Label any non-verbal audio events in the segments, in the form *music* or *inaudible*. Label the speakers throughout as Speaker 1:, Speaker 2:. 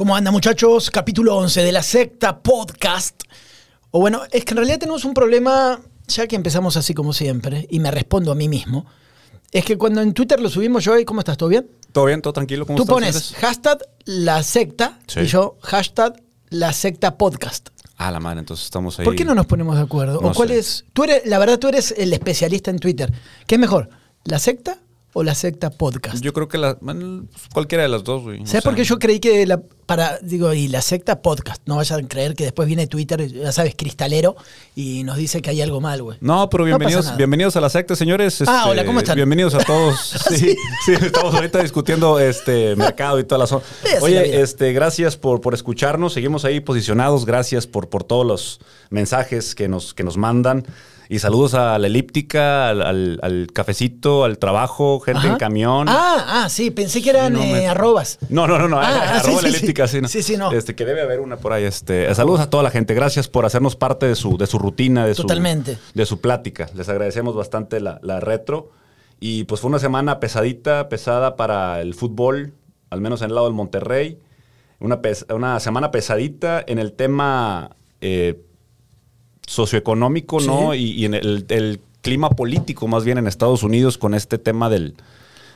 Speaker 1: ¿Cómo anda muchachos? Capítulo 11 de la secta podcast. O bueno, es que en realidad tenemos un problema, ya que empezamos así como siempre, y me respondo a mí mismo. Es que cuando en Twitter lo subimos yo, ¿cómo estás? ¿Todo bien?
Speaker 2: Todo bien, todo tranquilo. ¿Cómo
Speaker 1: Tú pones hashtag la secta
Speaker 2: Sí.
Speaker 1: y yo hashtag la secta podcast.
Speaker 2: Ah, la madre, entonces estamos ahí.
Speaker 1: ¿Por qué no nos ponemos de acuerdo?
Speaker 2: No
Speaker 1: ¿O cuál
Speaker 2: sé.
Speaker 1: es? Tú eres, la verdad, tú eres el especialista en Twitter. ¿Qué es mejor? ¿La secta o la secta podcast?
Speaker 2: Yo creo que la, bueno, cualquiera de las dos, güey. O
Speaker 1: ¿Sabes
Speaker 2: sea,
Speaker 1: por qué yo creí que la, para, digo, y la secta podcast? No vayan a creer que después viene Twitter, ya sabes, cristalero, y nos dice que hay algo mal, güey.
Speaker 2: No, pero bienvenidos, bienvenidos a la secta, señores.
Speaker 1: Ah,
Speaker 2: Este,
Speaker 1: hola, ¿cómo están?
Speaker 2: Bienvenidos a todos. *laughs* sí, sí, estamos ahorita discutiendo este mercado y toda la zona.
Speaker 1: Sí.
Speaker 2: Oye, este, gracias por, por escucharnos. Seguimos ahí posicionados. Gracias por, por todos los mensajes que nos, que nos mandan. Y saludos a la elíptica, al, al- al cafecito, al trabajo, gente
Speaker 1: Ajá.
Speaker 2: en camión.
Speaker 1: Ah, ah, sí, pensé que eran
Speaker 2: no,
Speaker 1: eh,
Speaker 2: me-
Speaker 1: arrobas.
Speaker 2: No, no, no, no.
Speaker 1: Ah,
Speaker 2: arroba
Speaker 1: sí,
Speaker 2: la
Speaker 1: sí,
Speaker 2: elíptica,
Speaker 1: sí.
Speaker 2: sí, no.
Speaker 1: Sí, sí, no.
Speaker 2: Este, que debe haber una por ahí. Este, saludos a toda la gente. Gracias por hacernos parte de su, de su rutina, de
Speaker 1: Totalmente.
Speaker 2: su, de su plática. Les agradecemos bastante la, la retro. Y pues fue una semana pesadita, pesada para el fútbol, al menos en el lado del Monterrey. Una, pes- una semana pesadita en el tema eh, socioeconómico, ¿no?
Speaker 1: Sí.
Speaker 2: Y, y en el, el clima político, más bien en Estados Unidos, con este tema del,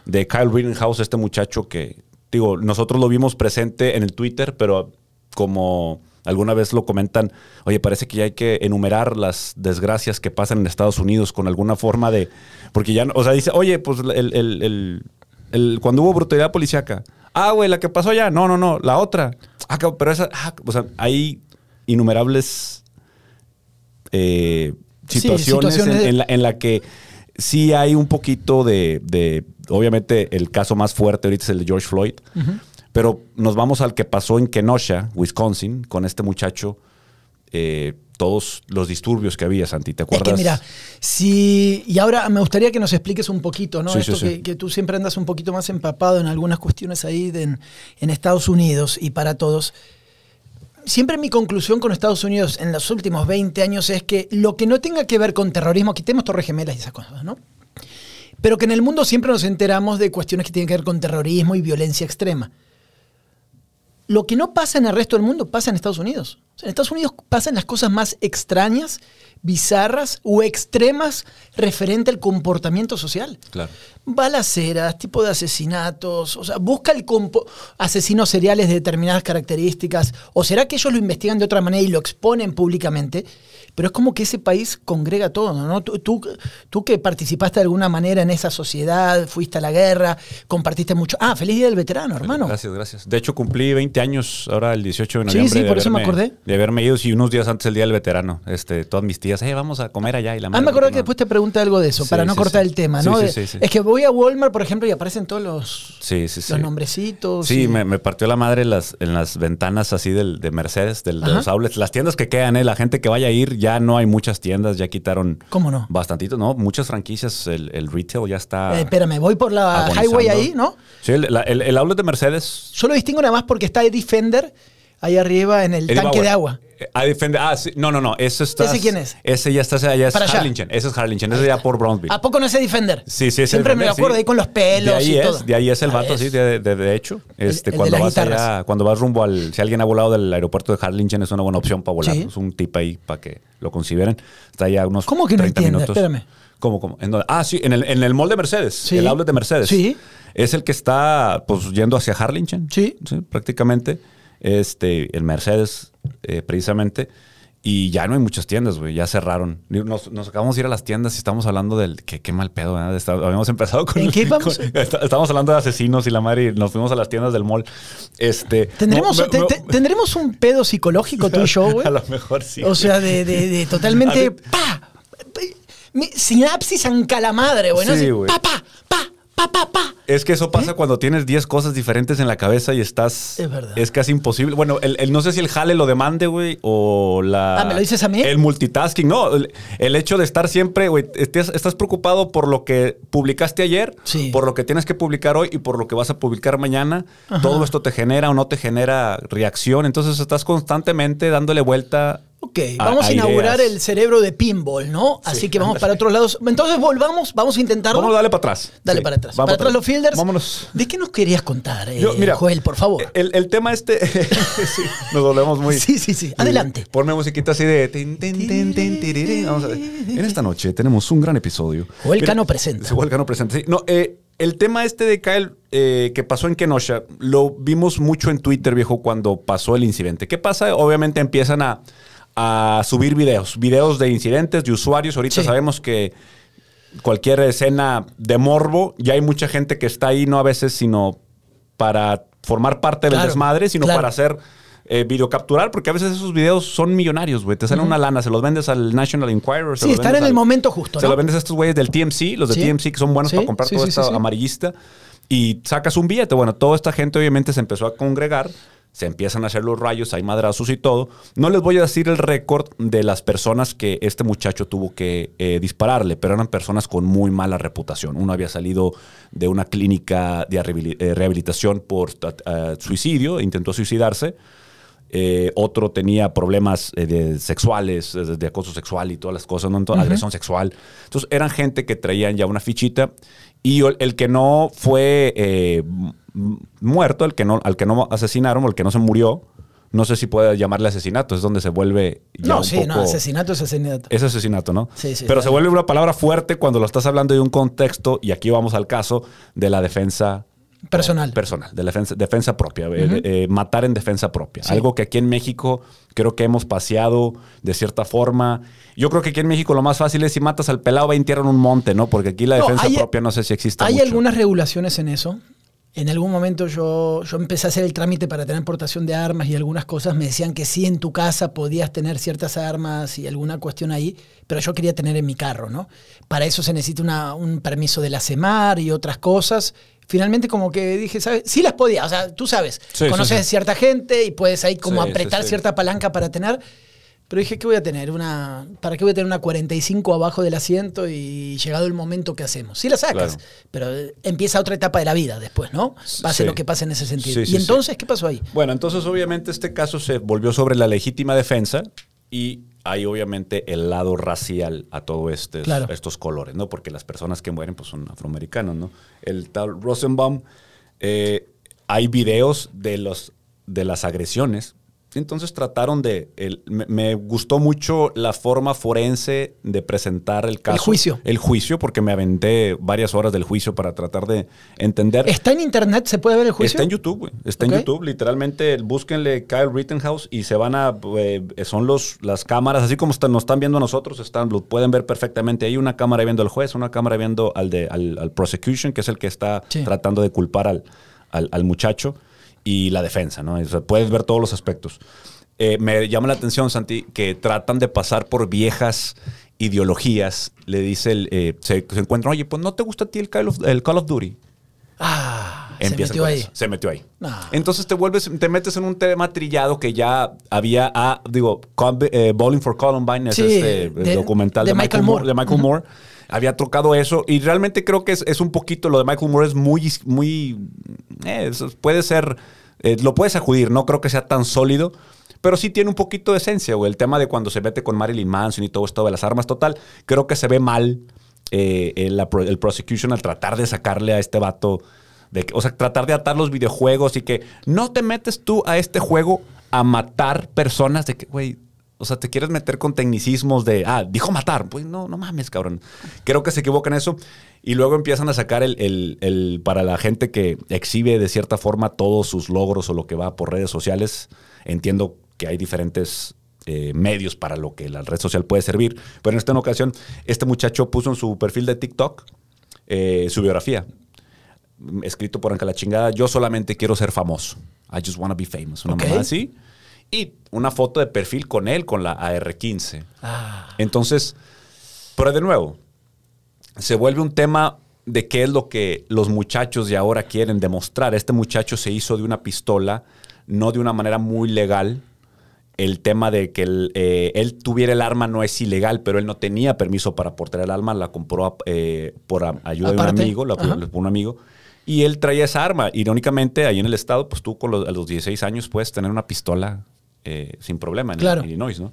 Speaker 2: de Kyle Rittenhouse, este muchacho que, digo, nosotros lo vimos presente en el Twitter, pero como alguna vez lo comentan, oye, parece que ya hay que enumerar las desgracias que pasan en Estados Unidos con alguna forma de, porque ya, o sea, dice, oye, pues el, el- el- el- cuando hubo brutalidad policíaca, ah, güey, la que pasó allá, no, no, no, la otra, ah, pero esa, ah, o sea, hay innumerables eh,
Speaker 1: Sí,
Speaker 2: situaciones, en,
Speaker 1: de-
Speaker 2: en la, en la que sí hay un poquito de, de- obviamente el caso más fuerte ahorita es el de George Floyd, pero nos vamos al que pasó en Kenosha, Wisconsin, con este muchacho, eh, todos los disturbios que había, Santi, ¿te
Speaker 1: Es
Speaker 2: acuerdas?
Speaker 1: que mira, si. Y ahora me gustaría que nos expliques un poquito, ¿no?
Speaker 2: Sí,
Speaker 1: Esto
Speaker 2: sí.
Speaker 1: Que, que tú siempre andas un poquito más empapado en algunas cuestiones ahí de en, en Estados Unidos y para todos. Siempre mi conclusión con Estados Unidos en los últimos 20 años es que lo que no tenga que ver con terrorismo, quitemos Torres Gemelas y esas cosas, ¿no? Pero que en el mundo siempre nos enteramos de cuestiones que tienen que ver con terrorismo y violencia extrema. Lo que no pasa en el resto del mundo pasa en Estados Unidos. En Estados Unidos pasan las cosas más extrañas, bizarras o extremas referente al comportamiento social.
Speaker 2: Claro.
Speaker 1: Balaceras, tipo de asesinatos, o sea, busca el asesinos seriales de determinadas características, o será que ellos lo investigan de otra manera y lo exponen públicamente, pero es como que ese país congrega todo, ¿no? Tú, tú, tú que participaste de alguna manera en esa sociedad, fuiste a la guerra, compartiste mucho. Ah, feliz día del veterano, hermano.
Speaker 2: Gracias, gracias. De hecho, cumplí 20 años ahora el 18 de
Speaker 1: Sí,
Speaker 2: noviembre.
Speaker 1: sí,
Speaker 2: de
Speaker 1: por eso me
Speaker 2: haberme-
Speaker 1: acordé.
Speaker 2: De haberme ido, y unos días antes del Día del Veterano. Este, todas mis tías, eh, vamos a comer allá. Y la
Speaker 1: Ah, me
Speaker 2: porque
Speaker 1: que
Speaker 2: no-
Speaker 1: después te pregunté algo de eso,
Speaker 2: Sí,
Speaker 1: para no
Speaker 2: sí,
Speaker 1: cortar
Speaker 2: sí.
Speaker 1: el tema,
Speaker 2: Sí,
Speaker 1: ¿no?
Speaker 2: sí,
Speaker 1: De-
Speaker 2: sí, sí.
Speaker 1: Es que voy a Walmart, por ejemplo, y aparecen todos los,
Speaker 2: Sí, sí, sí.
Speaker 1: los nombrecitos.
Speaker 2: Sí,
Speaker 1: y-
Speaker 2: me, me partió la madre en las, en las ventanas así del, de Mercedes, del, de los outlets. Las tiendas que quedan, ¿eh? la gente que vaya a ir, ya no hay muchas tiendas, ya quitaron
Speaker 1: ¿Cómo no?
Speaker 2: bastantito, ¿no? Muchas franquicias, el, el retail ya está.
Speaker 1: Eh, espérame, voy por la
Speaker 2: agonizando.
Speaker 1: highway ahí, ¿no?
Speaker 2: Sí, el, la- el- el outlet de Mercedes.
Speaker 1: Yo lo distingo nada más porque está Eddie Fender ahí arriba en el
Speaker 2: Eddie
Speaker 1: tanque
Speaker 2: Bauer.
Speaker 1: de agua.
Speaker 2: Eh, ah, Defender- ah, sí. No, no, no. Ese, está,
Speaker 1: ¿Ese quién es?
Speaker 2: Ese ya está allá. Es
Speaker 1: Para allá.
Speaker 2: Harlingen. Ese es Harlingen. Ese ya por Brownsville.
Speaker 1: ¿A poco no es Eddie Fender?
Speaker 2: Sí, sí, es
Speaker 1: Siempre me lo acuerdo
Speaker 2: sí.
Speaker 1: ahí con los pelos
Speaker 2: de ahí
Speaker 1: y
Speaker 2: es,
Speaker 1: todo.
Speaker 2: De ahí es el
Speaker 1: Ah,
Speaker 2: vato,
Speaker 1: es-
Speaker 2: sí, de, de- de hecho. Este,
Speaker 1: el
Speaker 2: cuando vas allá, cuando vas rumbo al, si alguien ha volado del aeropuerto de Harlingen, es una buena opción para volar.
Speaker 1: Sí.
Speaker 2: Es un tip ahí para que lo consideren. Está allá unos
Speaker 1: ¿Cómo que no
Speaker 2: 30
Speaker 1: entiendo?
Speaker 2: minutos.
Speaker 1: Espérame.
Speaker 2: ¿Cómo, cómo? ¿En dónde? Ah, sí, en el, en el mall de Mercedes.
Speaker 1: Sí.
Speaker 2: El outlet de Mercedes.
Speaker 1: Sí.
Speaker 2: Es el que está, pues, yendo hacia Harlingen.
Speaker 1: Sí.
Speaker 2: prácticamente. Este, el Mercedes, eh, precisamente. Y ya no hay muchas tiendas, güey. Ya cerraron. Nos, nos acabamos de ir a las tiendas y estamos hablando del... Qué, qué mal pedo, ¿verdad? Está- habíamos empezado con...
Speaker 1: ¿En qué vamos?
Speaker 2: con- *laughs* está- estábamos hablando de asesinos y la madre y nos fuimos a las tiendas del mall. Este...
Speaker 1: ¿Tendremos,
Speaker 2: no, me-
Speaker 1: te-
Speaker 2: me-
Speaker 1: te- ¿Tendremos un pedo psicológico tú y yo, güey? *laughs*
Speaker 2: A lo mejor sí.
Speaker 1: O sea, de, de- de totalmente. *laughs* ¡Pa! Sinapsis anca la madre, güey. ¿no?
Speaker 2: Sí, güey.
Speaker 1: Pa, pa, pa, pa, pa, pa.
Speaker 2: Es que eso pasa cuando tienes 10 cosas diferentes en la cabeza y estás.
Speaker 1: Es verdad.
Speaker 2: Es casi imposible. Bueno, el, el- no sé si el jale lo demande, güey, o la.
Speaker 1: Ah, ¿me lo dices a mí?
Speaker 2: El multitasking. No, el, el hecho de estar siempre, güey, estás preocupado por lo que publicaste ayer,
Speaker 1: Sí.
Speaker 2: por lo que tienes que publicar hoy y por lo que vas a publicar mañana. Todo esto te genera o no te genera reacción. Entonces estás constantemente dándole vuelta
Speaker 1: Ok, vamos a, inaugurar el cerebro de pinball, ¿no? Así que vamos para otros lados. Entonces volvamos, vamos a intentarlo.
Speaker 2: Vamos a darle para atrás.
Speaker 1: Dale para atrás. para atrás los fielders.
Speaker 2: Vámonos.
Speaker 1: ¿De qué nos querías contar, eh, Joel, por favor?
Speaker 2: El, tema este... *laughs* sí, nos volvemos muy...
Speaker 1: Sí, sí, sí. Adelante.
Speaker 2: Ponme musiquita así de... Vamos a ver. En esta noche tenemos un gran episodio.
Speaker 1: Joel Cano presente.
Speaker 2: Joel Cano presente, sí. No, eh, el tema este de Kyle eh, que pasó en Kenosha, lo vimos mucho en Twitter, viejo, cuando pasó el incidente. ¿Qué pasa? Obviamente empiezan a a subir videos, videos de incidentes, de usuarios. Ahorita sabemos que cualquier escena de morbo, ya hay mucha gente que está ahí, no a veces, sino para formar parte del desmadre, sino para hacer eh, videocapturar, porque a veces esos videos son millonarios, güey. Te salen una lana, se los vendes al National Enquirer.
Speaker 1: sí, están en el momento justo.
Speaker 2: Se los vendes a estos güeyes del TMC, los de TMC que son buenos para comprar todo esto amarillista. Y sacas un billete. Bueno, toda esta gente obviamente se empezó a congregar se empiezan a hacer los rayos, hay madrazos y todo. No les voy a decir el récord de las personas que este muchacho tuvo que eh, dispararle, pero eran personas con muy mala reputación. Uno había salido de una clínica de eh, rehabilitación por uh, suicidio, intentó suicidarse. Eh, otro tenía problemas sexuales, de acoso sexual y todas las cosas, ¿no? agresión sexual. Entonces eran gente que traían ya una fichita y el que no fue muerto, el que no, al que no asesinaron o el que no se murió, no sé si puede llamarle asesinato, es donde se vuelve.
Speaker 1: no, sí, no, asesinato es asesinato.
Speaker 2: Es asesinato, ¿no?
Speaker 1: Sí, sí.
Speaker 2: Pero se vuelve una palabra fuerte cuando lo estás hablando de un contexto, y aquí vamos al caso de la defensa.
Speaker 1: Personal.
Speaker 2: Personal, de defensa, defensa propia, eh, eh, matar en defensa propia. Algo que aquí en México creo que hemos paseado de cierta forma. Yo creo que aquí en México lo más fácil es si matas al pelado, va a entierrar en un monte, ¿no? Porque aquí la defensa propia no sé si existe.
Speaker 1: Hay algunas regulaciones en eso. En algún momento yo, yo empecé a hacer el trámite para tener portación de armas y algunas cosas me decían que sí en tu casa podías tener ciertas armas y alguna cuestión ahí, pero yo quería tener en mi carro, ¿no? Para eso se necesita un permiso de la CEMAR y otras cosas. Finalmente como que dije, ¿sabes? Sí las podía, o sea, tú sabes, conoces cierta gente y puedes ahí como apretar cierta palanca para tener, pero dije, ¿qué voy a tener? Una, ¿Para qué voy a tener una 45 abajo del asiento y llegado el momento que hacemos? Sí la sacas, pero empieza otra etapa de la vida después, ¿no? Pase lo que pase en ese sentido. ¿Y entonces qué pasó ahí?
Speaker 2: Bueno, entonces obviamente este caso se volvió sobre la legítima defensa y hay obviamente el lado racial a todos este, estos colores, ¿no? Porque las personas que mueren pues son afroamericanos, ¿no? El tal Rosenbaum, eh, hay videos de, los, de las agresiones entonces trataron de... me, gustó mucho la forma forense de presentar el caso.
Speaker 1: El juicio.
Speaker 2: El juicio, porque me aventé varias horas del juicio para tratar de entender.
Speaker 1: ¿Está en internet? ¿Se puede ver el juicio?
Speaker 2: Está en YouTube, güey. Está en YouTube. Literalmente, búsquenle Kyle Rittenhouse y se van a... Eh, son los, las cámaras, así como nos están viendo a nosotros, están, lo pueden ver perfectamente. Hay una cámara viendo al juez, una cámara viendo al, de, al, prosecution, que es el que está tratando de culpar al, al muchacho y la defensa, ¿no? puedes ver todos los aspectos. Eh, me llama la atención, Santi, que tratan de pasar por viejas ideologías. Le dice, el, eh, se, encuentran, oye, pues no te gusta a ti el Call of, el Call of Duty.
Speaker 1: Ah, se metió ahí.
Speaker 2: Se metió ahí. Entonces te vuelves, te metes en un tema trillado que ya había, ah, digo, eh, Bowling for Columbine, es este documental de, Michael, Moore. De Michael Moore había trocado eso. Y realmente creo que es, un poquito lo de Michael Moore, es muy, muy. Eh, puede ser. Eh, lo puedes acudir, no creo que sea tan sólido. Pero sí tiene un poquito de esencia, o El tema de cuando se mete con Marilyn Manson y todo esto de las armas, total. Creo que se ve mal eh, el, el, prosecution al tratar de sacarle a este vato. De, o sea, tratar de atar los videojuegos y que no te metes tú a este juego a matar personas de que, güey, o sea, te quieres meter con tecnicismos de, ah, dijo matar. Pues no, no mames, cabrón. Creo que se equivocan eso. Y luego empiezan a sacar el, el, para la gente que exhibe de cierta forma todos sus logros o lo que va por redes sociales. Entiendo que hay diferentes eh, medios para lo que la red social puede servir. Pero en esta ocasión, este muchacho puso en su perfil de TikTok eh, su biografía. Escrito por Anca la chingada, yo solamente quiero ser famoso. I just want to be famous. Una okay. así y una foto de perfil con él, con la AR-15. Ah. Entonces, pero de nuevo, se vuelve un tema de qué es lo que los muchachos de ahora quieren demostrar. Este muchacho se hizo de una pistola, no de una manera muy legal. El tema de que él, eh, tuviera el arma no es ilegal, pero él no tenía permiso para portar el arma, la compró eh, por ayuda de un amigo, la, un amigo. Y él traía esa arma. Irónicamente, ahí en el estado, pues tú con los, a los 16 años puedes tener una pistola eh, sin problema en, Illinois, ¿no?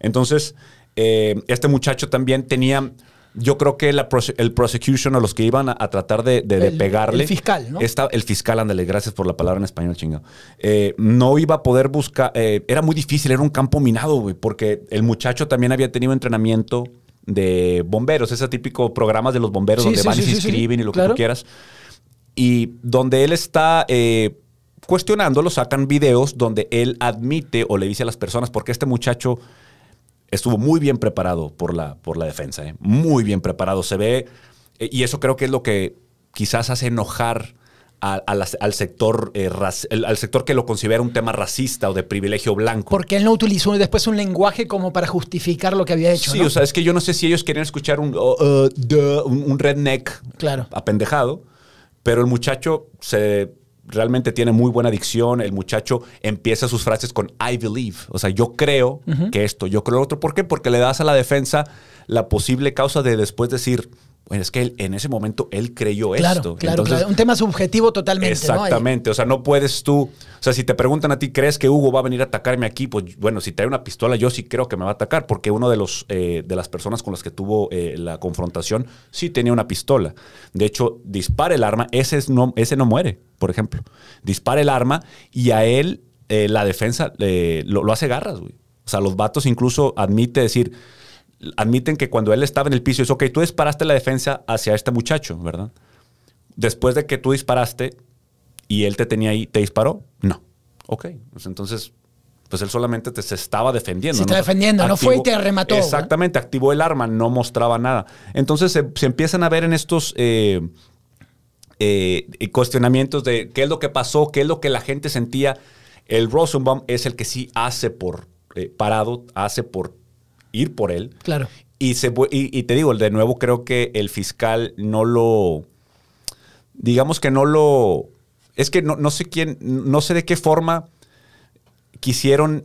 Speaker 2: Entonces, eh, este muchacho también tenía yo creo que la el prosecution o los que iban a, tratar de, pegarle.
Speaker 1: El fiscal, ¿no?
Speaker 2: el fiscal, ándale, gracias por la palabra en español, chingado. Eh, no iba a poder buscar. Era muy difícil, era un campo minado, güey, porque el muchacho también había tenido entrenamiento de bomberos, ese típico programas de los bomberos donde van y se inscriben y lo que tú quieras. Y donde él está. Eh, cuestionándolo, sacan videos donde él admite o le dice a las personas, porque este muchacho estuvo muy bien preparado por la, por la defensa, ¿eh? muy bien preparado. Se ve, eh, y eso creo que es lo que quizás hace enojar al sector eh, al sector que lo considera un tema racista o de privilegio blanco.
Speaker 1: Porque él no utilizó después un lenguaje como para justificar lo que había hecho.
Speaker 2: Sí, o sea, es que yo no sé si ellos querían escuchar un, uh, uh, un redneck
Speaker 1: claro.
Speaker 2: apendejado, pero el muchacho se realmente tiene muy buena dicción. El muchacho empieza sus frases con I believe. O sea, yo creo que esto, yo creo otro. ¿Por qué? Porque le das a la defensa la posible causa de después decir, bueno, es que en ese momento él creyó esto.
Speaker 1: Claro, claro. Un tema subjetivo totalmente.
Speaker 2: Exactamente. O sea, no puedes tú. O sea, si te preguntan a ti, ¿crees que Hugo va a venir a atacarme aquí? Pues bueno, si trae una pistola, yo sí creo que me va a atacar, porque uno de los eh, de las personas con las que tuvo eh, la confrontación sí tenía una pistola. De hecho, dispara el arma, ese, no, ese no muere, por ejemplo. Dispara el arma y a él eh, la defensa lo, lo hace garras, güey. O sea, los vatos incluso admite decir admiten que cuando él estaba en el piso, es, ok, tú disparaste la defensa hacia este muchacho, ¿verdad? Después de que tú disparaste y él te tenía ahí, ¿te disparó? No. Ok, pues entonces, pues él solamente te se estaba defendiendo.
Speaker 1: Se está defendiendo, no fue y te remató.
Speaker 2: Exactamente, activó el arma, no mostraba nada. Entonces se, empiezan a ver en estos eh, eh, cuestionamientos de qué es lo que pasó, qué es lo que la gente sentía. El Rosenbaum es el que sí hace por eh, parado, hace por ir por él.
Speaker 1: Claro.
Speaker 2: Y, se, y, te digo, de nuevo creo que el fiscal no lo, digamos que no lo, es que no, sé quién, no sé de qué forma quisieron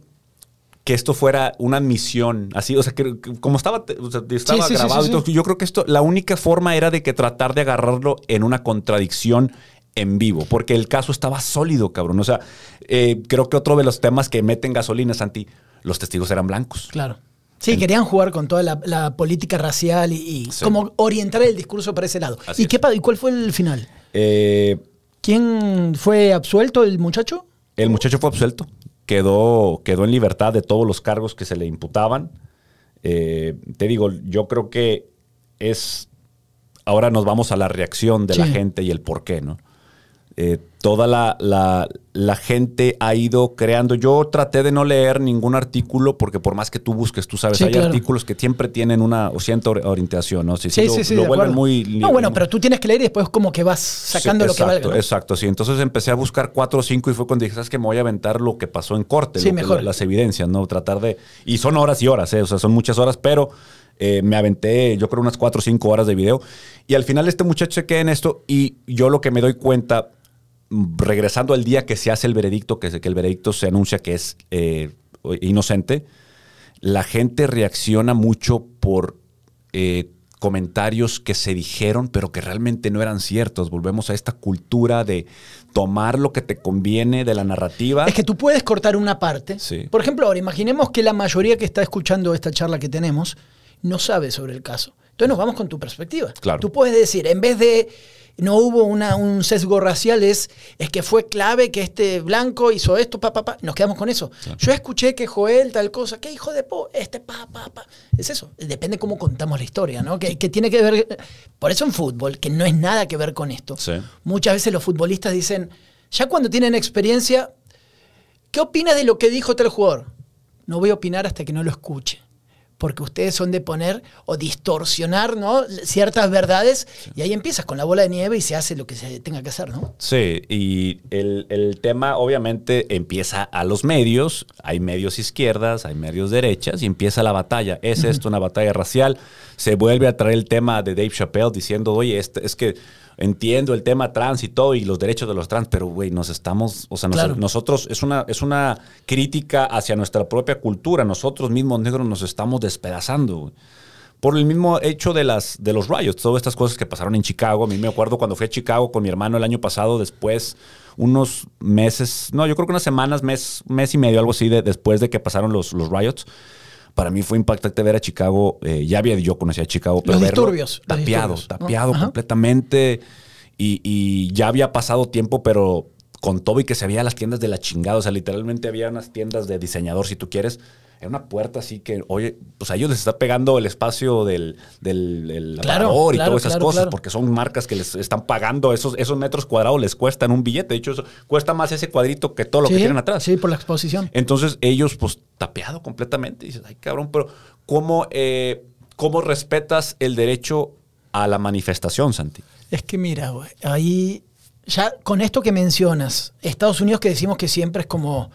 Speaker 2: que esto fuera una admisión, así, o sea, que, como estaba, estaba grabado, yo creo que esto, la única forma era de que tratar de agarrarlo en una contradicción en vivo, porque el caso estaba sólido, cabrón. O sea, eh, creo que otro de los temas que meten gasolina, Santi, los testigos eran blancos.
Speaker 1: Claro. Sí, querían jugar con toda la, política racial y, como orientar el discurso para ese lado. ¿Y, qué, ¿Y cuál fue el final?
Speaker 2: Eh,
Speaker 1: ¿Quién fue absuelto, el muchacho?
Speaker 2: El muchacho fue absuelto. Quedó, quedó en libertad de todos los cargos que se le imputaban. Eh, te digo, yo creo que es. Ahora nos vamos a la reacción de la gente y el por qué, ¿no? Eh, toda la, la, gente ha ido creando. Yo traté de no leer ningún artículo porque por más que tú busques, tú sabes, hay artículos que siempre tienen una o cierta orientación, ¿no?
Speaker 1: sí, sí, sí, lo, vuelven muy... No, bueno, pero tú tienes que leer y después como que vas sacando lo que valga.
Speaker 2: Exacto, sí. Entonces empecé a buscar cuatro o cinco y fue cuando dije, ¿sabes que Me voy a aventar lo que pasó en corte, las evidencias, ¿no? Tratar de... Y son horas y horas, ¿eh? O sea, son muchas horas, pero... Eh, me aventé, yo creo, unas cuatro o cinco horas de video. Y al final este muchacho se queda en esto y yo lo que me doy cuenta regresando al día que se hace el veredicto, que, que el veredicto se anuncia que es eh, inocente, la gente reacciona mucho por eh, comentarios que se dijeron, pero que realmente no eran ciertos. Volvemos a esta cultura de tomar lo que te conviene de la narrativa.
Speaker 1: Es que tú puedes cortar una parte. Por ejemplo, ahora imaginemos que la mayoría que está escuchando esta charla que tenemos no sabe sobre el caso. Entonces nos vamos con tu perspectiva.
Speaker 2: Claro.
Speaker 1: Tú puedes decir, en vez de no hubo una, un sesgo racial, es, que fue clave que este blanco hizo esto, pa, pa, pa. Nos quedamos con eso. Yo escuché que Joel tal cosa, ¿qué hijo de po? Este pa, pa, pa. Es eso. Depende cómo contamos la historia, ¿no? Que, tiene que ver. Por eso en fútbol, que no es nada que ver con esto. Muchas veces los futbolistas dicen, ya cuando tienen experiencia, ¿qué opinas de lo que dijo tal jugador? No voy a opinar hasta que no lo escuche porque ustedes son de poner o distorsionar ¿no? ciertas verdades y ahí empiezas con la bola de nieve y se hace lo que se tenga que hacer, ¿no?
Speaker 2: Sí, y el, tema obviamente empieza a los medios, hay medios izquierdas, hay medios derechas y empieza la batalla. ¿Es esto una batalla racial? Se vuelve a traer el tema de Dave Chappelle diciendo, oye, este, es que entiendo el tema trans y todo y los derechos de los trans, pero güey, nos estamos, o sea, nosotros es una, es una crítica hacia nuestra propia cultura. Nosotros mismos negros nos estamos despedazando. Por el mismo hecho de, las, de los riots, todas estas cosas que pasaron en Chicago. A mí me acuerdo cuando fui a Chicago con mi hermano el año pasado, después, unos meses, no, yo creo que unas semanas, mes, mes y medio, algo así, de, después de que pasaron los, los riots para mí fue impactante ver a Chicago. eh, ya había yo conocía a Chicago, pero
Speaker 1: Los
Speaker 2: verlo
Speaker 1: disturbios, los
Speaker 2: tapiado
Speaker 1: Ajá.
Speaker 2: completamente. Y, y ya había pasado tiempo, pero con todo y que se veía las tiendas de la chingada. O sea, literalmente había unas tiendas de diseñador, si tú quieres. Era una puerta así que, oye, pues a ellos les está pegando el espacio del, del, del
Speaker 1: Claro,
Speaker 2: lavador y
Speaker 1: claro,
Speaker 2: todas esas
Speaker 1: claro,
Speaker 2: cosas, porque son marcas que les están pagando esos, esos metros cuadrados, les cuestan un billete. De hecho, eso cuesta más ese cuadrito que todo lo que tienen atrás.
Speaker 1: Sí, por la exposición.
Speaker 2: Entonces ellos, pues, tapeado completamente. Y dices, ay, cabrón, pero ¿cómo, eh, ¿cómo respetas el derecho a la manifestación, Santi?
Speaker 1: Es que mira, güey, ahí ya con esto que mencionas, Estados Unidos que decimos que siempre es como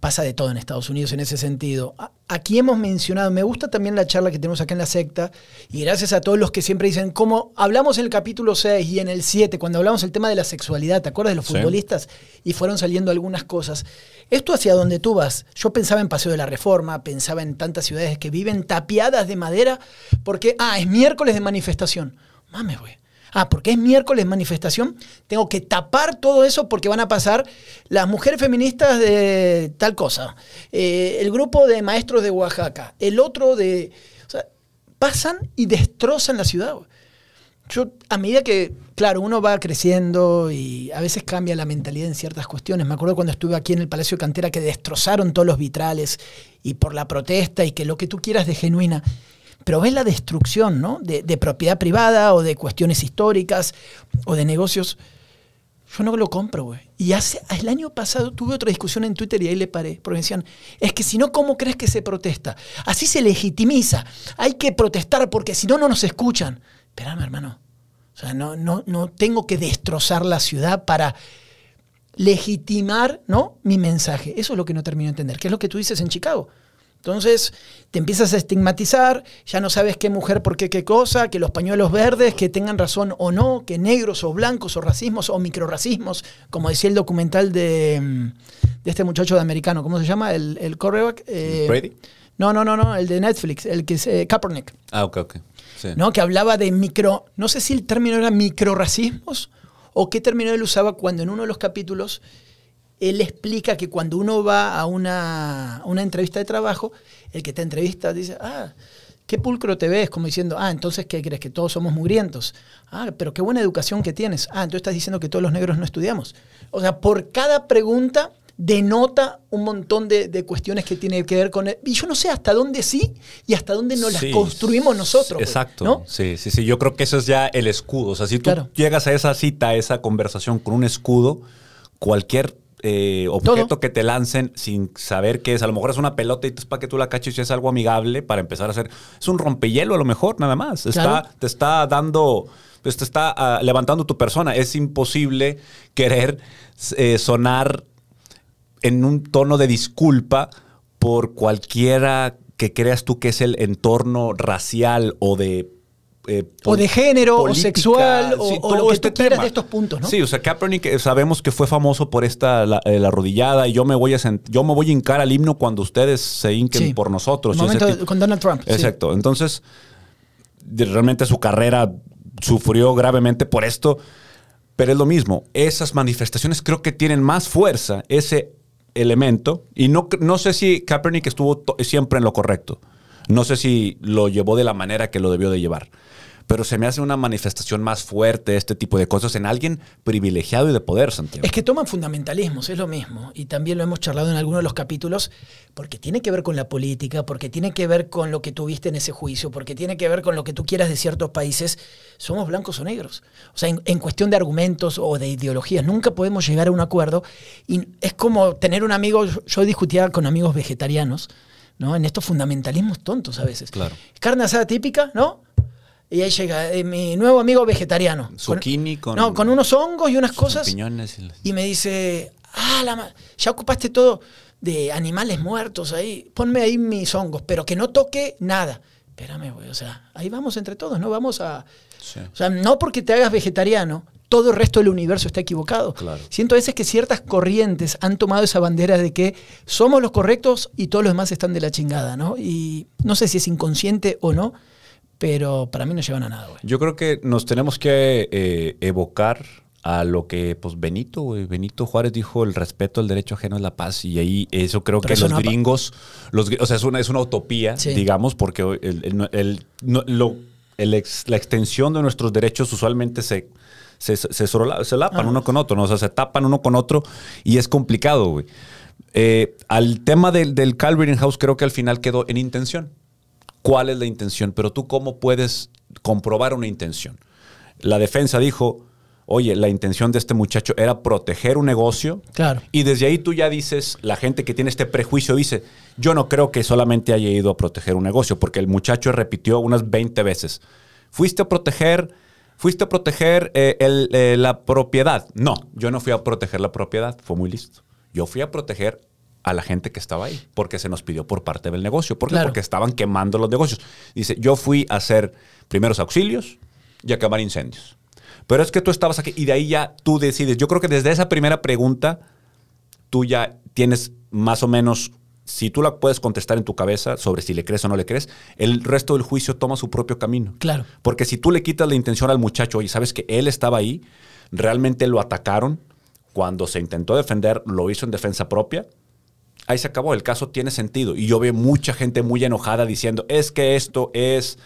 Speaker 1: pasa de todo en Estados Unidos en ese sentido. Aquí hemos mencionado, me gusta también la charla que tenemos acá en la secta y gracias a todos los que siempre dicen, como hablamos en el capítulo 6 y en el 7, cuando hablamos el tema de la sexualidad, ¿te acuerdas de los
Speaker 2: Sí.
Speaker 1: futbolistas? Y fueron saliendo algunas cosas. Esto hacia donde tú vas, yo pensaba en Paseo de la Reforma, pensaba en tantas ciudades que viven tapiadas de madera porque, ah, es miércoles de manifestación. Mames, güey. Ah, porque es miércoles manifestación, tengo que tapar todo eso porque van a pasar las mujeres feministas de tal cosa, eh, el grupo de maestros de Oaxaca, el otro de... O sea, pasan y destrozan la ciudad. Yo, a medida que, claro, uno va creciendo y a veces cambia la mentalidad en ciertas cuestiones. Me acuerdo cuando estuve aquí en el Palacio de Cantera que destrozaron todos los vitrales y por la protesta y que lo que tú quieras de genuina. Pero ves la destrucción, ¿no? De, propiedad privada o de cuestiones históricas o de negocios. Yo no lo compro, güey. Y hace, el año pasado tuve otra discusión en Twitter y ahí le paré. Porque decían, es que si no, ¿cómo crees que se protesta? Así se legitimiza. Hay que protestar porque si no, no nos escuchan. Espérame, hermano. O sea, no, no, no tengo que destrozar la ciudad para legitimar ¿no? mi mensaje. Eso es lo que no termino de entender. ¿Qué es lo que tú dices en Chicago? Entonces te empiezas a estigmatizar, ya no sabes qué mujer por qué qué cosa, que los pañuelos verdes, que tengan razón o no, que negros o blancos o racismos o microracismos, como decía el documental de, mm, de este muchacho de americano, ¿cómo se llama? El, el quarterback. eh,
Speaker 2: ¿Brady?
Speaker 1: No, no, no, no, el de Netflix, el que es eh, Kaepernick.
Speaker 2: Ah, ok, ok. Sí.
Speaker 1: ¿no? Que hablaba de micro, no sé si el término era microracismos o qué término él usaba cuando en uno de los capítulos él explica que cuando uno va a una, una entrevista de trabajo, el que te entrevista dice, ah, qué pulcro te ves, como diciendo, ah, entonces, ¿qué crees? Que todos somos mugrientos. Ah, pero qué buena educación que tienes. Ah, entonces estás diciendo que todos los negros no estudiamos. O sea, por cada pregunta denota un montón de, de cuestiones que tienen que ver con... el- y yo no sé hasta dónde sí y hasta dónde no las
Speaker 2: Sí.
Speaker 1: construimos nosotros. güey,
Speaker 2: Exacto.
Speaker 1: ¿no?
Speaker 2: Sí, sí, sí. Yo creo que eso es ya el escudo. O sea, si tú
Speaker 1: Claro.
Speaker 2: llegas a esa cita, a esa conversación con un escudo, cualquier eh, objeto
Speaker 1: Todo.
Speaker 2: que te lancen sin saber qué es, a lo mejor es una pelota y es para que tú la caches y es algo amigable para empezar a hacer. Es un rompehielo a lo mejor, nada más. Está,
Speaker 1: Claro.
Speaker 2: Te está dando. Pues te está ah, levantando tu persona. Es imposible querer eh, sonar en un tono de disculpa por cualquiera que creas tú que es el entorno racial o de... eh,
Speaker 1: O de género, o sexual, o- o lo que
Speaker 2: este
Speaker 1: tú quieras
Speaker 2: tema.
Speaker 1: de estos puntos, ¿no?
Speaker 2: Sí, o sea, Kaepernick eh, sabemos que fue famoso por esta la, eh, la arrodillada y yo me voy a yo me voy a hincar al himno cuando ustedes se hinquen
Speaker 1: Sí.
Speaker 2: por nosotros.
Speaker 1: El momento con Donald Trump. sí.
Speaker 2: Exacto. Entonces, realmente su carrera sufrió gravemente por esto, pero es lo mismo. Esas manifestaciones creo que tienen más fuerza, ese elemento, y no, no sé si Kaepernick estuvo siempre en lo correcto. No sé si lo llevó de la manera que lo debió de llevar. Pero se me hace una manifestación más fuerte este tipo de cosas en alguien privilegiado y de poder, Santiago.
Speaker 1: Es que toman fundamentalismos, es lo mismo. Y también lo hemos charlado en algunos de los capítulos, porque tiene que ver con la política, porque tiene que ver con lo que tuviste en ese juicio, porque tiene que ver con lo que tú quieras de ciertos países. Somos blancos o negros. O sea, en, en cuestión de argumentos o de ideologías, nunca podemos llegar a un acuerdo. Y es como tener un amigo, yo- yo discutía con amigos vegetarianos, ¿no? En estos fundamentalismos tontos a veces.
Speaker 2: Claro.
Speaker 1: Carne asada típica, ¿no? Y ahí llega eh, mi nuevo amigo vegetariano.
Speaker 2: Zucchini con-
Speaker 1: No, con unos hongos y unas cosas.
Speaker 2: Y las-
Speaker 1: Y me dice, ah, la ma- ya ocupaste todo de animales muertos ahí, ponme ahí mis hongos, pero que no toque nada. Espérame, güey, o sea, ahí vamos entre todos, ¿no? Vamos a...
Speaker 2: Sí.
Speaker 1: O sea, no porque te hagas vegetariano, todo el resto del universo está equivocado.
Speaker 2: Claro.
Speaker 1: Siento a veces que ciertas corrientes han tomado esa bandera de que somos los correctos y todos los demás están de la chingada, ¿no? Y no sé si es inconsciente o no, pero para mí no llevan a nada, güey.
Speaker 2: Yo creo que nos tenemos que eh, evocar a lo que, pues, Benito, güey, Benito Juárez dijo, el respeto al derecho ajeno es la paz. Y ahí eso creo
Speaker 1: Pero
Speaker 2: que los gringos, los, o sea, es una, es una utopía,
Speaker 1: Sí.
Speaker 2: digamos, porque el- el- el- lo- ex- la extensión de nuestros derechos usualmente se, se, se, sorola- se lapan
Speaker 1: Ah.
Speaker 2: uno con otro, ¿no? O sea, se tapan uno con otro y es complicado, güey. Eh, al tema del, del Calvary House creo que al final quedó en intención. ¿Cuál es la intención? Pero tú cómo puedes comprobar una intención. La defensa dijo, oye, la intención de este muchacho era proteger un negocio.
Speaker 1: Claro.
Speaker 2: Y desde ahí tú ya dices, la gente que tiene este prejuicio dice, yo no creo que solamente haya ido a proteger un negocio, porque el muchacho repitió unas 20 veces. Fuiste a proteger, fuiste a proteger eh, el- eh, la propiedad. No, yo no fui a proteger la propiedad, fue muy listo. Yo fui a proteger a la gente que estaba ahí, porque se nos pidió por parte del negocio. ¿Por qué?
Speaker 1: Claro.
Speaker 2: Porque estaban quemando los negocios. Dice, yo fui a hacer primeros auxilios y a acabar incendios. Pero es que tú estabas aquí y de ahí ya tú decides. Yo creo que desde esa primera pregunta tú ya tienes más o menos, si tú la puedes contestar en tu cabeza sobre si le crees o no le crees, el resto del juicio toma su propio camino.
Speaker 1: Claro.
Speaker 2: Porque si tú le quitas la intención al muchacho y sabes que él estaba ahí, realmente lo atacaron, cuando se intentó defender, lo hizo en defensa propia, ahí se acabó, el caso tiene sentido. Y yo veo mucha gente muy enojada diciendo, es que esto es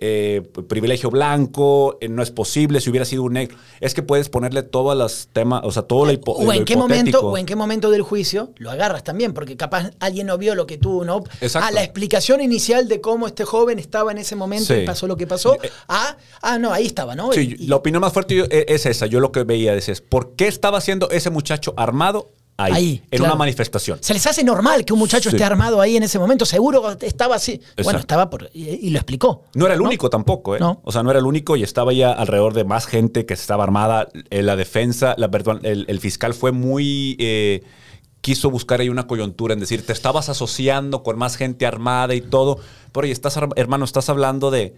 Speaker 2: eh, privilegio blanco, eh, no es posible si hubiera sido un negro. Es que puedes ponerle todos los temas, o sea, todo lo, hipo-
Speaker 1: o en qué momento o en qué momento del juicio lo agarras también porque capaz alguien no vio lo que tú no
Speaker 2: Exacto.
Speaker 1: ah la explicación inicial de cómo este joven estaba en ese momento
Speaker 2: Sí.
Speaker 1: y pasó lo que pasó
Speaker 2: Eh,
Speaker 1: ah ah no ahí estaba no
Speaker 2: Sí,
Speaker 1: Y-
Speaker 2: la opinión más fuerte yo- e- es esa. Yo lo que veía es, ¿por qué estaba haciendo ese muchacho armado ahí?
Speaker 1: Ahí,
Speaker 2: en
Speaker 1: claro.
Speaker 2: una manifestación.
Speaker 1: se les hace normal que un muchacho
Speaker 2: Sí.
Speaker 1: esté armado ahí en ese momento seguro estaba así bueno estaba por y, y lo explicó
Speaker 2: No era el único tampoco, ¿eh?
Speaker 1: No.
Speaker 2: O sea, no era el único y estaba ya alrededor de más gente que estaba armada. Eh, la defensa, la, perdón, el, el fiscal fue muy... eh, quiso buscar ahí una coyuntura en decir, te estabas asociando con más gente armada y todo. Pero oye, estás, hermano, estás hablando de...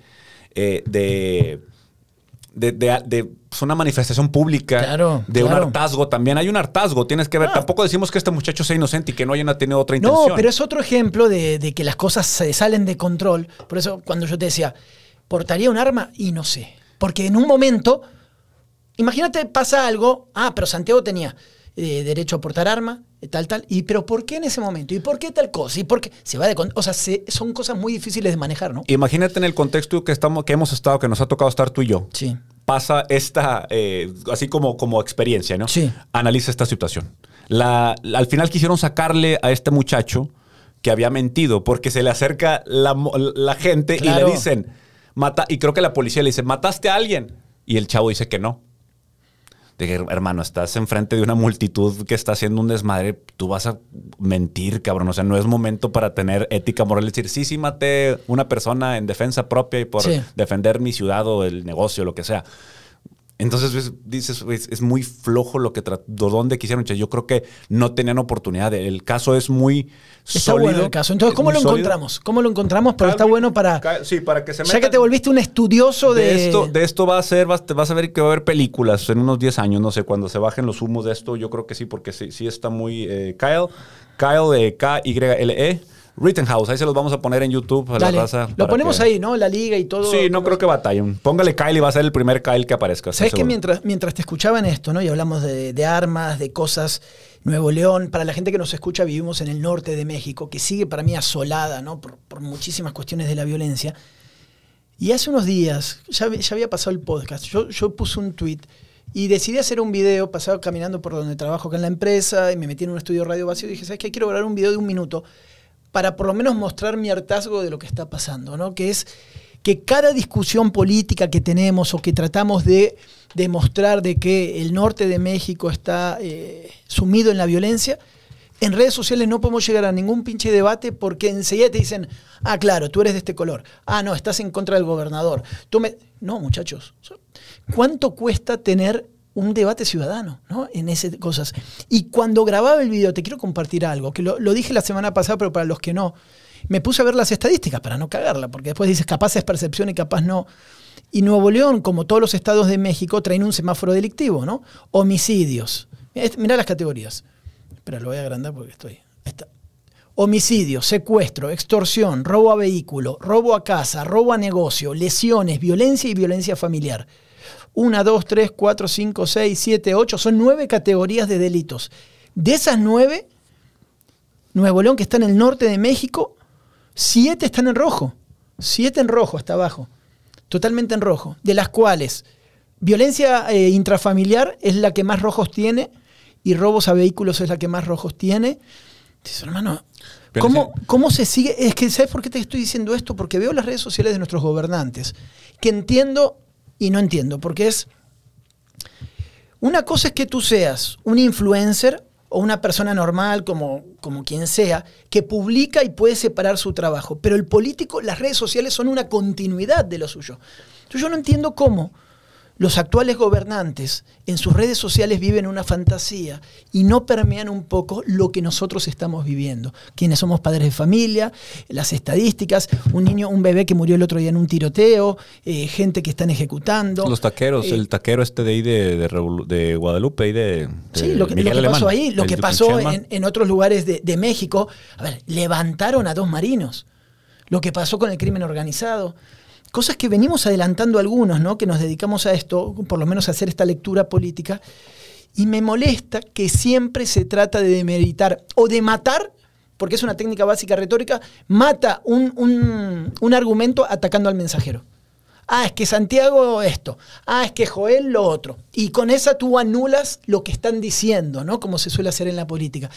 Speaker 2: eh, de de, de- de, pues, una manifestación pública,
Speaker 1: Claro,
Speaker 2: de un hartazgo también. Hay un hartazgo, tienes que ver.
Speaker 1: Ah.
Speaker 2: Tampoco decimos que este muchacho sea inocente y que no haya tenido otra
Speaker 1: No,
Speaker 2: intención.
Speaker 1: pero es otro ejemplo de, de que las cosas se salen de control. Por eso cuando yo te decía, ¿portaría un arma? Y no sé. Porque en un momento, imagínate, pasa algo, ah, pero Santiago tenía eh, derecho a portar arma, tal, tal, y pero ¿por qué en ese momento? ¿Y por qué tal cosa? ¿Y por qué? Se va de con- O sea, se- son cosas muy difíciles de manejar, ¿no?
Speaker 2: Imagínate en el contexto que, estamos, que hemos estado, que nos ha tocado estar tú y yo.
Speaker 1: Sí.
Speaker 2: pasa esta, eh, así como, como experiencia, ¿no?
Speaker 1: Sí.
Speaker 2: Analiza esta situación. La, la- al final quisieron sacarle a este muchacho que había mentido porque se le acerca la, la gente y le dicen, mata, y creo que la policía le dice, ¿mataste a alguien? Y el chavo dice que no. Dije, hermano, estás enfrente de una multitud que está haciendo un desmadre, tú vas a mentir, cabrón. O sea, no es momento para tener ética moral. Decir, sí, sí, maté una persona en defensa propia y por
Speaker 1: Sí.
Speaker 2: defender mi ciudad o el negocio, lo que sea. Entonces ves, dices, es, es muy flojo lo que trató, dónde quisieron. Yo creo que no tenían oportunidad. El caso es muy
Speaker 1: Está
Speaker 2: sólido.
Speaker 1: bueno el caso. Entonces,
Speaker 2: Es
Speaker 1: ¿cómo lo
Speaker 2: sólido.
Speaker 1: encontramos? ¿Cómo lo encontramos? Pero está bueno para...
Speaker 2: Sí, para que se
Speaker 1: Ya que
Speaker 2: metan.
Speaker 1: te volviste un estudioso de...
Speaker 2: De esto, de esto va a ser, vas, te vas a ver que va a haber películas en unos 10 años, no sé, cuando se bajen los humos de esto, yo creo que sí, porque sí, sí está muy... eh, Kyle, Kyle de K-Y-L-E, Rittenhouse, ahí se los vamos a poner en YouTube a
Speaker 1: Dale.
Speaker 2: la raza.
Speaker 1: Lo ponemos
Speaker 2: que-
Speaker 1: ahí, ¿no? La liga y todo.
Speaker 2: Sí, no creo que batallen. Póngale Kyle y va a ser el primer Kyle que aparezca.
Speaker 1: ¿Sabes que mientras, mientras te escuchaba en esto, ¿no? Y hablamos de, de armas, de cosas, Nuevo León, para la gente que nos escucha, vivimos en el norte de México, que sigue para mí asolada, ¿no? Por, por muchísimas cuestiones de la violencia. Y hace unos días, ya, ya había pasado el podcast, yo, yo puse un tweet y decidí hacer un video, pasaba caminando por donde trabajo acá en la empresa y me metí en un estudio radio vacío y dije, ¿sabes qué? Quiero grabar un video de un minuto para por lo menos mostrar mi hartazgo de lo que está pasando, ¿no? Que es que cada discusión política que tenemos o que tratamos de demostrar de que el norte de México está eh, sumido en la violencia, en redes sociales no podemos llegar a ningún pinche debate porque enseguida te dicen, ah, claro, tú eres de este color, ah, no, estás en contra del gobernador. Tú me... No, muchachos, ¿cuánto cuesta tener un debate ciudadano, ¿no? En esas cosas. Y cuando grababa el video, te quiero compartir algo, que lo, dije la semana pasada, pero para los que no, me puse a ver las estadísticas para no cagarla, porque después dices, capaz es percepción y capaz no. Y Nuevo León, como todos los estados de México, traen un semáforo delictivo, ¿no? Homicidios. Mirá las categorías. Espera, lo voy a agrandar porque estoy. Está. Homicidio, secuestro, extorsión, robo a vehículo, robo a casa, robo a negocio, lesiones, violencia y violencia familiar. Una, dos, tres, cuatro, cinco, seis, siete, ocho. Son nueve categorías de delitos. De esas nueve, Nuevo León, que está en el norte de México, siete están en rojo. Siete en rojo hasta abajo. Totalmente en rojo. De las cuales violencia eh, intrafamiliar es la que más rojos tiene y robos a vehículos es la que más rojos tiene. Dices, hermano, ¿cómo, ¿cómo se sigue? Es que, ¿sabes por qué te estoy diciendo esto? Porque veo las redes sociales de nuestros gobernantes, que entiendo y no entiendo, porque es... Una cosa es que tú seas un influencer o una persona normal, como, como quien sea, que publica y puede separar su trabajo. Pero el político, las redes sociales son una continuidad de lo suyo. Entonces yo no entiendo cómo los actuales gobernantes en sus redes sociales viven una fantasía y no permean un poco lo que nosotros estamos viviendo. Quienes somos padres de familia, las estadísticas, un niño, un bebé que murió el otro día en un tiroteo, eh, gente que están ejecutando.
Speaker 2: Los taqueros,
Speaker 1: Eh,
Speaker 2: el taquero este de ahí de, de Revolu- de Guadalupe y de, de
Speaker 1: Sí, lo que, lo
Speaker 2: Miguel
Speaker 1: que
Speaker 2: Alemán,
Speaker 1: pasó ahí, lo que pasó en otros lugares de, de México, a ver, levantaron a dos marinos. Lo que pasó con el crimen organizado. Cosas que venimos adelantando algunos, ¿no? Que nos dedicamos a esto, por lo menos a hacer esta lectura política. Y me molesta que siempre se trata de demeritar o de matar, porque es una técnica básica retórica, mata un, un- un argumento atacando al mensajero. Ah, es que Santiago esto. Ah, es que Joel lo otro. Y con esa tú anulas lo que están diciendo, ¿no? Como se suele hacer en la política.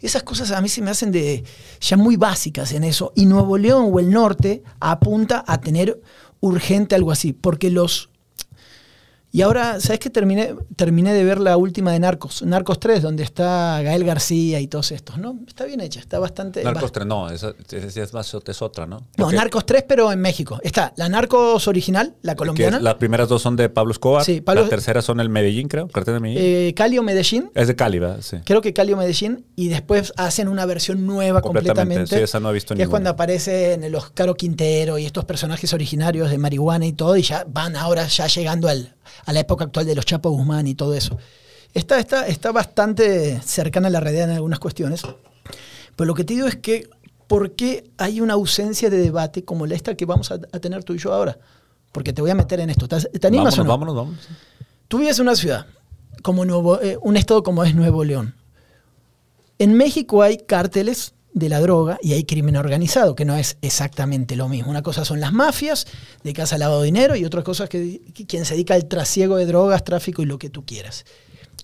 Speaker 1: Esas cosas a mí se me hacen de ya muy básicas en eso. Y Nuevo León o el norte apunta a tener urgente algo así. Porque los. Y ahora, ¿sabes qué? Terminé, terminé de ver la última de Narcos, Narcos 3, donde está Gael García y todos estos, ¿no? Está bien hecha, está bastante.
Speaker 2: Narcos 3, no, esa, esa es más es otra, ¿no?
Speaker 1: No, Narcos 3, pero en México. Está la Narcos original, la colombiana.
Speaker 2: es- las primeras dos son de Pablo Escobar.
Speaker 1: Sí, Pablo-
Speaker 2: la tercera son el Medellín, creo. Cartel de Medellín.
Speaker 1: eh, Cali o Medellín.
Speaker 2: es de Cali, ¿verdad? Sí.
Speaker 1: Creo que Cali o Medellín. Y después hacen una versión nueva
Speaker 2: Completamente,
Speaker 1: completamente.
Speaker 2: sí, esa no he visto
Speaker 1: Que es
Speaker 2: ninguna.
Speaker 1: cuando aparecen los Caro Quintero y estos personajes originarios de marihuana y todo. Y ya van ahora ya llegando al, a la época actual de los Chapo Guzmán y todo eso. Está, está, está bastante cercana a la realidad en algunas cuestiones. Pero lo que te digo es que, ¿por qué hay una ausencia de debate como la esta que vamos a, a tener tú y yo ahora? Porque te voy a meter en esto. ¿Te, te animas
Speaker 2: vámonos,
Speaker 1: o no?
Speaker 2: vámonos, vámonos.
Speaker 1: Tú vives en una ciudad, como Nuevo, eh, un estado como es Nuevo León. En México hay cárteles de la droga y hay crimen organizado, que no es exactamente lo mismo. Una cosa son las mafias, de casa lavado de dinero, y otra cosa es que, quien se dedica al trasiego de drogas, tráfico y lo que tú quieras.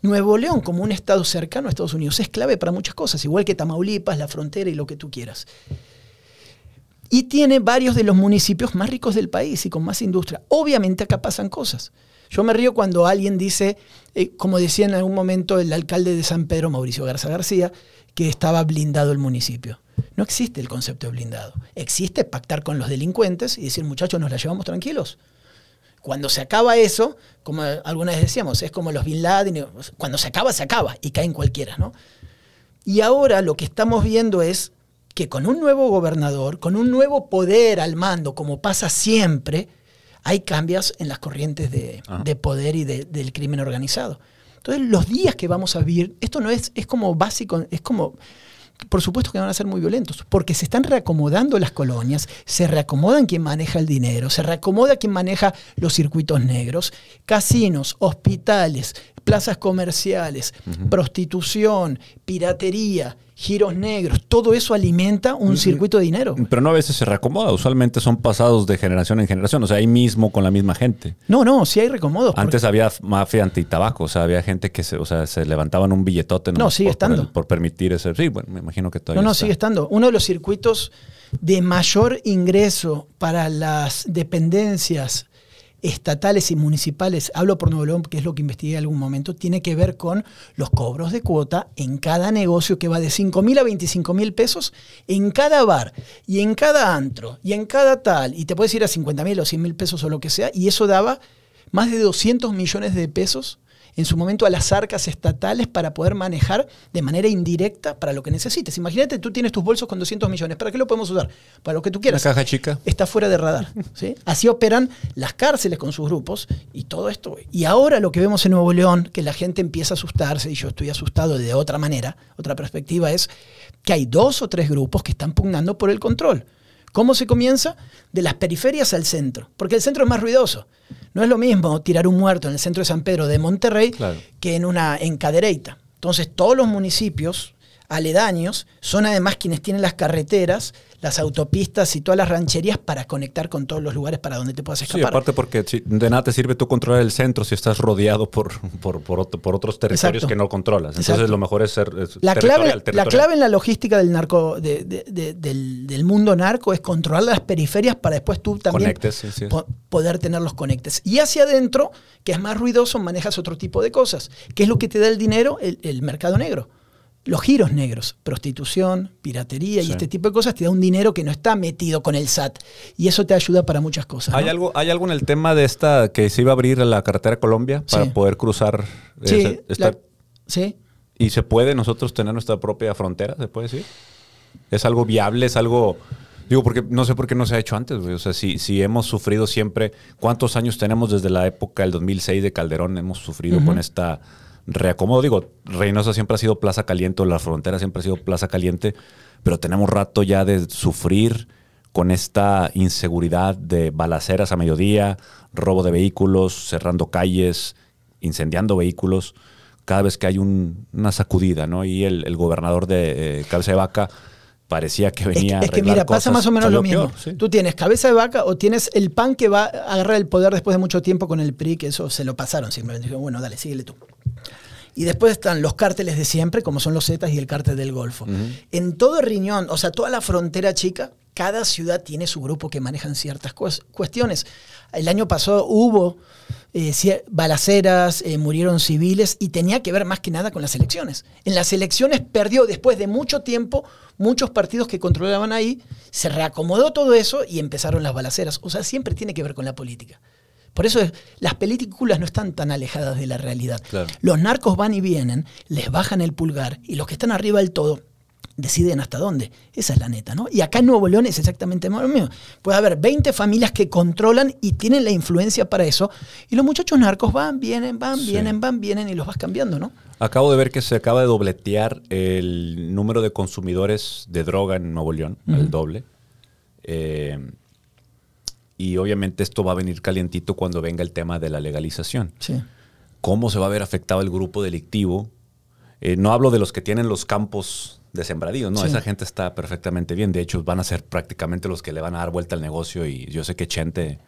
Speaker 1: Nuevo León, como un estado cercano a Estados Unidos, es clave para muchas cosas, igual que Tamaulipas, la frontera y lo que tú quieras. Y tiene varios de los municipios más ricos del país y con más industria. Obviamente acá pasan cosas. Yo me río cuando alguien dice, eh, como decía en algún momento el alcalde de San Pedro, Mauricio Garza García, que estaba blindado el municipio. No existe el concepto de blindado. Existe pactar con los delincuentes y decir, muchachos, nos la llevamos tranquilos. Cuando se acaba eso, como alguna vez decíamos, es como los Bin Laden, cuando se acaba, se acaba y caen cualquiera, ¿no? Y ahora lo que estamos viendo es que con un nuevo gobernador, con un nuevo poder al mando, como pasa siempre, hay cambios en las corrientes de, poder y de- del crimen organizado. Entonces, los días que vamos a vivir, esto no es, es como básico, es como, por supuesto que van a ser muy violentos, porque se están reacomodando las colonias, se reacomodan quien maneja el dinero, se reacomoda quien maneja los circuitos negros, casinos, hospitales, plazas comerciales, prostitución, piratería, giros negros, todo eso alimenta un circuito de dinero.
Speaker 2: Pero no a veces se reacomoda. Usualmente son pasados de generación en generación. O sea, ahí mismo con la misma gente.
Speaker 1: No, no, sí hay recomodos. porque-
Speaker 2: Antes había mafia antitabaco. O sea, había gente que se, o sea, se levantaban un billetote
Speaker 1: No, sigue
Speaker 2: por, por
Speaker 1: estando.
Speaker 2: el- por permitir ese. Sí, bueno, me imagino que
Speaker 1: No,
Speaker 2: todavía
Speaker 1: no,
Speaker 2: está.
Speaker 1: sigue estando. Uno de los circuitos de mayor ingreso para las dependencias estatales y municipales, hablo por Nuevo León, que es lo que investigué en algún momento, tiene que ver con los cobros de cuota en cada negocio que va de 5 mil a 25 mil pesos en cada bar y en cada antro y en cada tal, y te puedes ir a 50 mil o 100 mil pesos o lo que sea, y eso daba más de 200 millones de pesos en su momento a las arcas estatales para poder manejar de manera indirecta para lo que necesites. Imagínate, tú tienes tus bolsos con 200 millones. ¿Para qué lo podemos usar? Para lo que tú
Speaker 2: Una
Speaker 1: quieras.
Speaker 2: caja chica.
Speaker 1: Está fuera de radar. ¿sí? Así operan las cárceles con sus grupos y todo esto. Y ahora lo que vemos en Nuevo León, que la gente empieza a asustarse, y yo estoy asustado de otra manera, otra perspectiva, es que hay dos o tres grupos que están pugnando por el control ¿Cómo se comienza? De las periferias al centro, porque el centro es más ruidoso. No es lo mismo tirar un muerto en el centro de San Pedro de Monterrey
Speaker 2: Claro.
Speaker 1: que en una en Cadereyta. Entonces, todos los municipios aledaños son además quienes tienen las carreteras, las autopistas y todas las rancherías para conectar con todos los lugares para donde te puedas
Speaker 2: Sí,
Speaker 1: escapar.
Speaker 2: aparte porque de nada te sirve tú controlar el centro si estás rodeado por, por, por, otro- por otros territorios
Speaker 1: Exacto.
Speaker 2: que no controlas. Entonces
Speaker 1: Exacto.
Speaker 2: lo mejor es ser es
Speaker 1: La clave,
Speaker 2: territorial,
Speaker 1: la clave en la logística del narco, de- de- de- del, del mundo narco es controlar las periferias para después tú también
Speaker 2: Conectes, sí, sí.
Speaker 1: po- poder tener los conectes. Y hacia adentro, que es más ruidoso, manejas otro tipo de cosas. ¿Qué es lo que te da el dinero? El, el mercado negro. Los giros negros, prostitución, piratería
Speaker 2: Sí.
Speaker 1: y este tipo de cosas te da un dinero que no está metido con el SAT. Y eso te ayuda para muchas cosas.
Speaker 2: ¿Hay
Speaker 1: ¿no?
Speaker 2: algo, ¿Hay algo en el tema de esta que se iba a abrir la carretera Colombia para
Speaker 1: Sí.
Speaker 2: poder cruzar?
Speaker 1: Sí,
Speaker 2: ese- esta-
Speaker 1: la- sí.
Speaker 2: ¿Y se puede nosotros tener nuestra propia frontera? ¿Se puede decir? ¿Es algo viable? ¿Es algo.? Digo, porque no sé por qué no se ha hecho antes, güey. O sea, si, si hemos sufrido siempre. ¿Cuántos años tenemos desde la época del 2006 de Calderón? Hemos sufrido con esta reacomodo. Digo, Reynosa siempre ha sido plaza caliente, o la frontera siempre ha sido plaza caliente, pero tenemos rato ya de sufrir con esta inseguridad de balaceras a mediodía, robo de vehículos, cerrando calles, incendiando vehículos, cada vez que hay un- una sacudida, ¿no? Y el, el gobernador de eh, Cabeza de Vaca parecía que
Speaker 1: Es que,
Speaker 2: venía a
Speaker 1: es que mira, pasa
Speaker 2: cosas.
Speaker 1: más o menos lo mismo.
Speaker 2: peor, sí.
Speaker 1: Tú tienes cabeza de vaca o tienes el pan que va a agarrar el poder después de mucho tiempo con el PRI, que eso se lo pasaron simplemente. Dijeron, bueno, dale, síguele tú. Y después están los cárteles de siempre, como son los Zetas y el cártel del Golfo. En todo Riñón, o sea, toda la frontera chica, cada ciudad tiene su grupo que manejan ciertas cues- cuestiones. El año pasado hubo eh, balaceras, eh, murieron civiles y tenía que ver más que nada con las elecciones. En las elecciones perdió después de mucho tiempo muchos partidos que controlaban ahí, se reacomodó todo eso y empezaron las balaceras. O sea, siempre tiene que ver con la política. Por eso es- las películas no están tan alejadas de la realidad.
Speaker 2: Claro.
Speaker 1: Los narcos van y vienen, les bajan el pulgar y los que están arriba del todo deciden hasta dónde. Esa es la neta, ¿no? Y acá en Nuevo León es exactamente lo mismo. Puede haber 20 familias que controlan y tienen la influencia para eso. Y los muchachos narcos van, vienen, van,
Speaker 2: Sí.
Speaker 1: vienen, van, vienen y los vas cambiando, ¿no?
Speaker 2: Acabo de ver que se acaba de dobletear el número de consumidores de droga en Nuevo León,
Speaker 1: Ujú.
Speaker 2: el doble. Eh, y obviamente esto va a venir calientito cuando venga el tema de la legalización.
Speaker 1: Sí.
Speaker 2: ¿Cómo se va a ver afectado el grupo delictivo? Eh, no hablo de los que tienen los campos de sembradíos, no,
Speaker 1: Sí.
Speaker 2: esa gente está perfectamente bien. De hecho, van a ser prácticamente los que le van a dar vuelta al negocio y yo sé que Chente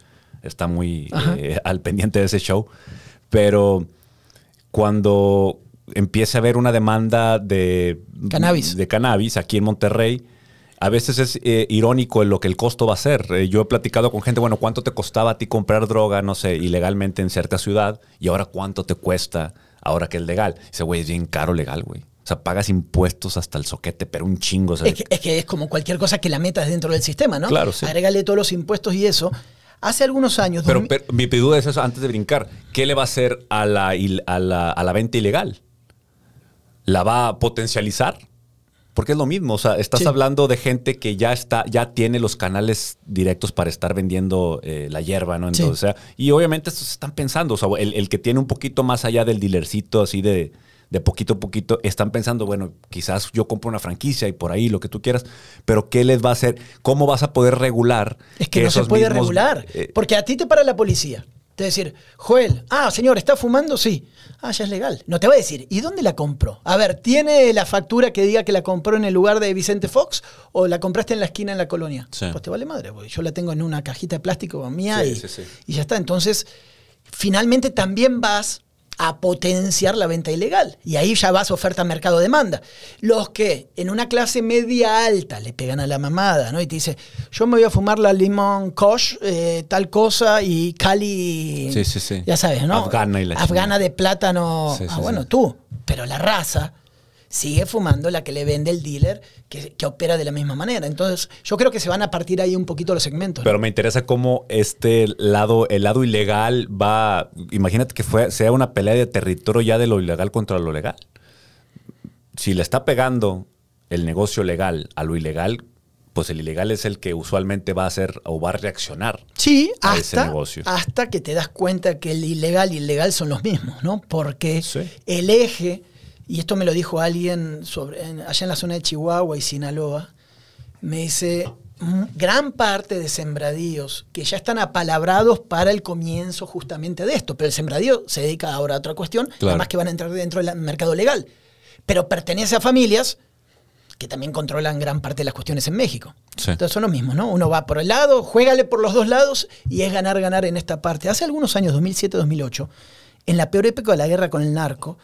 Speaker 2: está muy eh, *laughs* al pendiente de ese show, pero cuando empiece a haber una demanda de
Speaker 1: Cannabis.
Speaker 2: de cannabis aquí en Monterrey, a veces es eh, irónico en lo que el costo va a ser. Eh, yo he platicado con gente, bueno, ¿cuánto te costaba a ti comprar droga, no sé, ilegalmente en cierta ciudad? Y ahora, ¿cuánto te cuesta ahora que es legal? Dice, güey, es bien caro legal, güey. O sea, pagas impuestos hasta el soquete, pero un chingo.
Speaker 1: Es que, es que es como cualquier cosa que la metas dentro del sistema, ¿no?
Speaker 2: Claro, sí.
Speaker 1: Agrégale todos los impuestos y eso. Hace algunos años.
Speaker 2: Pero,
Speaker 1: dos
Speaker 2: pero mi duda es eso, antes de brincar, ¿qué le va a hacer a la, a la, a la venta ilegal? ¿La va a potencializar? Porque es lo mismo, o sea, estás
Speaker 1: Sí.
Speaker 2: hablando de gente que ya está, ya tiene los canales directos para estar vendiendo eh, la hierba, ¿no?
Speaker 1: Sí.
Speaker 2: Entonces, o sea, y obviamente estos están pensando, o sea, el, el que tiene un poquito más allá del dealercito, así de, de poquito a poquito, están pensando, bueno, quizás yo compro una franquicia y por ahí lo que tú quieras, pero ¿qué les va a hacer? ¿Cómo vas a poder regular?
Speaker 1: Es que, no se puede
Speaker 2: mismos,
Speaker 1: regular.
Speaker 2: eh,
Speaker 1: porque a ti te para la policía. Te va a decir, Joel, ah, señor, ¿está fumando? Sí. Ah, ya es legal. No te va a decir, ¿y dónde la compró? A ver, ¿tiene la factura que diga que la compró en el lugar de Vicente Fox o la compraste en la esquina en la colonia?
Speaker 2: Sí.
Speaker 1: Pues te vale madre, porque yo la tengo en una cajita de plástico mía
Speaker 2: Sí,
Speaker 1: y,
Speaker 2: sí, sí.
Speaker 1: y ya está. Entonces, finalmente también vas a potenciar la venta ilegal. Y ahí ya vas oferta mercado-demanda. Los que en una clase media alta le pegan a la mamada, ¿no? Y te dice, yo me voy a fumar la limón kosh, eh, tal cosa, y Cali,
Speaker 2: Sí, sí, sí.
Speaker 1: ya sabes, ¿no?
Speaker 2: Afgana y la
Speaker 1: Afgana de plátano. Ah, bueno, tú. Pero la raza sigue fumando la que le vende el dealer, que, que opera de la misma manera. Entonces, yo creo que se van a partir ahí un poquito los segmentos. ¿no?
Speaker 2: Pero me interesa cómo este lado, el lado ilegal va. Imagínate que fue, sea una pelea de territorio ya de lo ilegal contra lo legal. Si le está pegando el negocio legal a lo ilegal, pues el ilegal es el que usualmente va a hacer o va a reaccionar.
Speaker 1: Sí,
Speaker 2: a ese
Speaker 1: hasta,
Speaker 2: negocio.
Speaker 1: hasta que te das cuenta que el ilegal y el legal son los mismos, ¿no? Porque
Speaker 2: Sí.
Speaker 1: el eje, y esto me lo dijo alguien sobre, en- allá en la zona de Chihuahua y Sinaloa, me dice, gran parte de sembradíos que ya están apalabrados para el comienzo justamente de esto. Pero el sembradío se dedica ahora a otra cuestión, además que van a entrar dentro del mercado legal. Pero pertenece a familias que también controlan gran parte de las cuestiones en México. Entonces son los mismos, ¿no? Uno va por el lado, juégale por los dos lados y es ganar, ganar en esta parte. Hace algunos años, 2007-2008, en la peor época de la guerra con el narco,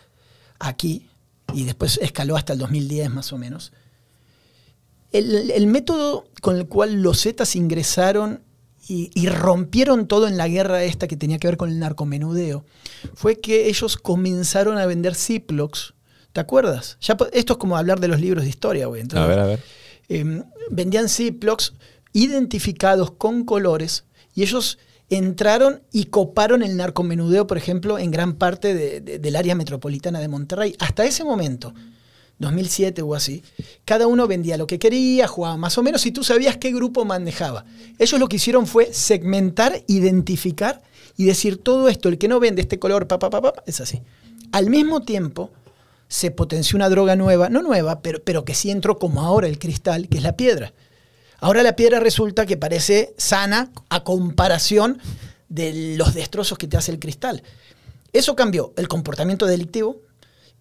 Speaker 1: aquí, y después escaló hasta el 2010 más o menos, el, método con el cual los Zetas ingresaron y, rompieron todo en la guerra esta que tenía que ver con el narcomenudeo fue que ellos comenzaron a vender Ziplocs. ¿Te acuerdas? Ya, esto es como hablar de los libros de historia, güey.
Speaker 2: a ver, a ver.
Speaker 1: Em, vendían Ziplocs identificados con colores y ellos entraron y coparon el narcomenudeo, por ejemplo, en gran parte del área metropolitana de Monterrey. Hasta ese momento, 2007 o así, cada uno vendía lo que quería, jugaba más o menos y tú sabías qué grupo manejaba. Ellos lo que hicieron fue segmentar, identificar y decir todo esto, el que no vende este color, pa, pa, pa, es así. Al mismo tiempo, se potenció una droga nueva, no nueva, pero, pero que sí entró como ahora el cristal, que es la piedra. Ahora la piedra resulta que parece sana a comparación de los destrozos que te hace el cristal. Eso cambió el comportamiento delictivo,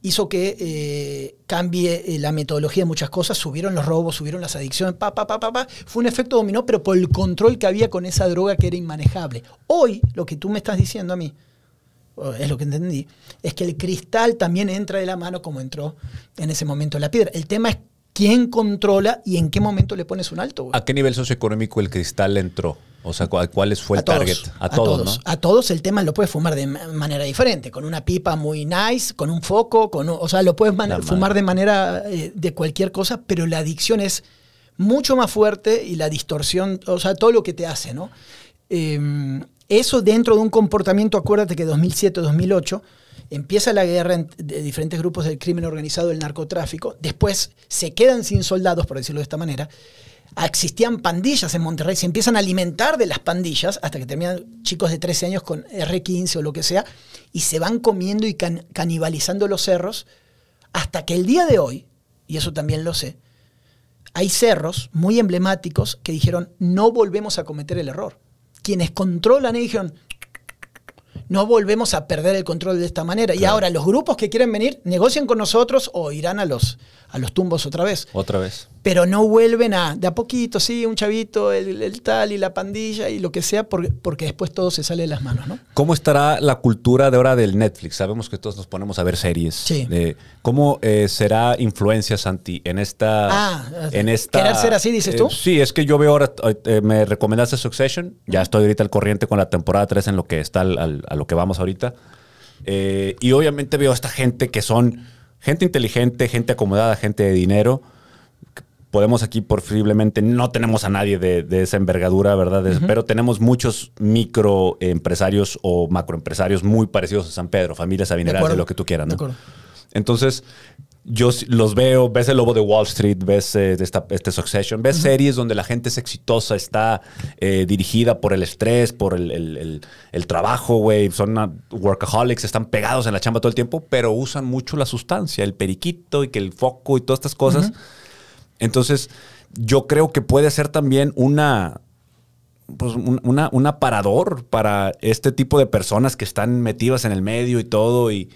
Speaker 1: hizo que eh, cambie eh, la metodología de muchas cosas, subieron los robos, subieron las adicciones, pa, pa, pa, pa, pa. Fue un efecto dominó, pero por el control que había con esa droga que era inmanejable. Hoy, lo que tú me estás diciendo a mí, es lo que entendí, es que el cristal también entra de la mano como entró en ese momento la piedra. El tema es quién controla y en qué momento le pones un alto.
Speaker 2: ¿A qué nivel socioeconómico el cristal entró? O sea, ¿cuál fue el target?
Speaker 1: a, todos, ¿no? A todos el tema lo puedes fumar de manera diferente, con una pipa muy nice, con un foco, con o sea, lo puedes fumar de manera eh, de cualquier cosa, pero la adicción es mucho más fuerte y la distorsión, o sea, todo lo que te hace, ¿no? Em, eso dentro de un comportamiento, acuérdate que 2007-2008 empieza la guerra de diferentes grupos del crimen organizado, el narcotráfico, después se quedan sin soldados, por decirlo de esta manera, existían pandillas en Monterrey, se empiezan a alimentar de las pandillas hasta que terminan chicos de 13 años con R15 o lo que sea, y se van comiendo y canibalizando los cerros, hasta que el día de hoy, y eso también lo sé, hay cerros muy emblemáticos que dijeron, no volvemos a cometer el error. Quienes controlan y dijeron, no volvemos a perder el control de esta manera. Y ahora los grupos que quieren venir negocian con nosotros o irán a los, a los tumbos otra vez.
Speaker 2: Otra vez.
Speaker 1: Pero no vuelven a, de a poquito, sí, un chavito, el, tal y la pandilla y lo que sea, porque, porque, después todo se sale de las manos, ¿no?
Speaker 2: ¿Cómo estará la cultura de ahora del Netflix? Sabemos que todos nos ponemos a ver series.
Speaker 1: Sí.
Speaker 2: ¿Cómo eh, será influencia, Santi, en esta...
Speaker 1: Ah,
Speaker 2: en esta,
Speaker 1: ¿querer ser así, dices tú?
Speaker 2: Eh, sí, es que yo veo ahora, eh, me recomendaste Succession, ya estoy ahorita al corriente con la temporada 3 en lo que está a lo que vamos ahorita. y obviamente veo a esta gente que son gente inteligente, gente acomodada, gente de dinero. Podemos aquí posiblemente, no tenemos a nadie de, esa envergadura, ¿verdad? Pero tenemos muchos microempresarios o macroempresarios muy parecidos a San Pedro, familias adinerales, de, lo que tú quieras, ¿no? Entonces, yo los veo, ves el lobo de Wall Street, ves eh, esta, este Succession, ves series donde la gente es exitosa, está eh, dirigida por el estrés, por el, trabajo, güey, son workaholics, están pegados en la chamba todo el tiempo, pero usan mucho la sustancia, el periquito y que el foco y todas estas cosas. Entonces, yo creo que puede ser también una, pues, una, un aparador para este tipo de personas que están metidas en el medio y todo y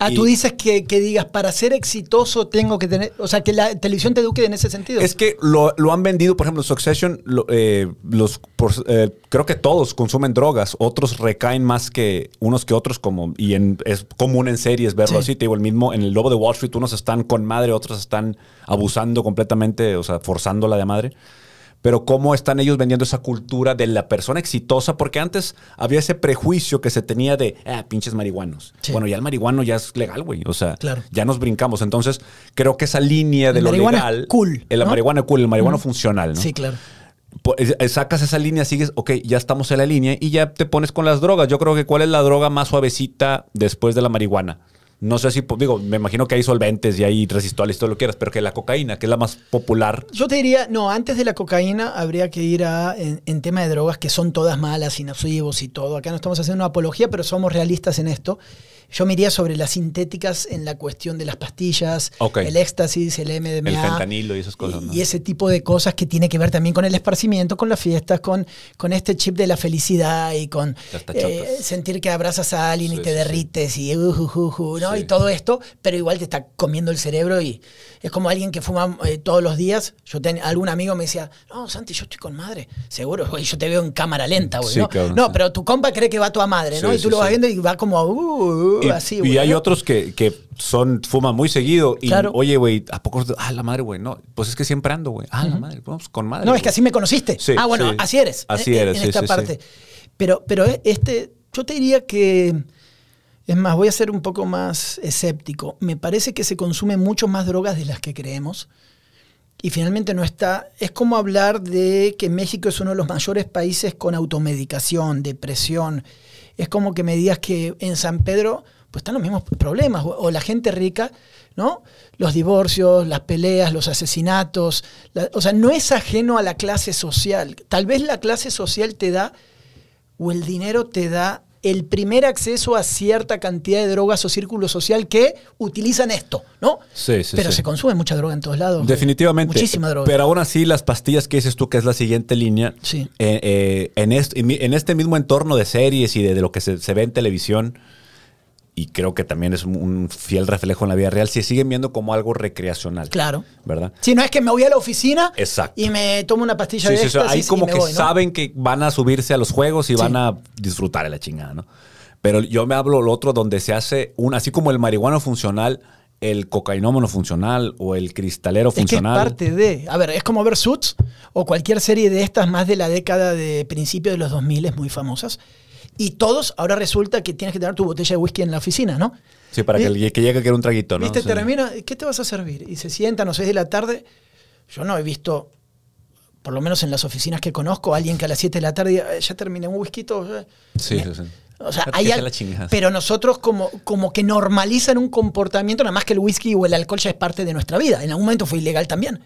Speaker 1: Ah, tú dices que, digas, para ser exitoso tengo que tener, o sea, que la televisión te eduque en ese sentido.
Speaker 2: Es que lo, han vendido, por ejemplo, Succession, eh, los, eh, creo que todos consumen drogas, otros recaen más que unos que otros, como, y es común en series verlo así, te digo, el mismo, en el Lobo de Wall Street, unos están con madre, otros están abusando completamente, o sea, forzándola de madre pero cómo están ellos vendiendo esa cultura de la persona exitosa, porque antes había ese prejuicio que se tenía de, ah, pinches marihuanos. Bueno, ya el marihuano ya es legal, güey. O sea, ya nos brincamos. Entonces, creo que esa línea de lo legal.
Speaker 1: Cool.
Speaker 2: El marihuana cool, el marihuana funcional, ¿no?
Speaker 1: Sí, claro.
Speaker 2: Eh, sacas esa línea, sigues, ok, ya estamos en la línea y ya te pones con las drogas. Yo creo que cuál es la droga más suavecita después de la marihuana. No sé si, digo, me imagino que hay solventes y hay resistores, todo lo que quieras, pero que la cocaína, que es la más popular.
Speaker 1: Yo te diría, no, antes de la cocaína habría que ir a, en, tema de drogas que son todas malas, inofensivos y todo. Acá no estamos haciendo una apología, pero somos realistas en esto. Yo me iría sobre las sintéticas en la cuestión de las pastillas, el éxtasis, el MDMA.
Speaker 2: El fentanilo y esas cosas,
Speaker 1: y-
Speaker 2: ¿no?
Speaker 1: Y ese tipo de cosas que tiene que ver también con el esparcimiento, con las fiestas, con, con este chip de la felicidad y con eh, sentir que abrazas a alguien y te
Speaker 2: sí, sí.
Speaker 1: derrites y, uh, uh, uh, uh, ¿no? Y todo esto, pero igual te está comiendo el cerebro y es como alguien que fuma eh, todos los días. Yo ten- algún amigo me decía, no, Santi, yo estoy con madre. Seguro, güey, yo te veo en cámara lenta, güey.
Speaker 2: Sí,
Speaker 1: ¿no?
Speaker 2: cabrón,
Speaker 1: no pero tu compa cree que va a tu madre, ¿no? Y tú lo vas viendo y va como uh,
Speaker 2: Y,
Speaker 1: así,
Speaker 2: y
Speaker 1: güey.
Speaker 2: hay otros que, que son, fuman muy seguido. Y,
Speaker 1: Claro.
Speaker 2: oye, güey, ¿a poco? Ah, la madre, güey. No, pues es que siempre ando, güey. Ah, la madre, vamos con madre.
Speaker 1: No, es que así me conociste.
Speaker 2: Sí,
Speaker 1: ah, bueno,
Speaker 2: sí.
Speaker 1: así eres.
Speaker 2: Así
Speaker 1: en-
Speaker 2: eres,
Speaker 1: En
Speaker 2: sí,
Speaker 1: esta
Speaker 2: sí, sí.
Speaker 1: parte. Pero, pero este, yo te diría que. Es más, voy a ser un poco más escéptico. Me parece que se consumen mucho más drogas de las que creemos. Y finalmente no está. Es como hablar de que México es uno de los mayores países con automedicación, depresión. Es como que me digas que en San Pedro pues están los mismos problemas. O, la gente rica, ¿no? Los divorcios, las peleas, los asesinatos. o sea, no es ajeno a la clase social. Tal vez la clase social te da, o el dinero te da el primer acceso a cierta cantidad de drogas o círculo social que utilizan esto, ¿no?
Speaker 2: Sí, sí,
Speaker 1: Pero
Speaker 2: sí.
Speaker 1: se consume mucha droga en todos lados.
Speaker 2: Definitivamente.
Speaker 1: Muchísima droga.
Speaker 2: Pero aún así, las pastillas que dices tú, que es la siguiente línea,
Speaker 1: Sí.
Speaker 2: eh, eh, en, est- en este mismo entorno de series y de, de lo que se, se ve en televisión, y creo que también es un, fiel reflejo en la vida real, se siguen viendo como algo recreacional.
Speaker 1: Claro.
Speaker 2: ¿Verdad?
Speaker 1: Si no es que me voy a la oficina
Speaker 2: Exacto.
Speaker 1: y me tomo una pastilla
Speaker 2: Sí,
Speaker 1: de
Speaker 2: sí, sí. Ahí como
Speaker 1: y
Speaker 2: que
Speaker 1: voy, ¿no?
Speaker 2: saben que van a subirse a los juegos y van a disfrutar de la chingada, ¿no? Pero yo me hablo lo otro donde se hace un, así como el marihuano funcional, el cocainómano funcional o el cristalero
Speaker 1: Es que es
Speaker 2: funcional.
Speaker 1: parte de. A ver, es como ver Suits o cualquier serie de estas más de la década de principio de los 2000 muy famosas. Y todos, ahora resulta que tienes que tener tu botella de whisky en la oficina, ¿no?
Speaker 2: Sí, para que, el, que llegue a querer un traguito, ¿no?
Speaker 1: ¿Viste?
Speaker 2: Sí.
Speaker 1: Termina, ¿qué te vas a servir? Y se sientan a las 6 de la tarde. Yo no he visto, por lo menos en las oficinas que conozco, alguien que a las 7 de la tarde diga, "Eh, ya terminé un whisky. eh".
Speaker 2: Sí, sí, sí.
Speaker 1: O sea, hay al- pero nosotros como, como que normalizan un comportamiento, nada más que el whisky o el alcohol ya es parte de nuestra vida. En algún momento fue ilegal también.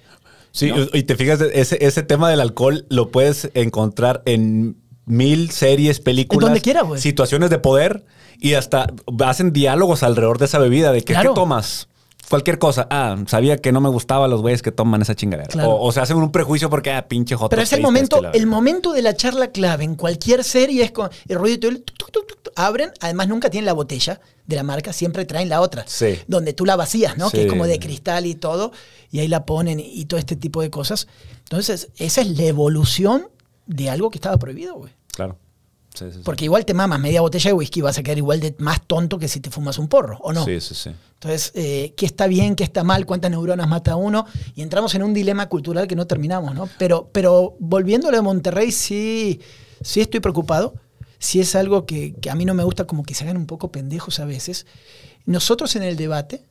Speaker 2: Sí,
Speaker 1: ¿no?
Speaker 2: y te fijas, ese, ese tema del alcohol lo puedes encontrar en mil series, películas,
Speaker 1: donde quiera, güey.
Speaker 2: situaciones de poder y hasta hacen diálogos alrededor de esa bebida, de que,
Speaker 1: Claro.
Speaker 2: ¿qué tomas? Cualquier cosa. Ah, sabía que no me gustaban los güeyes que toman esa chingadera.
Speaker 1: Claro.
Speaker 2: O, o se hacen un prejuicio porque, ah, pinche joto.
Speaker 1: Pero es el momento, el momento de la charla clave en cualquier serie es con el tuc, tuc, abren, además nunca tienen la botella de la marca, siempre traen la otra,
Speaker 2: Sí.
Speaker 1: donde tú la vacías, ¿no? Que es como de cristal y todo, y ahí la ponen y todo este tipo de cosas. Entonces, esa es la evolución de algo que estaba prohibido, güey.
Speaker 2: Claro. Sí, sí, sí.
Speaker 1: Porque igual te mamas media botella de whisky, vas a quedar igual de más tonto que si te fumas un porro, ¿o no?
Speaker 2: Sí, sí, sí.
Speaker 1: Entonces, eh, ¿qué está bien, qué está mal, cuántas neuronas mata uno? Y entramos en un dilema cultural que no terminamos, ¿no? Pero, pero volviendo a Monterrey, sí, sí estoy preocupado. Sí es algo que, que a mí no me gusta, como que se hagan un poco pendejos a veces. Nosotros en el debate,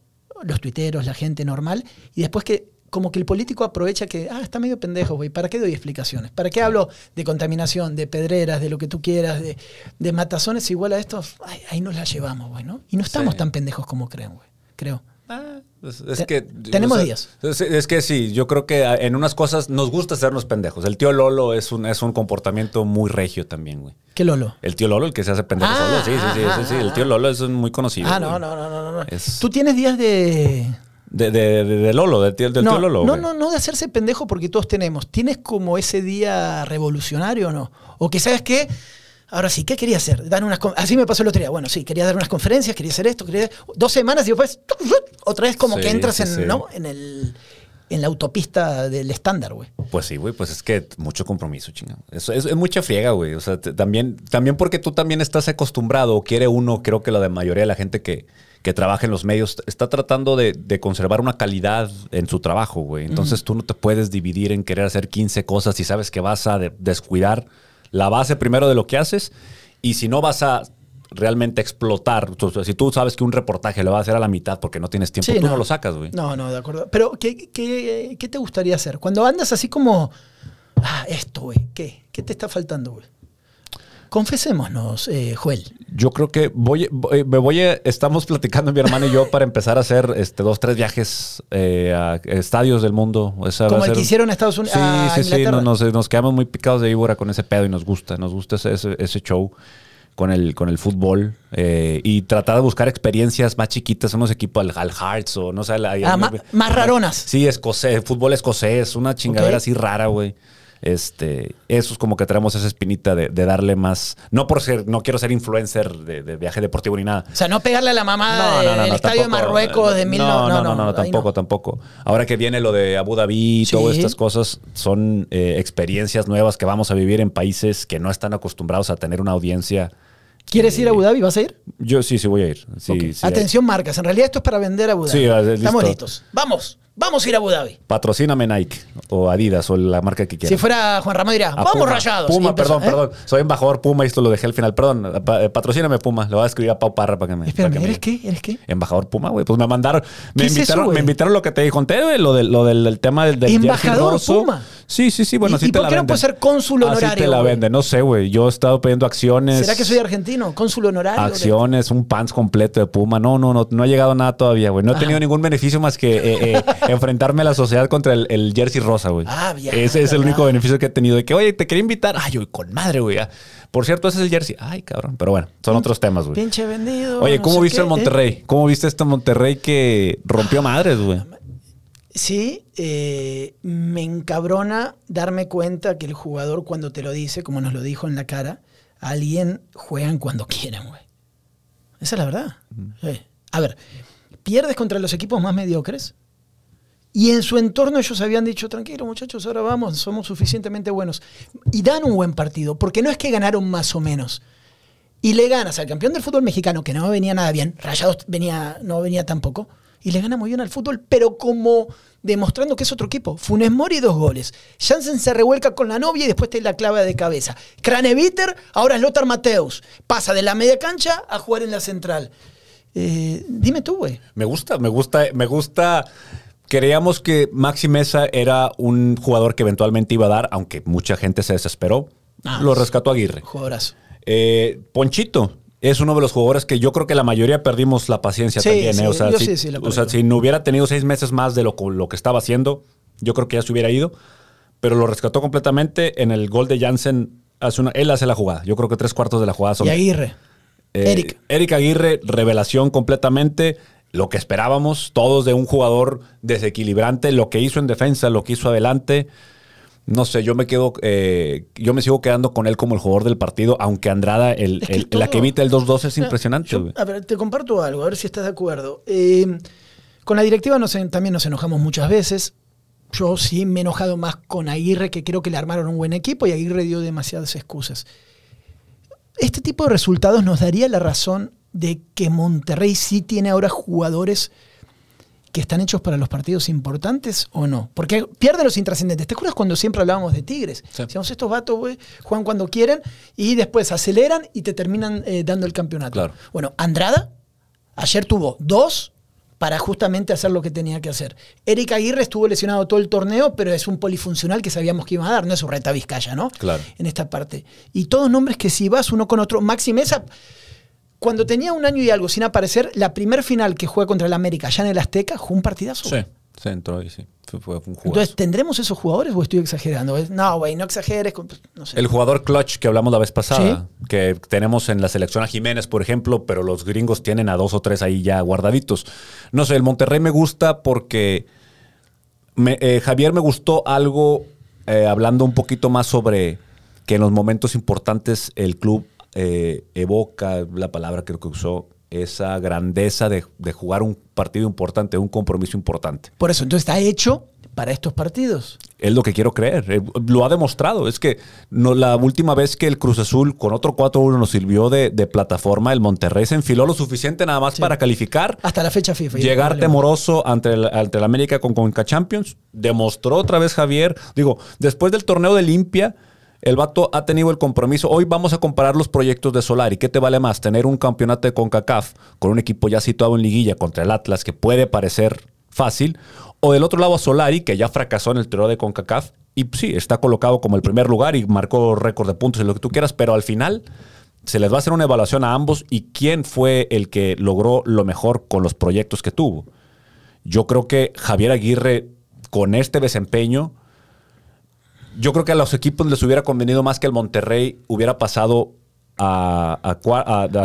Speaker 1: los tuiteros, la gente normal, y después que como que el político aprovecha que, ah, está medio pendejo, güey, ¿para qué doy explicaciones? ¿Para qué hablo de contaminación, de pedreras, de lo que tú quieras, de, de matazones igual a estos? Ay, ahí nos la llevamos, güey, ¿no? Y no estamos
Speaker 2: Sí.
Speaker 1: tan pendejos como creen, güey, creo.
Speaker 2: Ah, es, es
Speaker 1: Te-
Speaker 2: que
Speaker 1: tenemos días.
Speaker 2: Es, es que sí, yo creo que en unas cosas nos gusta hacernos pendejos. El tío Lolo es un, es un comportamiento muy regio también, güey.
Speaker 1: ¿Qué Lolo?
Speaker 2: El tío Lolo, el que se hace pendejo
Speaker 1: Ah,
Speaker 2: solo. Sí, sí, sí,
Speaker 1: ah,
Speaker 2: sí, sí.
Speaker 1: ah,
Speaker 2: El tío
Speaker 1: ah.
Speaker 2: Lolo es muy conocido.
Speaker 1: Ah, no, no, no, no, no.
Speaker 2: Es-
Speaker 1: Tú tienes días de...
Speaker 2: De, de, de- de Lolo, del tío, del
Speaker 1: no,
Speaker 2: tío Lolo.
Speaker 1: no,
Speaker 2: güey.
Speaker 1: no, no de hacerse pendejo porque todos tenemos. ¿Tienes como ese día revolucionario o no? O que, ¿sabes qué? Ahora sí, ¿qué quería hacer? Dar unas Así me pasó el otro día. Bueno, sí, quería dar unas conferencias, quería hacer esto, quería... Dos semanas y después otra vez como
Speaker 2: Sí,
Speaker 1: que entras
Speaker 2: sí,
Speaker 1: en,
Speaker 2: sí.
Speaker 1: ¿no? en, el, en la autopista del estándar, güey.
Speaker 2: Pues sí, güey, pues es que mucho compromiso, chingado. Eso es, es mucha friega, güey. O sea, también, también porque tú también estás acostumbrado, o quiere uno, creo que la de mayoría de la gente que, que trabaja en los medios, está tratando de, de conservar una calidad en su trabajo, güey. Entonces tú no te puedes dividir en querer hacer 15 cosas y sabes que vas a de- descuidar la base primero de lo que haces. Y si no vas a realmente explotar, si tú sabes que un reportaje lo vas a hacer a la mitad porque no tienes tiempo,
Speaker 1: Sí,
Speaker 2: tú no, lo sacas, güey.
Speaker 1: No, no, de acuerdo. Pero, ¿qué, qué, qué te gustaría hacer? Cuando andas así como, ah, esto, güey, ¿qué? ¿Qué te está faltando, güey? Confesémonos, eh, Joel.
Speaker 2: Yo creo que voy, voy- me voy a, estamos platicando mi hermano y yo para empezar a hacer este, dos, tres viajes eh, a estadios del mundo. Esa
Speaker 1: Como el
Speaker 2: ser-
Speaker 1: que hicieron a Estados Unidos.
Speaker 2: Sí,
Speaker 1: a
Speaker 2: sí, sí,
Speaker 1: Inglaterra.
Speaker 2: no- nos, nos quedamos muy picados de víbora con ese pedo y nos gusta, nos gusta ese, ese, ese show. con el, con el fútbol eh, y tratar de buscar experiencias más chiquitas, unos equipos al, al Hearts o no sé. la-
Speaker 1: Ah, más raronas.
Speaker 2: Sí, escocés, fútbol escocés, una chingadera así rara, güey. Este, eso es como que traemos esa espinita de, de darle más. No por ser, no quiero ser influencer de, de viaje deportivo ni nada.
Speaker 1: O sea, no pegarle a la mamá del estadio de. Marruecos de mil
Speaker 2: no, no, no, no, tampoco, tampoco. Ahora que viene lo de Abu Dhabi y
Speaker 1: Sí.
Speaker 2: todas estas cosas, son eh, experiencias nuevas que vamos a vivir en países que no están acostumbrados a tener una audiencia.
Speaker 1: ¿Quieres ir a Abu Dhabi? ¿Vas a ir?
Speaker 2: Yo sí, sí voy a ir. Sí,
Speaker 1: Ok.
Speaker 2: sí,
Speaker 1: Atención, marcas. En realidad esto es para vender a Abu Dhabi.
Speaker 2: Sí.
Speaker 1: Estamos listos. Vamos, vamos a ir a Abu Dhabi.
Speaker 2: Patrocíname Nike o Adidas o la marca que quieras.
Speaker 1: Si fuera Juan Ramón diría, vamos
Speaker 2: Puma.
Speaker 1: rayados.
Speaker 2: Puma,
Speaker 1: empezó,
Speaker 2: perdón,
Speaker 1: ¿eh?
Speaker 2: perdón. Soy embajador Puma y esto lo dejé al final. Perdón, eh, patrocíname Puma. Le voy a escribir a Pau Parra para que me.
Speaker 1: Espérame,
Speaker 2: que me-
Speaker 1: ¿eres qué? ¿Eres qué?
Speaker 2: Embajador Puma, güey. Pues me mandaron. Me
Speaker 1: ¿Qué es eso,
Speaker 2: invitaron, me invitaron lo que te conté, güey, lo del, lo del, del tema del, del
Speaker 1: ¿Embajador. Puma?
Speaker 2: Sí, sí, sí. Bueno,
Speaker 1: ¿Y-
Speaker 2: sí
Speaker 1: y
Speaker 2: te
Speaker 1: por
Speaker 2: la
Speaker 1: qué no puede ser cónsul
Speaker 2: Así
Speaker 1: honorario,
Speaker 2: te la venden. No sé, güey. Yo he estado pidiendo acciones.
Speaker 1: ¿Será que soy argentino? ¿Cónsul honorario?
Speaker 2: Acciones, un pants completo de Puma. No, no, no, no ha llegado nada todavía, güey. No he
Speaker 1: Ajá.
Speaker 2: tenido ningún beneficio más que eh, eh, enfrentarme a la sociedad contra el, el jersey rosa, güey.
Speaker 1: Ah, bien,
Speaker 2: Ese es el único beneficio que he tenido. De que, oye, te quería invitar. Ay, güey, con madre, güey. ah. Por cierto, ese es el jersey. Ay, cabrón. Pero bueno, son otros temas, güey.
Speaker 1: Pinche vendido.
Speaker 2: Oye,
Speaker 1: no
Speaker 2: ¿cómo
Speaker 1: sé
Speaker 2: viste
Speaker 1: qué,
Speaker 2: el
Speaker 1: ¿eh?
Speaker 2: Monterrey? ¿Cómo viste este Monterrey que rompió madres, güey?
Speaker 1: Sí, eh, me encabrona darme cuenta que el jugador cuando te lo dice, como nos lo dijo en la cara, alguien juegan cuando quieran, güey. Esa es la verdad. Sí. A ver, pierdes contra los equipos más mediocres y en su entorno ellos habían dicho, tranquilo muchachos, ahora vamos, somos suficientemente buenos. Y dan un buen partido, porque no es que ganaron más o menos. Y le ganas al campeón del fútbol mexicano, que no venía nada bien, Rayados venía, no venía tampoco, y le gana muy bien al fútbol, pero como demostrando que es otro equipo. Funes Mori, dos goles. Jansen se revuelca con la novia y después te la clava de cabeza. Craneviter, ahora es Lothar Mateus. Pasa de la media cancha a jugar en la central. Eh, dime tú, güey.
Speaker 2: Me gusta, me gusta, me gusta. Creíamos que Maxi Mesa era un jugador que eventualmente iba a dar, aunque mucha gente se desesperó.
Speaker 1: Ah,
Speaker 2: Lo
Speaker 1: sí.
Speaker 2: rescató Aguirre.
Speaker 1: Jugadorazo.
Speaker 2: Eh, Ponchito es uno de los jugadores que yo creo que la mayoría perdimos la paciencia
Speaker 1: Sí,
Speaker 2: también.
Speaker 1: sí,
Speaker 2: ¿eh? O sea, si,
Speaker 1: sí, sí,
Speaker 2: o sea, si no hubiera tenido seis meses más de lo, lo que estaba haciendo, yo creo que ya se hubiera ido. Pero lo rescató completamente. En el gol de Jansen, hace una, él hace la jugada. Yo creo que tres cuartos de la jugada son
Speaker 1: Y Aguirre.
Speaker 2: eh,
Speaker 1: Eric.
Speaker 2: Eric Aguirre, revelación completamente. Lo que esperábamos todos de un jugador desequilibrante, lo que hizo en defensa, lo que hizo adelante. No sé, yo me quedo, eh, yo me sigo quedando con él como el jugador del partido, aunque Andrada, el,
Speaker 1: Es que
Speaker 2: el-
Speaker 1: todo-
Speaker 2: la que evita el 2-2 es impresionante.
Speaker 1: yo- a ver, te comparto algo, a ver si estás de acuerdo. Eh, con la directiva nos también nos enojamos muchas veces. Yo sí me he enojado más con Aguirre, que creo que le armaron un buen equipo y Aguirre dio demasiadas excusas. Este tipo de resultados nos daría la razón de que Monterrey sí tiene ahora jugadores que están hechos para los partidos importantes o no. Porque pierden los intrascendentes. ¿Te acuerdas cuando siempre hablábamos de Tigres?
Speaker 2: Sí.
Speaker 1: Decíamos, estos vatos, güey, juegan cuando quieren y después aceleran y te terminan eh, dando el campeonato.
Speaker 2: Claro.
Speaker 1: Bueno, Andrada ayer tuvo dos para justamente hacer lo que tenía que hacer. Eric Aguirre estuvo lesionado todo el torneo, pero es un polifuncional que sabíamos que iba a dar, no es un reta Vizcaya, ¿no?
Speaker 2: Claro.
Speaker 1: En esta parte. Y todos nombres que si vas uno con otro. Maxi Mesa, cuando tenía un año y algo sin aparecer, la primer final que juega contra el América, allá en el Azteca, jugó un partidazo.
Speaker 2: Sí, se entró ahí, sí. Fue, fue un jugazo.
Speaker 1: Entonces, ¿tendremos esos jugadores o estoy exagerando? No, güey, no exageres. con- No sé.
Speaker 2: El jugador clutch que hablamos la vez pasada, que tenemos en la selección a Jiménez, por ejemplo, pero los gringos tienen a dos o tres ahí ya guardaditos. No sé, el Monterrey me gusta porque me- eh, Javier me gustó algo, eh, hablando un poquito más sobre que en los momentos importantes el club eh, evoca, la palabra creo que usó, esa grandeza de, de jugar un partido importante, un compromiso importante.
Speaker 1: Por eso, entonces está hecho para estos partidos.
Speaker 2: Es lo que quiero creer. Eh, Lo ha demostrado. Es que no, la última vez que el Cruz Azul con otro 4-1 nos sirvió de, de plataforma, el Monterrey se enfiló lo suficiente nada más
Speaker 1: Sí.
Speaker 2: para calificar.
Speaker 1: Hasta la fecha FIFA.
Speaker 2: Llegar
Speaker 1: Vale,
Speaker 2: temoroso ante el, ante el América con Conca Champions. Demostró otra vez Javier. Digo, después del torneo de limpia, el vato ha tenido el compromiso. Hoy vamos a comparar los proyectos de Solari. ¿Qué te vale más? Tener un campeonato de CONCACAF con un equipo ya situado en liguilla contra el Atlas, que puede parecer fácil. O del otro lado a Solari, que ya fracasó en el torneo de CONCACAF. Y sí, está colocado como el primer lugar y marcó récord de puntos y lo que tú quieras. Pero al final se les va a hacer una evaluación a ambos y quién fue el que logró lo mejor con los proyectos que tuvo. Yo creo que Javier Aguirre, con este desempeño, yo creo que a los equipos les hubiera convenido más que el Monterrey hubiera pasado a,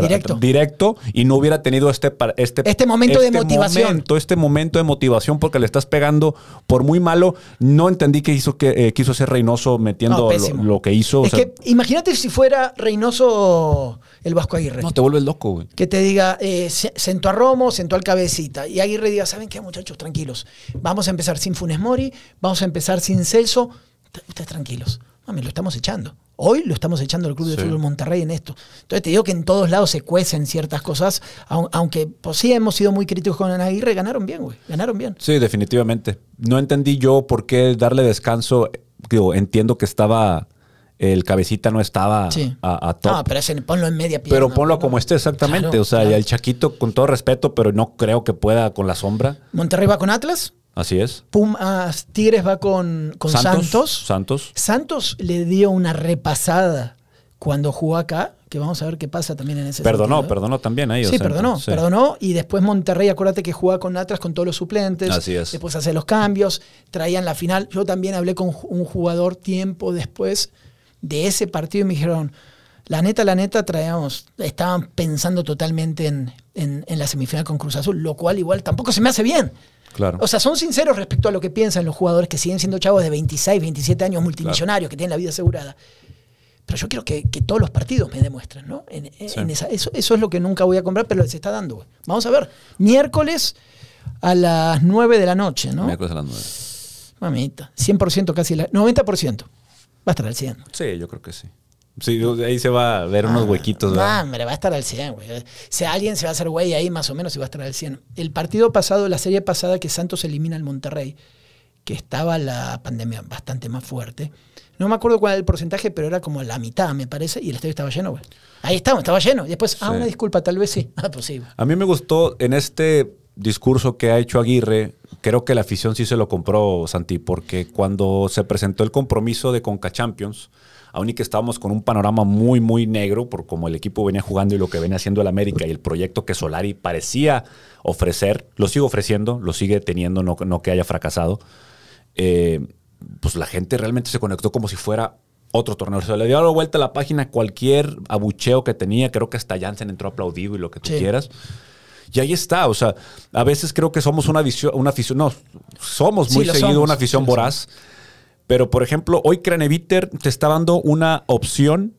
Speaker 1: Directo.
Speaker 2: directo y no hubiera tenido este, este,
Speaker 1: Este momento de motivación.
Speaker 2: momento, este momento de motivación porque le estás pegando por muy malo. No entendí que hizo que eh, quiso ser Reynoso metiendo
Speaker 1: No,
Speaker 2: lo, que hizo. o
Speaker 1: Es
Speaker 2: sea,
Speaker 1: que imagínate si fuera Reynoso el Vasco Aguirre.
Speaker 2: no te vuelves loco, güey.
Speaker 1: que te diga, eh, se- sentó a Romo, sentó al cabecita. Y Aguirre diga, ¿saben qué, muchachos? Tranquilos. Vamos a empezar sin Funes Mori, vamos a empezar sin Celso. Ustedes tranquilos. Mami, lo estamos echando. Hoy lo estamos echando al Club de
Speaker 2: Sí.
Speaker 1: Fútbol Monterrey en esto. Entonces te digo que en todos lados se cuecen ciertas cosas, au- aunque pues, sí hemos sido muy críticos con Aguirre, ganaron bien, güey. Ganaron bien.
Speaker 2: Sí, definitivamente. No entendí yo por qué darle descanso. Digo, entiendo que estaba. El cabecita no estaba
Speaker 1: Sí.
Speaker 2: a, a top.
Speaker 1: No, pero ese, ponlo en media pierna.
Speaker 2: Pero ponlo como esté exactamente.
Speaker 1: Claro,
Speaker 2: o sea,
Speaker 1: claro.
Speaker 2: y el Chaquito, con todo respeto, pero no creo que pueda con la sombra.
Speaker 1: Monterrey va con Atlas,
Speaker 2: Así es.
Speaker 1: Pumas, Tigres va con, con Santos.
Speaker 2: Santos.
Speaker 1: Santos le dio una repasada cuando jugó acá, que vamos a ver qué pasa también en ese
Speaker 2: Perdonó,
Speaker 1: sentido, ¿eh?
Speaker 2: perdonó también ahí. o
Speaker 1: Sí, perdonó,
Speaker 2: sí.
Speaker 1: perdonó. Y después Monterrey, acuérdate que jugaba con Atlas con todos los suplentes.
Speaker 2: Así es.
Speaker 1: Después hace los cambios, traían la final. Yo también hablé con un jugador tiempo después de ese partido y me dijeron, la neta, la neta, traíamos, estaban pensando totalmente en, en- en la semifinal con Cruz Azul, lo cual igual tampoco se me hace bien.
Speaker 2: Claro.
Speaker 1: O sea, son sinceros respecto a lo que piensan los jugadores que siguen siendo chavos de 26, 27 años multimillonarios, que tienen la vida asegurada. Pero yo quiero que, que todos los partidos me demuestren, ¿no? En- en-
Speaker 2: Sí.
Speaker 1: en esa- eso, eso es lo que nunca voy a comprar, pero se está dando. Vamos a ver. Miércoles a las 9 de la noche, ¿no?
Speaker 2: Miércoles a las nueve.
Speaker 1: Mamita. 100% casi. La, 90%. Va a estar al 100.
Speaker 2: Sí, yo creo que sí. Sí, ahí se va a ver unos huequitos.
Speaker 1: No,
Speaker 2: ¿verdad?
Speaker 1: hombre, va a estar al 100, güey. Si alguien se va a hacer güey ahí más o menos y va a estar al 100. El partido pasado, la serie pasada que Santos elimina al Monterrey, que estaba la pandemia bastante más fuerte. No me acuerdo cuál era el porcentaje, pero era como la mitad, me parece, y el estadio estaba lleno, güey. Ahí estaba, estaba lleno. Y después, ah, una disculpa, tal vez sí. *laughs* Ah, pues sí.
Speaker 2: A mí me gustó en este discurso que ha hecho Aguirre, creo que la afición sí se lo compró, Santi, porque cuando se presentó el compromiso de Conca Champions, aún y que estábamos con un panorama muy, muy negro por cómo el equipo venía jugando y lo que venía haciendo el América y el proyecto que Solari parecía ofrecer, lo sigue ofreciendo, lo sigue teniendo, no, no que haya fracasado. eh, pues la gente realmente se conectó como si fuera otro torneo. O sea, le dio la vuelta a la página cualquier abucheo que tenía. Creo que hasta Jansen entró aplaudido y lo que tú
Speaker 1: Sí.
Speaker 2: quieras. Y ahí está. O sea, a veces creo que somos una visión, una afición, no, somos
Speaker 1: Sí,
Speaker 2: muy
Speaker 1: lo
Speaker 2: seguido
Speaker 1: somos,
Speaker 2: una afición
Speaker 1: sí,
Speaker 2: voraz. Pero, por ejemplo, hoy Craneviter te está dando una opción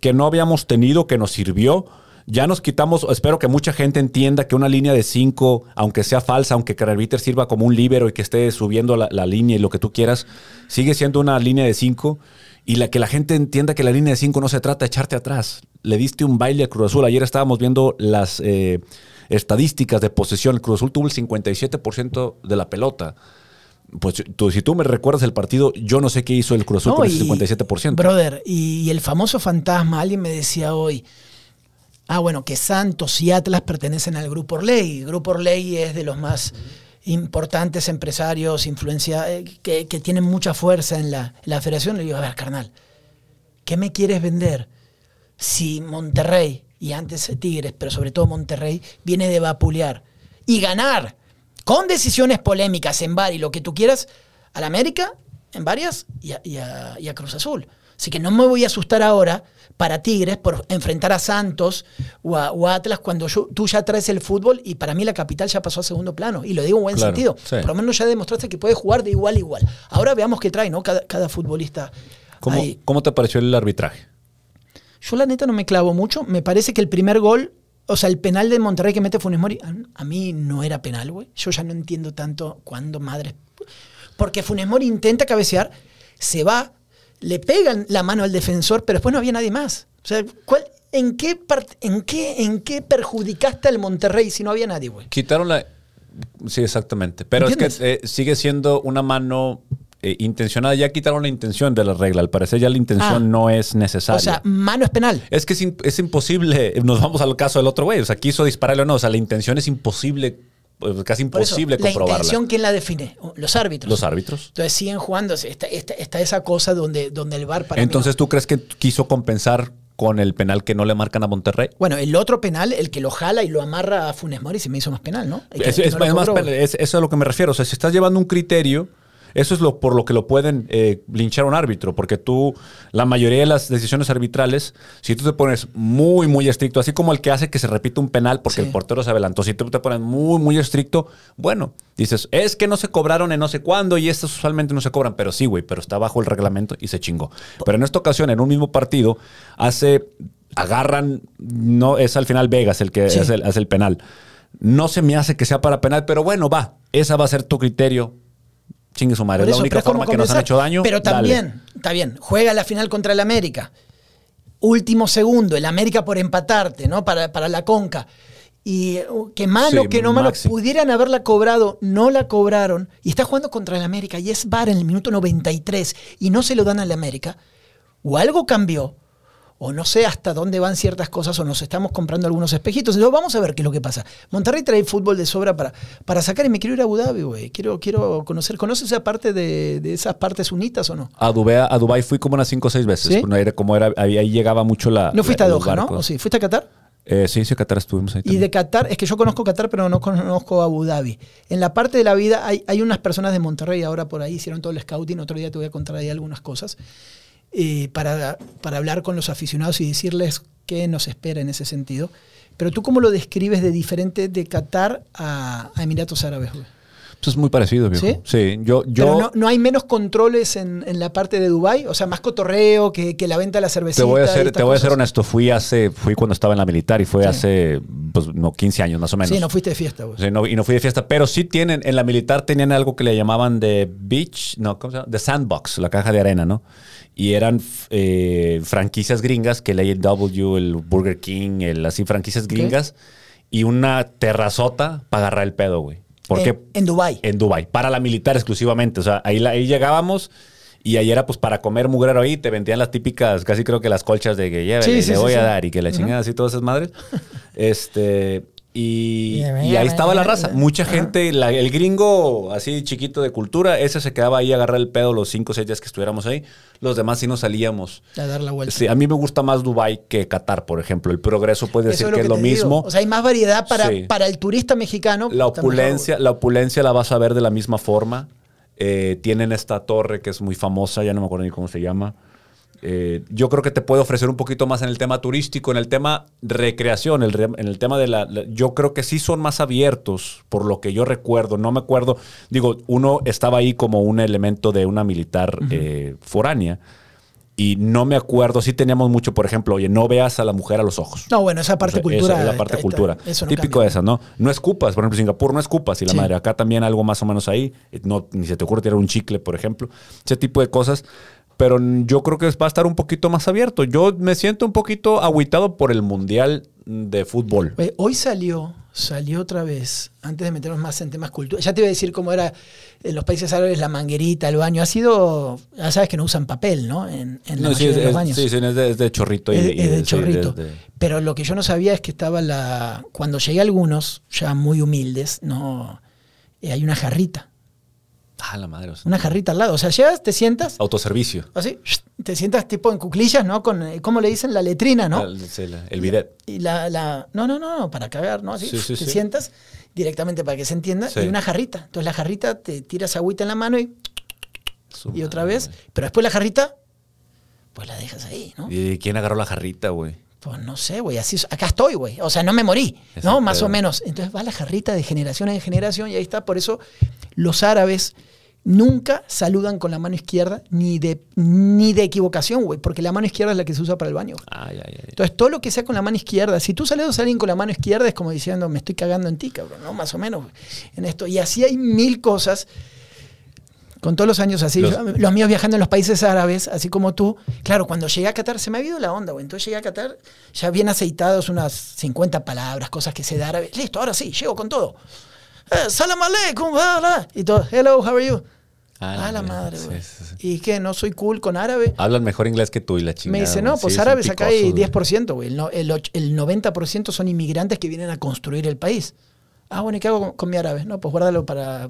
Speaker 2: que no habíamos tenido, que nos sirvió. Ya nos quitamos, espero que mucha gente entienda que una línea de 5, aunque sea falsa, aunque Craneviter sirva como un líbero y que esté subiendo la, línea y lo que tú quieras, sigue siendo una línea de 5. Y la que la gente entienda que la línea de 5 no se trata de echarte atrás. Le diste un baile a Cruz Azul. Ayer estábamos viendo las eh, estadísticas de posesión. Cruz Azul tuvo el 57% de la pelota. Pues tú- si tú me recuerdas el partido, yo no sé qué hizo el Cruz Azul
Speaker 1: No,
Speaker 2: con
Speaker 1: y-
Speaker 2: ese 57%.
Speaker 1: Brother, y, y el famoso fantasma, alguien me decía hoy, ah, bueno, que Santos y Atlas pertenecen al Grupo Orley. Grupo Orley es de los más importantes empresarios, influencia, eh, que, que tienen mucha fuerza en la, en la federación. Le digo, a ver, carnal, ¿qué me quieres vender? Si Monterrey, y antes Tigres, pero sobre todo Monterrey, viene de vapulear y ganar con decisiones polémicas en VAR y lo que tú quieras, al América, en varias, y a, y a- y a Cruz Azul. Así que no me voy a asustar ahora para Tigres por enfrentar a Santos o a, o a Atlas cuando yo- tú ya traes el fútbol y para mí la capital ya pasó a segundo plano. Y lo digo en buen
Speaker 2: Claro,
Speaker 1: sentido.
Speaker 2: sí.
Speaker 1: Por lo menos ya demostraste que puedes jugar de igual a igual. Ahora veamos qué trae, ¿no? Cada, cada futbolista.
Speaker 2: ¿Cómo,
Speaker 1: ahí.
Speaker 2: ¿Cómo te pareció el arbitraje?
Speaker 1: Yo la neta no me clavo mucho. Me parece que el primer gol, o sea, el penal de Monterrey que mete Funes Mori, a, mí no era penal, güey. Yo ya no entiendo tanto cuándo madre. Porque Funes Mori intenta cabecear, se va, le pegan la mano al defensor, pero después no había nadie más. O sea, ¿cuál, en, qué part- en, qué, ¿en qué perjudicaste al Monterrey si no había nadie, güey?
Speaker 2: Quitaron la. Sí, exactamente. Pero es que eh, sigue siendo una mano eh, intencionada. Ya quitaron la intención de la regla. Al parecer ya la intención
Speaker 1: Ah.
Speaker 2: no es necesaria.
Speaker 1: O sea, mano es penal.
Speaker 2: es que es, im- es imposible. Nos vamos al caso del otro güey. O sea, quiso dispararle o no. O sea, la intención es imposible, eh, casi
Speaker 1: Por eso,
Speaker 2: imposible
Speaker 1: la intención, ¿quién la define? Los árbitros.
Speaker 2: Los árbitros.
Speaker 1: Entonces siguen jugando. Está, está- está esa cosa donde, donde el VAR para no-
Speaker 2: Entonces, ¿tú crees que quiso compensar con el penal que no le marcan a Monterrey?
Speaker 1: Bueno, el otro penal, el que lo jala y lo amarra a Funes Mori, se me hizo más penal, ¿no? Que-
Speaker 2: Es,
Speaker 1: que no
Speaker 2: más es- eso es a lo que me refiero. O sea, si estás llevando un criterio, Eso es lo por lo que lo pueden eh, linchar a un árbitro, porque tú, la mayoría de las decisiones arbitrales, si tú te pones muy, muy estricto, así como el que hace que se repita un penal porque
Speaker 1: Sí.
Speaker 2: el portero se adelantó, si tú te pones muy, muy estricto, bueno, dices, es que no se cobraron en no sé cuándo y estos usualmente no se cobran, pero sí, güey, pero está bajo el reglamento y se chingó. Pero en esta ocasión, en un mismo partido, hace, agarran, no es al final Vegas el que
Speaker 1: Sí.
Speaker 2: hace, el, hace el penal. No se me hace que sea para penal, pero bueno, va, esa va a ser tu criterio. Chingue su madre, es la única forma que nos han hecho daño.
Speaker 1: Pero
Speaker 2: dale.
Speaker 1: también, está bien, juega la final contra el América. Último segundo, el América por empatarte, ¿no? Para, para la conca. Y uh, que malo,
Speaker 2: Sí,
Speaker 1: que no malo,
Speaker 2: Maxi.
Speaker 1: pudieran haberla cobrado, no la cobraron. Y está jugando contra el América y es VAR en el minuto 93 y no se lo dan al América. O algo cambió, o no sé hasta dónde van ciertas cosas, o nos estamos comprando algunos espejitos. Entonces, vamos a ver qué es lo que pasa. Monterrey trae fútbol de sobra para, para sacar y me quiero ir a Abu Dhabi, güey. Quiero, quiero conocer. ¿Conoces esa parte de, de esas partes unitas o no?
Speaker 2: A Dubái, a Dubái fui como unas 5 o 6 veces.
Speaker 1: ¿Sí?
Speaker 2: Bueno, era como era, ahí, ahí llegaba mucho la.
Speaker 1: No fuiste
Speaker 2: la-
Speaker 1: a Doha, ¿no? ¿O sí? ¿Fuiste a Qatar?
Speaker 2: Eh, sí, sí, a Qatar estuvimos ahí.
Speaker 1: Y
Speaker 2: también.
Speaker 1: de Qatar, es que yo conozco Qatar, pero no conozco Abu Dhabi. En la parte de la vida hay, hay unas personas de Monterrey ahora por ahí, hicieron todo el scouting, otro día te voy a contar ahí algunas cosas, eh, para, para hablar con los aficionados y decirles qué nos espera en ese sentido. Pero tú cómo lo describes de diferente de Qatar a, a Emiratos Árabes?
Speaker 2: Pues es muy parecido, viejo.
Speaker 1: ¿Sí?
Speaker 2: Sí, yo. yo
Speaker 1: Pero no, no hay menos controles en, en la parte de Dubai, o sea, más cotorreo que, que la venta de la cervecita.
Speaker 2: te voy a ser, te voy a ser honesto. Fui hace, fui cuando estaba en la militar y fue
Speaker 1: Sí.
Speaker 2: hace, pues, no, 15 años más o menos.
Speaker 1: Sí, no fuiste de fiesta, güey.
Speaker 2: Sí, no- y no fui de fiesta, pero sí tienen, en la militar tenían algo que le llamaban de beach, no, ¿cómo se llama? The Sandbox, la caja de arena, ¿no? Y eran eh, franquicias gringas, que el A&W, el Burger King, el, así franquicias gringas, y una terrazota para agarrar el pedo, güey. Porque
Speaker 1: En, en Dubai.
Speaker 2: en Dubai para la militar exclusivamente. O sea, ahí, la- ahí llegábamos y ahí era pues para comer mugrero ahí, te vendían las típicas, casi creo que las colchas de que llévele,
Speaker 1: Sí, sí,
Speaker 2: le
Speaker 1: sí,
Speaker 2: voy a dar y que la chingada así todas esas madres. este y, ahí estaba la raza. Mucha gente, la- el gringo así chiquito de cultura, ese se quedaba ahí a agarrar el pedo los cinco o seis días que estuviéramos ahí. Los demás sí nos salíamos.
Speaker 1: A dar la vuelta.
Speaker 2: Sí, a mí me gusta más Dubai que Qatar, por ejemplo. El progreso puede decir que es lo
Speaker 1: digo.
Speaker 2: mismo.
Speaker 1: O sea, hay más variedad para,
Speaker 2: Sí.
Speaker 1: para el turista mexicano.
Speaker 2: La
Speaker 1: mejor,
Speaker 2: opulencia, la opulencia la vas a ver de la misma forma. Eh, tienen esta torre que es muy famosa, ya no me acuerdo ni cómo se llama. Eh, yo creo que te puede ofrecer un poquito más en el tema turístico, en el tema recreación, el re- en el tema de la, la- Yo creo que sí son más abiertos, por lo que yo recuerdo. No me acuerdo. Digo, uno estaba ahí como un elemento de una militar eh, foránea. Y no me acuerdo, sí teníamos mucho, por ejemplo, oye, no veas a la mujer a los ojos.
Speaker 1: No, bueno, esa parte
Speaker 2: O sea,
Speaker 1: cultura.
Speaker 2: esa es la parte
Speaker 1: está-
Speaker 2: cultura.
Speaker 1: está- eso no
Speaker 2: Típico de esa, ¿no? No escupas, por ejemplo, Singapur no escupas y la
Speaker 1: Sí.
Speaker 2: madre. Acá también algo más o menos ahí. No, ni se te ocurre tirar un chicle, por ejemplo. Ese tipo de cosas. Pero yo creo que va a estar un poquito más abierto. Yo me siento un poquito agüitado por el Mundial de Fútbol.
Speaker 1: Hoy salió, salió otra vez, antes de meternos más en temas cultura. Ya te iba a decir cómo era en los países árabes la manguerita, el baño. Ha sido, ya sabes que no usan papel, ¿no? En, en la
Speaker 2: No, sí,
Speaker 1: mayoría
Speaker 2: es,
Speaker 1: de los baños.
Speaker 2: sí, sí, es de, es de chorrito. y-
Speaker 1: es,
Speaker 2: y
Speaker 1: es de
Speaker 2: sí,
Speaker 1: chorrito.
Speaker 2: de-
Speaker 1: Pero lo que yo no sabía es que estaba la. Cuando llegué a algunos, ya muy humildes, no. eh, hay una jarrita.
Speaker 2: Ah, la madre. o sea,
Speaker 1: Una jarrita al lado. O sea, llegas, te sientas,
Speaker 2: Autoservicio.
Speaker 1: así, te sientas tipo en cuclillas, ¿no? Con, eh, ¿cómo le dicen? La letrina, ¿no?
Speaker 2: El, bidet.
Speaker 1: Y la, la- no, no, no, no, para cagar, ¿no? Así
Speaker 2: Sí, sí,
Speaker 1: te
Speaker 2: sí.
Speaker 1: sientas directamente para que se entienda. Y una jarrita. Entonces la jarrita te tiras agüita en la mano y,
Speaker 2: Su
Speaker 1: y otra
Speaker 2: madre,
Speaker 1: vez. Pero después la jarrita, pues la dejas ahí, ¿no?
Speaker 2: ¿Y quién agarró la jarrita, güey?
Speaker 1: Pues no sé, güey, así acá estoy, güey. O sea, no me morí, ¿no? Más o menos. Entonces va la jarrita de generación en generación y ahí está. Por eso los árabes nunca saludan con la mano izquierda ni de, ni de equivocación, güey, porque la mano izquierda es la que se usa para el baño. güey.
Speaker 2: Ay, ay, ay.
Speaker 1: Entonces, todo lo que sea con la mano izquierda, si tú saludas a alguien con la mano izquierda, es como diciendo, me estoy cagando en ti, cabrón, ¿no? Más o menos en esto. Y así hay mil cosas. Con todos los años así,
Speaker 2: Los-
Speaker 1: yo- los, míos viajando en los países árabes, así como tú. Claro, cuando llegué a Qatar, se me ha ido la onda, güey. Entonces llegué a Qatar, ya bien aceitados, unas 50 palabras, cosas que sé de árabe. Listo, ahora sí, llego con todo. Eh, Salam aleikum. Y todo, hello, how are you?
Speaker 2: Ah,
Speaker 1: la madre, güey.
Speaker 2: sí, sí.
Speaker 1: ¿Y qué? ¿No soy cool con árabe?
Speaker 2: Hablan mejor inglés que tú y la
Speaker 1: Me
Speaker 2: chingada.
Speaker 1: dice, no, pues árabes acá hay
Speaker 2: picosos, güey.
Speaker 1: 10%, güey. El, el, el 90% son inmigrantes que vienen a construir el país. Ah, bueno, ¿y qué hago con, con mi árabe? No, pues guárdalo para,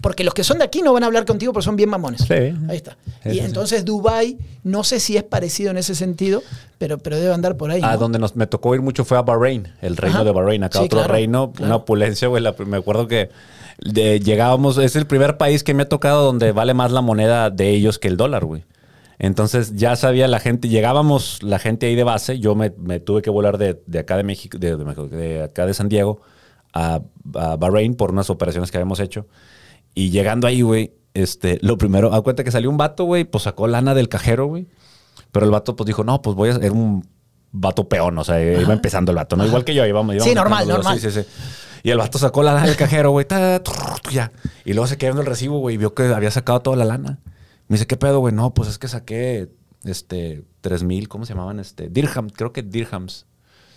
Speaker 1: Porque los que son de aquí no van a hablar contigo porque son bien mamones.
Speaker 2: Sí.
Speaker 1: Ahí está. Y
Speaker 2: sí, sí.
Speaker 1: entonces Dubai no sé si es parecido en ese sentido, pero, pero debe andar por ahí.
Speaker 2: A
Speaker 1: ¿no?
Speaker 2: donde nos, me tocó ir mucho fue a Bahrein, el reino
Speaker 1: Ajá.
Speaker 2: de Bahrein. Acá
Speaker 1: Sí,
Speaker 2: otro
Speaker 1: claro,
Speaker 2: reino,
Speaker 1: claro.
Speaker 2: una opulencia, güey. me acuerdo que de- llegábamos, es el primer país que me ha tocado donde vale más la moneda de ellos que el dólar, güey. Entonces ya sabía la gente, llegábamos la gente ahí de base, yo me, me tuve que volar de, de acá de México, de, de México, de acá de San Diego a, a Bahrein por unas operaciones que habíamos hecho. Y llegando ahí, güey, este, lo primero, a cuenta que salió un vato, güey, pues sacó lana del cajero, güey. Pero el vato pues dijo, no, pues voy a ser un vato peón, o sea, iba empezando el vato, ¿no? Igual que yo, íbamos, íbamos
Speaker 1: Sí, normal, normal.
Speaker 2: Sí, sí, sí. Y el vato sacó la lana del cajero, güey, ya. Y luego se quedó viendo el recibo, güey, y vio que había sacado toda la lana. Me dice, ¿qué pedo, güey? No, pues es que saqué, este, tres mil, ¿cómo se llamaban? Este, dirham, creo que dirhams.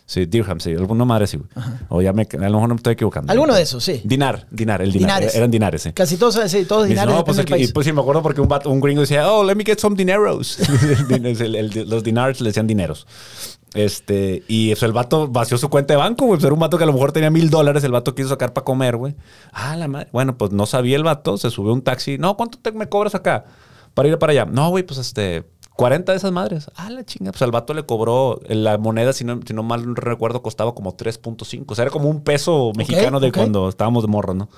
Speaker 2: Sí, dirhams, sí, alguna madre así, güey. O ya me, a lo mejor no me estoy equivocando.
Speaker 1: Alguno de esos, sí.
Speaker 2: Dinar, dinar, el dinar.
Speaker 1: Dinares.
Speaker 2: Eran dinares, sí.
Speaker 1: Casi todos, sí, todos
Speaker 2: Me dice,
Speaker 1: dinares
Speaker 2: no, pues, aquí-
Speaker 1: país.
Speaker 2: pues sí, me acuerdo porque un, vato- un gringo decía, oh, let me get some dineros. *laughs* El- el- los dinars le decían dineros. Este, y pues, el vato vació su cuenta de banco, güey. Pues, era un vato que a lo mejor tenía mil dólares, el vato quiso sacar para comer, güey. Ah, la madre. Bueno, pues no sabía el vato, se subió un taxi. No, ¿cuánto te me cobras acá? Para ir para allá. No, güey, pues este, 40 de esas madres. Ah, la chinga. Pues al vato le cobró la moneda, si no, si no mal recuerdo, costaba como 3.5. O sea, era como un peso mexicano de cuando estábamos de morro, ¿no?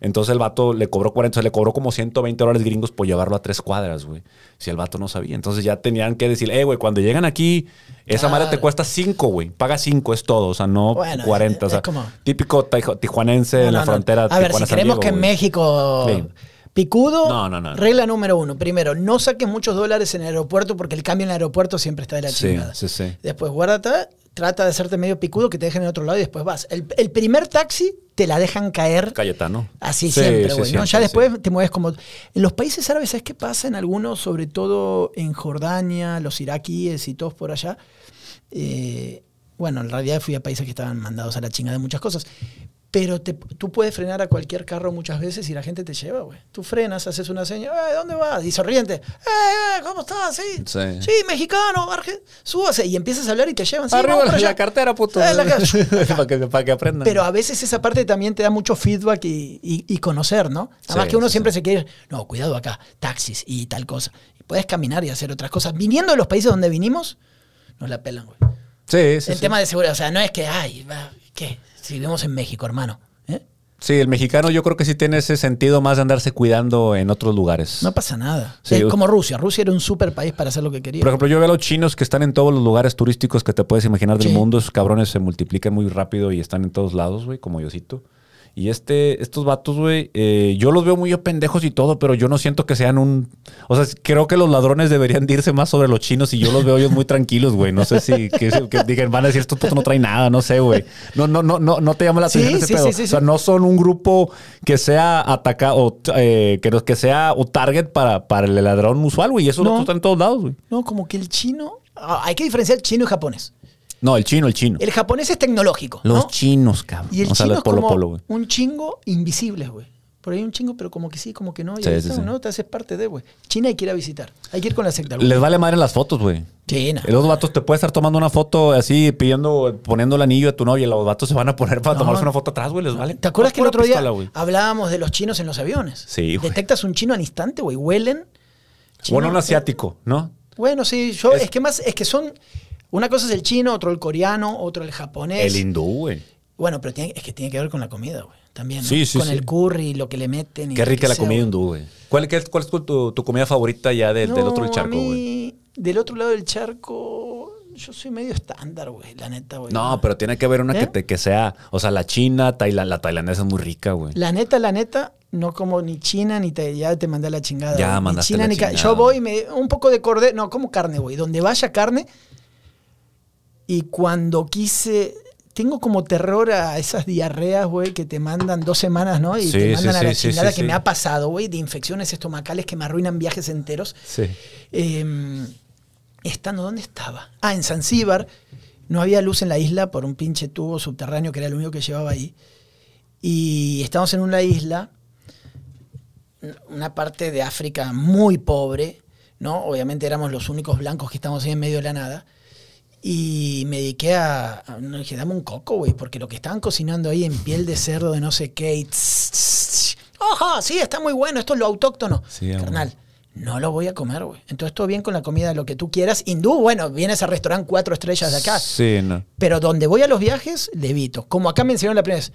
Speaker 2: Entonces el vato le cobró 40, o sea, le cobró como 120 dólares gringos por llevarlo a tres cuadras, güey. Si el vato no sabía. Entonces ya tenían que decir, eh, güey, cuando llegan aquí, esa madre te cuesta 5, güey. Paga 5, es todo. O sea, no
Speaker 1: Bueno,
Speaker 2: 40. o sea,
Speaker 1: como-
Speaker 2: típico tijuanense
Speaker 1: No,
Speaker 2: en la
Speaker 1: no,
Speaker 2: frontera.
Speaker 1: A ver, si
Speaker 2: Diego,
Speaker 1: que en
Speaker 2: güey.
Speaker 1: México.
Speaker 2: Sí.
Speaker 1: Picudo,
Speaker 2: No, no, no.
Speaker 1: regla número uno. Primero, no saques muchos dólares en el aeropuerto porque el cambio en el aeropuerto siempre está de la
Speaker 2: Sí,
Speaker 1: chingada.
Speaker 2: sí, sí.
Speaker 1: Después, guárdate, trata de hacerte medio picudo que te dejen en otro lado y después vas. El, el primer taxi te la dejan caer
Speaker 2: Cayetano.
Speaker 1: Así
Speaker 2: Sí,
Speaker 1: siempre, güey. Ya después te mueves como. En los países árabes, ¿sabes qué pasa? En algunos, sobre todo en Jordania, los iraquíes y todos por allá. eh, bueno, en realidad fui a países que estaban mandados a la chinga de muchas cosas. Pero te- tú puedes frenar a cualquier carro muchas veces y la gente te lleva, güey. Tú frenas, haces una señal, "Eh, ¿dónde vas? Y sonriente, ¡eh, eh, ¿cómo estás? Sí,
Speaker 2: Sí.
Speaker 1: sí, mexicano, arge- súbase. Y empiezas a hablar y te llevan. Sí,
Speaker 2: Arriba la,
Speaker 1: allá.
Speaker 2: cartera, puto.
Speaker 1: Eh, la ca- *laughs*
Speaker 2: para, que, para que aprendan.
Speaker 1: Pero a veces esa parte también te da mucho feedback y, y- y conocer, ¿no? Además
Speaker 2: Sí,
Speaker 1: que uno siempre se quiere, no, cuidado acá, taxis y tal cosa. Y puedes caminar y hacer otras cosas. Viniendo de los países donde vinimos, nos la pelan, güey.
Speaker 2: sí, sí. sí.
Speaker 1: tema de seguridad, o sea, no es que, ay, ¿qué? Si vivimos en México, hermano. ¿eh?
Speaker 2: Sí, el mexicano yo creo que sí tiene ese sentido más de andarse cuidando en otros lugares.
Speaker 1: No pasa nada.
Speaker 2: Sí,
Speaker 1: es
Speaker 2: yo-
Speaker 1: como Rusia. Rusia era un super país para hacer lo que quería.
Speaker 2: Por ejemplo, yo veo a los chinos que están en todos los lugares turísticos que te puedes imaginar del
Speaker 1: Sí.
Speaker 2: mundo. Esos cabrones se multiplican muy rápido y están en todos lados, güey, como Diosito. Y este, estos vatos, güey, eh, yo los veo muy pendejos y todo, pero yo no siento que sean un... O sea, creo que los ladrones deberían de irse más sobre los chinos y yo los veo ellos muy tranquilos, güey. No sé si que, que digan, van a decir, estos putos no traen nada, no sé, güey. No, no, no, no, no te llama la
Speaker 1: Sí,
Speaker 2: atención ese
Speaker 1: sí,
Speaker 2: pedo.
Speaker 1: sí, sí,
Speaker 2: o sea,
Speaker 1: sí.
Speaker 2: no son un grupo que sea atacado, o, eh, que, sea o target para, para el ladrón usual, güey. Y esos
Speaker 1: No.
Speaker 2: vatos están en todos lados, güey.
Speaker 1: No, como que el chino... ah, hay que diferenciar chino y japonés.
Speaker 2: No, el chino, el chino.
Speaker 1: El japonés es tecnológico.
Speaker 2: Los
Speaker 1: ¿no?
Speaker 2: chinos, cabrón.
Speaker 1: Y el
Speaker 2: o sea,
Speaker 1: chino
Speaker 2: los
Speaker 1: es
Speaker 2: polo
Speaker 1: como
Speaker 2: polo,
Speaker 1: un chingo invisibles, güey. Por ahí un chingo, pero como que sí, como que no. Y
Speaker 2: Sí, sí.
Speaker 1: ¿no? Te haces parte de, güey. China hay que ir a visitar. Hay que ir con la secta.
Speaker 2: Les vale madre las fotos, güey.
Speaker 1: China.
Speaker 2: Los vatos te puedes estar tomando una foto así, pidiendo, poniendo el anillo a tu novia. Los vatos se van a poner para
Speaker 1: No.
Speaker 2: tomarse una foto atrás, güey. Les vale.
Speaker 1: ¿Te acuerdas que el otro día
Speaker 2: pistola,
Speaker 1: hablábamos de los chinos en los aviones?
Speaker 2: Sí, güey.
Speaker 1: Detectas un chino al instante, güey. Huelen. Chino-
Speaker 2: Bueno, un asiático, ¿no?
Speaker 1: Bueno, sí. Yo, es,
Speaker 2: Es-
Speaker 1: que más, es que son. Una cosa es el chino, otro el coreano, otro el japonés.
Speaker 2: El hindú, güey.
Speaker 1: Bueno, pero tiene- es que tiene que ver con la comida, güey. También. ¿no?
Speaker 2: Sí, sí,
Speaker 1: Con
Speaker 2: sí.
Speaker 1: el curry, lo que le meten. y
Speaker 2: Qué rica
Speaker 1: que
Speaker 2: la
Speaker 1: sea,
Speaker 2: comida
Speaker 1: güey.
Speaker 2: hindú, güey. ¿Cuál, qué- cuál es tu, tu comida favorita ya del, del otro del
Speaker 1: a
Speaker 2: charco,
Speaker 1: mí,
Speaker 2: güey?
Speaker 1: Del otro lado del charco, yo soy medio estándar, güey, la neta, güey.
Speaker 2: No, pero tiene que haber una que,
Speaker 1: ¿Eh?
Speaker 2: te, que sea, o sea, la china, taila- la tailandesa es muy rica, güey.
Speaker 1: La neta, la neta, no como ni china ni te, ya te mandé la chingada.
Speaker 2: Ya.
Speaker 1: Ni
Speaker 2: mandaste
Speaker 1: china
Speaker 2: la
Speaker 1: ni
Speaker 2: chingada.
Speaker 1: Yo voy, me, un poco de cordero, no, como carne, güey. Donde vaya carne. Y cuando quise, tengo como terror a esas diarreas, güey, que te mandan dos semanas, ¿no? Y
Speaker 2: Sí,
Speaker 1: te mandan
Speaker 2: sí,
Speaker 1: a la
Speaker 2: sí,
Speaker 1: chingada que me ha pasado, güey, de infecciones estomacales que me arruinan viajes enteros.
Speaker 2: Sí.
Speaker 1: Eh, estando, ¿dónde estaba? Ah, en Zanzíbar. No había luz en la isla por un pinche tubo subterráneo que era el único que llevaba ahí. Y estábamos en una isla, una parte de África muy pobre, ¿no? Obviamente éramos los únicos blancos que estábamos ahí en medio de la nada. Y me dediqué a. a- no, dije, dame un coco, güey, porque lo que estaban cocinando ahí en piel de cerdo de no sé qué. y tss, tss, tss, ajá, sí, está muy bueno, esto es lo autóctono.
Speaker 2: Sí.
Speaker 1: Carnal, no lo voy a comer, güey. Entonces todo bien con la comida, lo que tú quieras. Hindú, bueno, vienes al restaurante cuatro estrellas de acá.
Speaker 2: Sí, no.
Speaker 1: Pero donde voy a los viajes, le evito. Como acá me enseñaron la primera vez,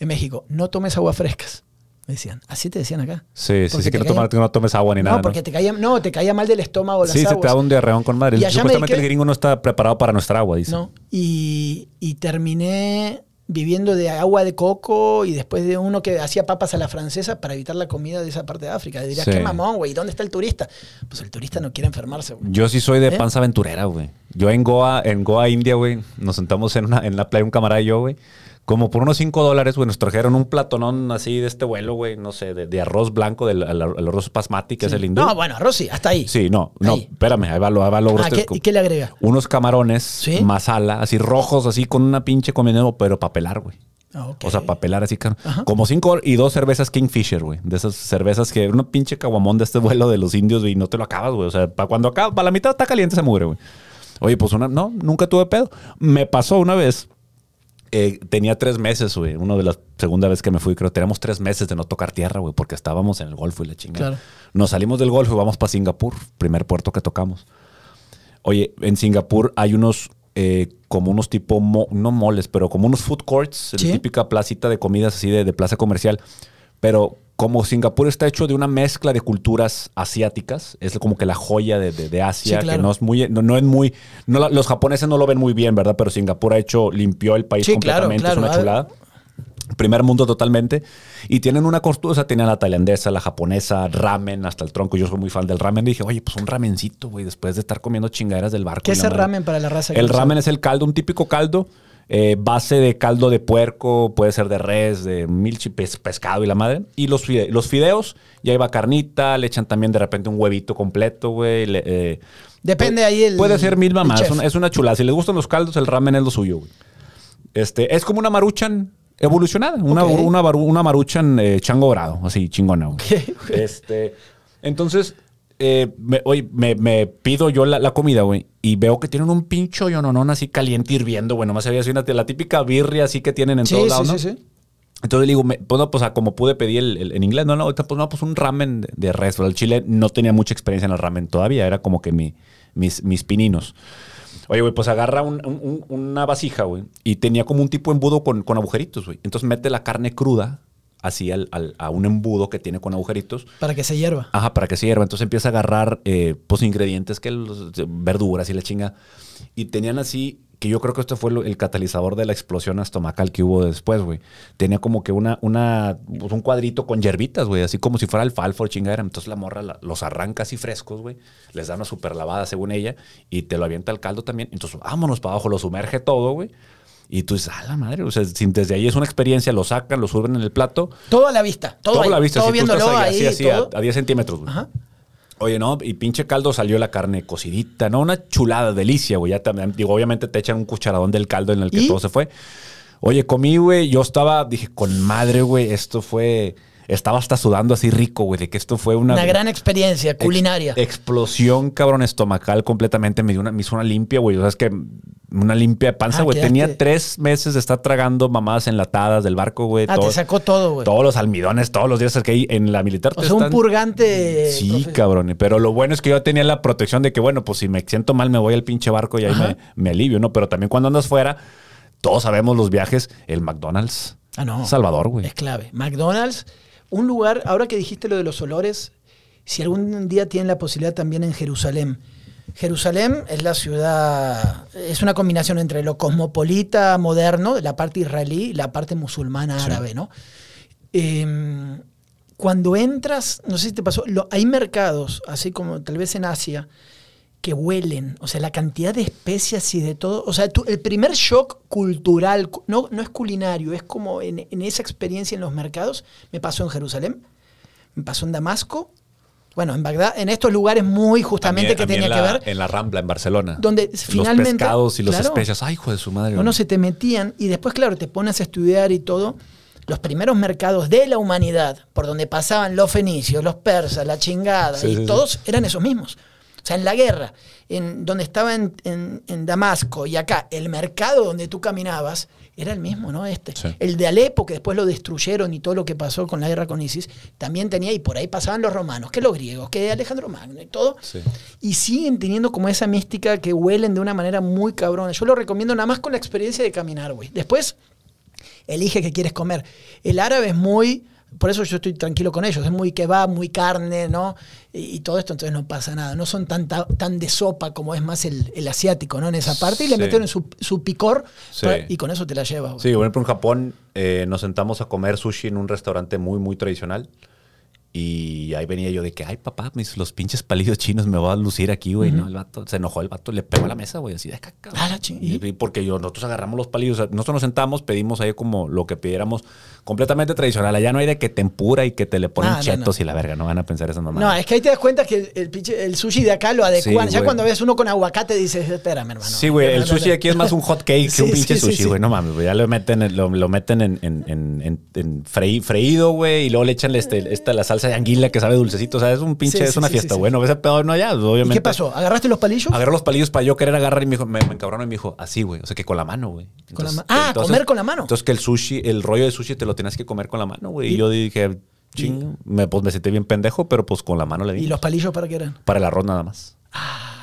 Speaker 1: en México, no tomes aguas frescas. Me decían, así te decían acá.
Speaker 2: Sí, sí, sí, que no,
Speaker 1: caía-
Speaker 2: no tomes agua ni nada.
Speaker 1: No, porque te caía, no, te caía mal del estómago las
Speaker 2: Sí, se te
Speaker 1: aguas.
Speaker 2: da un diarreón con madre.
Speaker 1: Y
Speaker 2: Supuestamente
Speaker 1: dediqué-
Speaker 2: el gringo no está preparado para nuestra agua, dice.
Speaker 1: No. Y, y terminé viviendo de agua de coco y después de uno que hacía papas a la francesa para evitar la comida de esa parte de África. Dirías,
Speaker 2: Sí.
Speaker 1: qué mamón, güey, ¿dónde está el turista? Pues el turista no quiere enfermarse, güey.
Speaker 2: Yo sí soy de
Speaker 1: ¿Eh?
Speaker 2: panza aventurera, güey. Yo en Goa, en Goa, India, güey, nos sentamos en, una, en la playa, un camarada y yo, güey. Como por unos 5 dólares, güey, nos trajeron un platonón así de este vuelo, güey, no sé, de, de arroz blanco, del arroz basmati, que es el hindú.
Speaker 1: No, bueno, Rosy, hasta ahí.
Speaker 2: Sí, no, no,
Speaker 1: Ahí.
Speaker 2: espérame, ahí va lo, ahí va lo
Speaker 1: Ah. ¿qué- ¿Y qué le agrega?
Speaker 2: Unos camarones,
Speaker 1: ¿Sí?
Speaker 2: masala, así rojos, así con una pinche combinado, pero para pelar, güey.
Speaker 1: Ah, ok.
Speaker 2: O sea, para pelar así,
Speaker 1: Ajá.
Speaker 2: como cinco y dos cervezas Kingfisher, güey. De esas cervezas que una pinche caguamón de este vuelo de los indios, güey, y no te lo acabas, güey. O sea, para cuando acaba, para la mitad está caliente se mugre, güey. Oye, pues una, no, nunca tuve pedo. Me pasó una vez, eh, tenía tres meses, güey. Una de las segunda vez que me fui, creo, teníamos tres meses de no tocar tierra, güey, porque estábamos en el Golfo y la chingada.
Speaker 1: Claro.
Speaker 2: Nos salimos del Golfo y vamos para Singapur, primer puerto que tocamos. Oye, en Singapur hay unos, eh, como unos tipo, mo- no moles, pero como unos food courts,
Speaker 1: Sí.
Speaker 2: la típica placita de comidas así de, de plaza comercial. Pero como Singapur está hecho de una mezcla de culturas asiáticas, es como que la joya de, de- de Asia,
Speaker 1: Sí, claro.
Speaker 2: que no es muy, no, no es muy, no los japoneses no lo ven muy bien, ¿verdad? Pero Singapur ha hecho, limpió el país
Speaker 1: Sí,
Speaker 2: completamente,
Speaker 1: claro.
Speaker 2: es una chulada. Primer mundo totalmente. Y tienen una costura, o sea, tenían la tailandesa, la japonesa, ramen, hasta el tronco. Yo soy muy fan del ramen. Dije, oye, pues un ramencito, güey, después de estar comiendo chingaderas del barco.
Speaker 1: ¿Qué
Speaker 2: y
Speaker 1: es el ramen para la raza?
Speaker 2: El ramen es el caldo, un típico caldo, eh, base de caldo de puerco, puede ser de res, de mil chi- pes- pescado y la madre. Y los, fide- los fideos, ya iba carnita, le echan también de repente un huevito completo, güey. le- eh,
Speaker 1: Depende ahí el-
Speaker 2: Puede ser mil mamás, es una, es una chulada. Si les gustan los caldos, el ramen es lo suyo, güey. Este, es como una maruchan evolucionada, una,
Speaker 1: Ok.
Speaker 2: una, maruchan eh, chango dorado, así chingona. Este, entonces, eh, me, oye, me, me pido yo la, la comida, güey, y veo que tienen un pincho yononón así caliente hirviendo, güey. Nomás había así una, la típica birria así que tienen en
Speaker 1: Sí,
Speaker 2: todos
Speaker 1: sí,
Speaker 2: lados,
Speaker 1: sí,
Speaker 2: ¿no?
Speaker 1: sí.
Speaker 2: Entonces le digo, me- pues, no, pues a como pude pedir el, el- en inglés, no, no, ahorita, pues no, pues un ramen de, de res. Pero el chile no tenía mucha experiencia en el ramen todavía, era como que mi, mis, mis pininos. Oye, güey, pues agarra un- un- un- una vasija, güey, y tenía como un tipo de embudo con, con agujeritos, güey. Entonces mete la carne cruda así al- al- a un embudo que tiene con agujeritos.
Speaker 1: Para que se hierva.
Speaker 2: Ajá, para que se hierva. Entonces empieza a agarrar eh, pues ingredientes, que los- verduras y la chinga. Y tenían así, que yo creo que esto fue el catalizador de la explosión estomacal que hubo después, güey. Tenía como que una, una, pues, un cuadrito con hierbitas, güey, así como si fuera alfalfa o chingadera. Entonces la morra la- los arranca así frescos, güey. Les da una super lavada según ella y te lo avienta al caldo también. Entonces vámonos para abajo, lo sumerge todo, güey. Y tú dices, a la madre, o sea, sin- desde ahí es una experiencia, lo sacan, lo suben en el plato.
Speaker 1: Todo a la vista. Todo,
Speaker 2: Todo
Speaker 1: ahí,
Speaker 2: a la vista,
Speaker 1: todo
Speaker 2: si
Speaker 1: viéndolo ahí.
Speaker 2: ahí, así, así, a, a 10 centímetros, güey.
Speaker 1: Ajá.
Speaker 2: Oye, no, y pinche caldo salió la carne cocidita, ¿no? Una chulada, delicia, güey. Ya también, digo, obviamente te echan un cucharadón del caldo en el que
Speaker 1: ¿Y?
Speaker 2: todo se fue. Oye, comí, güey, yo estaba, dije, con madre, güey, esto fue, estaba hasta sudando así rico, güey, de que esto fue una...
Speaker 1: Una gran experiencia
Speaker 2: ex-
Speaker 1: culinaria.
Speaker 2: explosión, cabrón, estomacal completamente. Me, dio una, me hizo una limpia, güey. O sea, es que una limpia de panza,
Speaker 1: Ah,
Speaker 2: güey. Tenía tres meses de estar tragando mamadas enlatadas del barco, güey.
Speaker 1: ah, te sacó todo, güey.
Speaker 2: Todos los almidones, todos los días que hay en la militar.
Speaker 1: O un purgante.
Speaker 2: Sí, cabrón. Pero lo bueno es que yo tenía la protección de que, bueno, pues si me siento mal, me voy al pinche barco y ahí me, me alivio, ¿no? Pero también cuando andas fuera, todos sabemos los viajes, el McDonald's.
Speaker 1: Ah, no.
Speaker 2: Salvador, güey.
Speaker 1: Es clave. McDonald's, un lugar, ahora que dijiste lo de los olores, si algún día tienen la posibilidad también en Jerusalén. Jerusalén es la ciudad, es una combinación entre lo cosmopolita, moderno, la parte israelí y la parte musulmana
Speaker 2: Sí.
Speaker 1: árabe, ¿no? Eh, cuando entras, no sé si te pasó, lo- hay mercados, así como tal vez en Asia, que huelen, o sea, la cantidad de especias y de todo, o sea, tú- el primer shock cultural, cu- no, no es culinario, es como en, en esa experiencia en los mercados, me pasó en Jerusalén, me pasó en Damasco, bueno, en Bagdad, en estos lugares muy justamente que tenía
Speaker 2: en
Speaker 1: que ver,
Speaker 2: En la Rambla, en Barcelona.
Speaker 1: donde
Speaker 2: Los
Speaker 1: finalmente...
Speaker 2: pescados y los
Speaker 1: claro,
Speaker 2: especias. Ay, hijo de su madre.
Speaker 1: no, no
Speaker 2: güey.
Speaker 1: se te metían y después, claro, te pones a estudiar y todo. Los primeros mercados de la humanidad, por donde pasaban los fenicios, los persas, la chingada,
Speaker 2: Sí,
Speaker 1: y
Speaker 2: sí, sí.
Speaker 1: todos eran esos mismos. O sea, en la guerra, en donde estaba en, en- en Damasco y acá, el mercado donde tú caminabas era el mismo, ¿no? Este.
Speaker 2: Sí.
Speaker 1: El de Alepo, que después lo destruyeron y todo lo que pasó con la guerra con ISIS, también tenía, y por ahí pasaban los romanos, que los griegos, que Alejandro Magno y todo.
Speaker 2: Sí.
Speaker 1: Y siguen teniendo como esa mística que huelen de una manera muy cabrona. Yo lo recomiendo nada más con la experiencia de caminar, güey. Después, elige qué quieres comer. El árabe es muy, por eso yo estoy tranquilo con ellos, es muy kebab, muy carne, ¿no? Y, y todo esto, entonces no pasa nada. No son tan, ta- tan de sopa como es más el, el asiático, ¿no? En esa parte, y le
Speaker 2: Sí.
Speaker 1: metieron su, su picor
Speaker 2: Sí.
Speaker 1: para- y con eso te la llevas. güey.
Speaker 2: Sí, por ejemplo, en Japón eh, nos sentamos a comer sushi en un restaurante muy, muy tradicional. Y ahí venía yo de que, ay, papá, mis, los pinches palillos chinos me voy a lucir aquí, güey. No, el vato se enojó, el vato le pegó a la mesa, güey, así de caca.
Speaker 1: Ah,
Speaker 2: porque yo, nosotros agarramos los palillos, nosotros nos sentamos, pedimos ahí como lo que pidiéramos completamente tradicional. Allá no hay de que tempura y que te le ponen
Speaker 1: Ah, no,
Speaker 2: chetos
Speaker 1: no.
Speaker 2: y la verga, no van a pensar esas
Speaker 1: No,
Speaker 2: mamadas.
Speaker 1: es que ahí te das cuenta que el, el pinche- el sushi de acá lo adecuan.
Speaker 2: Sí,
Speaker 1: ya
Speaker 2: güey.
Speaker 1: cuando ves uno con aguacate dices, espérame, hermano.
Speaker 2: Sí, güey, el
Speaker 1: No, no,
Speaker 2: sushi
Speaker 1: no.
Speaker 2: aquí es más un hot cake que un pinche
Speaker 1: sí,
Speaker 2: sushi, güey. No mames, güey. Ya lo meten, en- lo, lo meten en, en, en, en- freí- freído, güey, y luego le echan este, esta, la salsa de anguila que sabe dulcecito. O sea, es un pinche, es una fiesta, güey. No ves el pedo, no, ya,
Speaker 1: ¿Y
Speaker 2: obviamente.
Speaker 1: qué pasó? ¿Agarraste los palillos?
Speaker 2: Agarré los palillos para yo querer agarrar y me dijo, me, me encabronó y me dijo, así, güey. O sea, que con la mano, güey.
Speaker 1: Con la
Speaker 2: Entonces,
Speaker 1: ma- Ah, comer con la mano.
Speaker 2: Entonces, que el sushi, el rollo de sushi te lo tienes que comer con la mano, güey. Y, yo dije, ching, me, pues me sentí bien pendejo, pero pues con la mano le di.
Speaker 1: ¿Y los palillos para qué eran?
Speaker 2: Para el arroz nada más.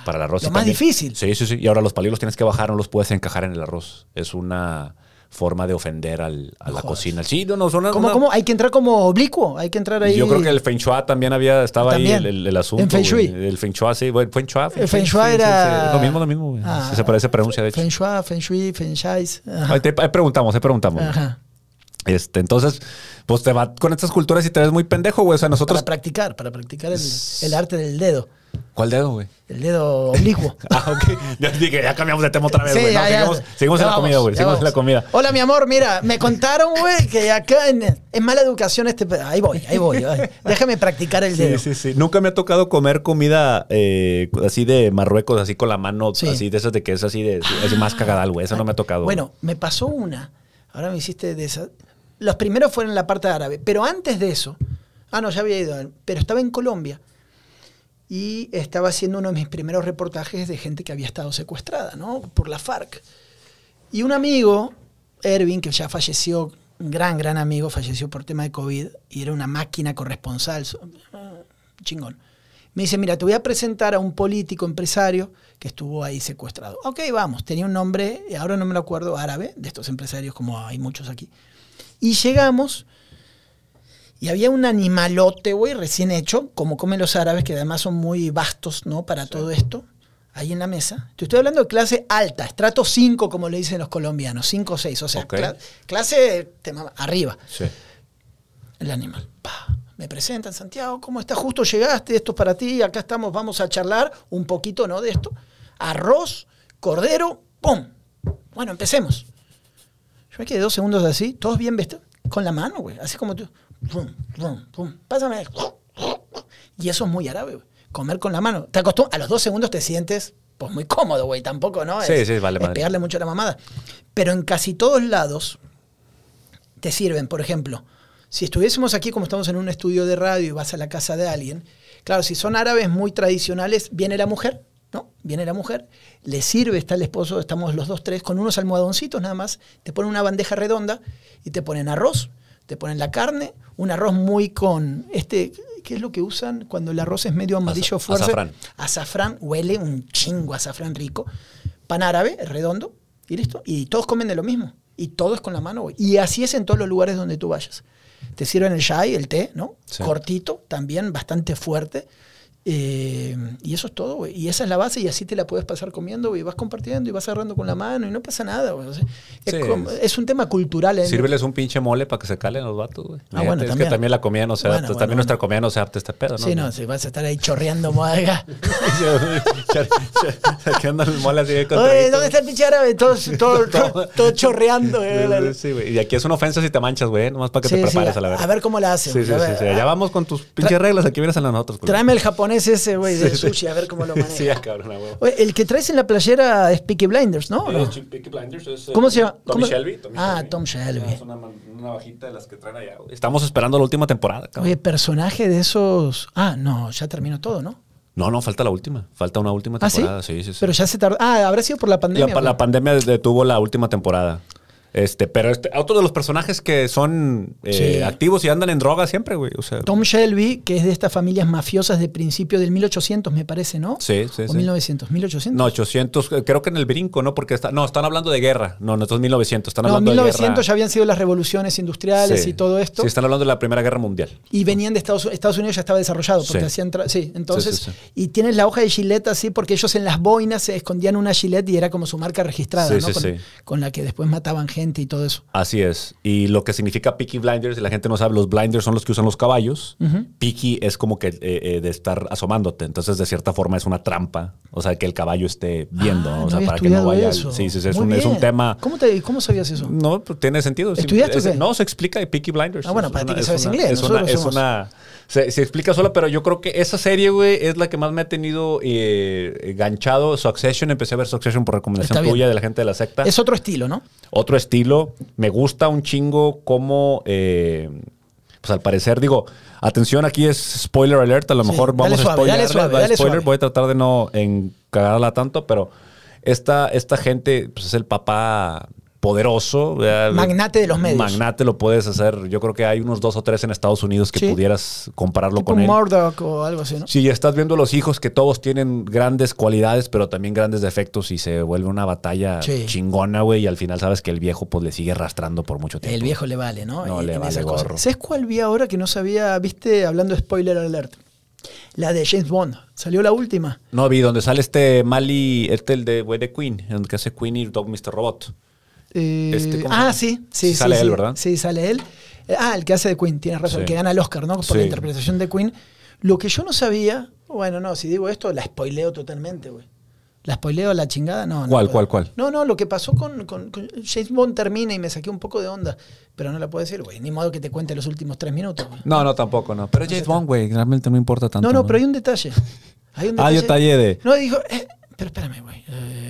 Speaker 2: para el arroz.
Speaker 1: lo más
Speaker 2: también.
Speaker 1: difícil.
Speaker 2: Sí, sí, sí. Y ahora los palillos los tienes que bajar, no los puedes encajar en el arroz. Es una forma de ofender al- a la cocina. Sí, no, no, son
Speaker 1: ¿Cómo,
Speaker 2: una-
Speaker 1: cómo? ¿Hay que entrar como oblicuo? ¿Hay que entrar ahí?
Speaker 2: Yo creo que el Feng Shui también había, estaba ahí el, el- el asunto.
Speaker 1: En Feng Shui.
Speaker 2: güey. El Feng Shui, sí. Bueno, Feng Shui.
Speaker 1: El Feng Shui
Speaker 2: sí,
Speaker 1: era...
Speaker 2: sí. Lo mismo, lo mismo. güey.
Speaker 1: Ah,
Speaker 2: se parece, pronuncia, de hecho.
Speaker 1: Feng Shui, Feng Shui, Feng.
Speaker 2: Ahí, preguntamos, ahí preguntamos.
Speaker 1: Ajá.
Speaker 2: Este, entonces, pues te va con estas culturas y te ves muy pendejo, güey. O sea, nosotros.
Speaker 1: Para practicar, para practicar el, el arte del dedo.
Speaker 2: ¿Cuál dedo, güey?
Speaker 1: El dedo oblicuo. *laughs*
Speaker 2: Ah, ok. Ya dije, ya cambiamos de tema otra vez,
Speaker 1: Sí,
Speaker 2: güey. No, seguimos en la
Speaker 1: vamos,
Speaker 2: comida, güey. Seguimos en la comida.
Speaker 1: Hola, mi amor, mira, me contaron, güey, que acá en, en mala educación este... Ahí voy, ahí voy. ay. Déjame practicar el dedo.
Speaker 2: Sí, sí, sí. Nunca me ha tocado comer comida eh, así de Marruecos, así con la mano,
Speaker 1: Sí.
Speaker 2: así de esas de que es así de así más cagadal, güey. Eso no me ha tocado.
Speaker 1: Bueno, me pasó una. Ahora me hiciste de esa. Los primeros fueron en la parte árabe. Pero antes de eso. Ah, no, ya había ido. Pero estaba en Colombia. Y estaba haciendo uno de mis primeros reportajes de gente que había estado secuestrada, ¿no? Por la FARC. Y un amigo, Ervin, que ya falleció, un gran, gran amigo, falleció por tema de COVID. Y era una máquina corresponsal. ah, Chingón. Me dice, mira, te voy a presentar a un político empresario que estuvo ahí secuestrado. Ok, vamos, tenía un nombre, ahora no me lo acuerdo, árabe, de estos empresarios como hay muchos aquí. Y llegamos y había un animalote, güey, recién hecho, como comen los árabes, que además son muy vastos, ¿no? Para todo esto, ahí en la mesa. Te estoy hablando de clase alta, estrato 5, como le dicen los colombianos, 5 o 6, o sea, clase te mama- arriba
Speaker 2: Sí.
Speaker 1: el animal. Pa, me presentan, Santiago, ¿cómo estás? Justo llegaste, esto es para ti, acá estamos, vamos a charlar un poquito, ¿no? De esto. Arroz, cordero, ¡pum! Bueno, empecemos. Yo me quedé dos segundos así, todos bien vestidos, con la mano, güey, así como tú. Pum, pum, pum, pásame. Y eso es muy árabe, güey. Comer con la mano. Te acostumbras, a los dos segundos te sientes, pues muy cómodo, güey, tampoco, ¿no?
Speaker 2: Sí,
Speaker 1: es,
Speaker 2: sí, vale
Speaker 1: es
Speaker 2: madre.
Speaker 1: pegarle mucho a la mamada. Pero en casi todos lados, te sirven. Por ejemplo, si estuviésemos aquí como estamos en un estudio de radio y vas a la casa de alguien, claro, si son árabes muy tradicionales, viene la mujer, ¿no? Viene la mujer, le sirve, está el esposo, estamos los dos, tres, con unos almohadoncitos nada más, te ponen una bandeja redonda y te ponen arroz, te ponen la carne, un arroz muy con este... ¿Qué es lo que usan cuando el arroz es medio amarillo fuerte?
Speaker 2: azafrán.
Speaker 1: Azafrán, huele un chingo azafrán rico. Pan árabe, redondo, y listo. Y todos comen de lo mismo. Y todo es con la mano, güey. Y así es en todos los lugares donde tú vayas. Te sirven el chai, el té, ¿no?
Speaker 2: Sí.
Speaker 1: Cortito, también bastante fuerte. Eh, y eso es todo, güey. Y esa es la base y así te la puedes pasar comiendo, güey. Vas compartiendo y vas agarrando con la mano y no pasa nada, güey. O sea, es,
Speaker 2: Sí.
Speaker 1: como- es un tema cultural. ¿eh?
Speaker 2: Sírveles un pinche mole para que se calen los vatos, güey.
Speaker 1: Ah, bueno,
Speaker 2: es
Speaker 1: también.
Speaker 2: que también la comida no se
Speaker 1: Bueno,
Speaker 2: adapta.
Speaker 1: bueno,
Speaker 2: también nuestra comida no se adapta a este pedo, ¿no?
Speaker 1: Sí, no, si vas a estar ahí chorreando moaga.
Speaker 2: ¿Qué onda el mole así de con
Speaker 1: Oye, ¿dónde está el pinche árabe? Todo, *laughs* todo, todo, todo chorreando. güey.
Speaker 2: Sí, güey. Y aquí es una ofensa si te manchas, güey. Nomás para que
Speaker 1: Sí,
Speaker 2: te
Speaker 1: sí,
Speaker 2: prepares a la verdad.
Speaker 1: a ver cómo la hacen.
Speaker 2: Sí, sí, sí. Ya vamos con tus pinches reglas. Aquí vienes a las nosotros.
Speaker 1: Tráeme el japonés ese, güey,
Speaker 2: sí.
Speaker 1: sushi, a ver cómo lo *laughs* maneja.
Speaker 2: Sí, ya, cabrón.
Speaker 1: Oye, el que traes en la playera es Peaky Blinders, ¿no? ¿O no? ¿Cómo se llama?
Speaker 2: Tommy
Speaker 1: ¿Cómo?
Speaker 2: Shelby. Tommy
Speaker 1: Ah,
Speaker 2: Shelby.
Speaker 1: Tom Shelby.
Speaker 2: Es una, una bajita de las que traen allá, güey. Estamos esperando la última temporada, cabrón.
Speaker 1: Oye, personaje de esos. Ah, no, ya terminó todo, ¿no?
Speaker 2: No, no, falta la última. Falta una última
Speaker 1: ¿Ah, sí?
Speaker 2: temporada. sí, sí, sí.
Speaker 1: Pero ya se tardó. Ah, habrá sido por la pandemia.
Speaker 2: La, la
Speaker 1: güey.
Speaker 2: pandemia detuvo la última temporada. Este, pero este, otro de los personajes que son eh,
Speaker 1: Sí.
Speaker 2: activos y andan en droga siempre, güey. O sea,
Speaker 1: Tom Shelby, que es de estas familias mafiosas de principio del 1800, me parece, ¿no?
Speaker 2: Sí, sí,
Speaker 1: O
Speaker 2: sí.
Speaker 1: 1900, 1800.
Speaker 2: no, 800, eh, creo que en el brinco, ¿no? Porque está, no, están hablando de guerra. No, no, esto es 1900. Están
Speaker 1: No,
Speaker 2: hablando
Speaker 1: 1900
Speaker 2: de
Speaker 1: ya
Speaker 2: guerra.
Speaker 1: habían sido las revoluciones industriales
Speaker 2: Sí.
Speaker 1: y todo esto.
Speaker 2: Sí, están hablando de la Primera Guerra Mundial.
Speaker 1: Y venían de Estados Unidos. Estados Unidos ya estaba desarrollado porque
Speaker 2: Sí.
Speaker 1: hacían. Sí, entonces. Y tienes la hoja de Gillette así porque ellos en las boinas se escondían una Gillette y era como su marca registrada, ¿no?
Speaker 2: sí,
Speaker 1: con,
Speaker 2: sí.
Speaker 1: con la que después mataban gente y todo eso.
Speaker 2: Así es. Y lo que significa Peaky Blinders, y la gente no sabe, los blinders son los que usan los caballos. Peaky es como que eh, eh, de estar asomándote. Entonces, de cierta forma, es una trampa. O sea, que el caballo esté viendo.
Speaker 1: Ah.
Speaker 2: O sea, para que no vaya.
Speaker 1: eso.
Speaker 2: Sí, sí, sí, es un, es un
Speaker 1: bien.
Speaker 2: tema.
Speaker 1: ¿Cómo, te, ¿Cómo sabías eso?
Speaker 2: No, pues tiene sentido.
Speaker 1: ¿Estudiaste
Speaker 2: es-? No, se explica Peaky Blinders.
Speaker 1: Ah, bueno,
Speaker 2: Es
Speaker 1: para ti que
Speaker 2: es
Speaker 1: sabes
Speaker 2: una-
Speaker 1: inglés,
Speaker 2: Es una, se, se explica sola, pero yo creo que esa serie, güey, es la que más me ha tenido eh, ganchado. Succession, empecé a ver Succession por recomendación tuya de la gente de la secta.
Speaker 1: Es otro estilo, ¿no?
Speaker 2: Otro estilo. Me gusta un chingo como... eh, pues al parecer, digo, atención, aquí es spoiler alert. A lo
Speaker 1: Sí,
Speaker 2: mejor vamos a
Speaker 1: suave, suave,
Speaker 2: va spoiler.
Speaker 1: suave.
Speaker 2: Voy a tratar de no encagarla tanto, pero esta, esta gente pues, es el papá poderoso. ¿verdad?
Speaker 1: Magnate de los medios.
Speaker 2: Magnate lo puedes hacer. Yo creo que hay unos dos o tres en Estados Unidos que
Speaker 1: Sí.
Speaker 2: pudieras compararlo
Speaker 1: Tipo
Speaker 2: con él.
Speaker 1: Murdoch o algo así, ¿no?
Speaker 2: Sí, estás viendo los hijos que todos tienen grandes cualidades, pero también grandes defectos y se vuelve una batalla
Speaker 1: Sí.
Speaker 2: chingona, güey. Y al final sabes que el viejo pues le sigue arrastrando por mucho tiempo.
Speaker 1: El viejo le vale, ¿no?
Speaker 2: No,
Speaker 1: En-
Speaker 2: le
Speaker 1: en
Speaker 2: vale gorro.
Speaker 1: ¿Sabes cuál vi ahora que no sabía? ¿Viste? Hablando de spoiler alert. La de James Bond. Salió la última.
Speaker 2: No vi donde sale este Mali, este el de de Queen, el que hace Queen y Dog Mr. Robot.
Speaker 1: Eh,
Speaker 2: Este, ¿cómo se
Speaker 1: ah, sí, sí,
Speaker 2: sale
Speaker 1: sí.
Speaker 2: él, ¿verdad?
Speaker 1: Sí, sale él. Eh, Ah, el que hace de Queen, tienes razón,
Speaker 2: Sí.
Speaker 1: el que gana el Oscar, ¿no? Por la interpretación de Queen. Lo que yo no sabía, bueno, no, si digo esto, la spoileo totalmente, güey. ¿La spoileo la chingada? No, no.
Speaker 2: ¿Cuál,
Speaker 1: puedo.
Speaker 2: cuál, cuál?
Speaker 1: No, no, lo que pasó con, con- con James Bond termina y me saqué un poco de onda. Pero no la puedo decir, güey. Ni modo que te cuente los últimos tres minutos, güey.
Speaker 2: No, no, tampoco, no. Pero James Bond, güey, realmente no importa tanto.
Speaker 1: No, no, pero hay un detalle. Hay un
Speaker 2: Ah,
Speaker 1: detalle.
Speaker 2: detalle de-
Speaker 1: No, dijo, eh, pero espérame, güey. Eh,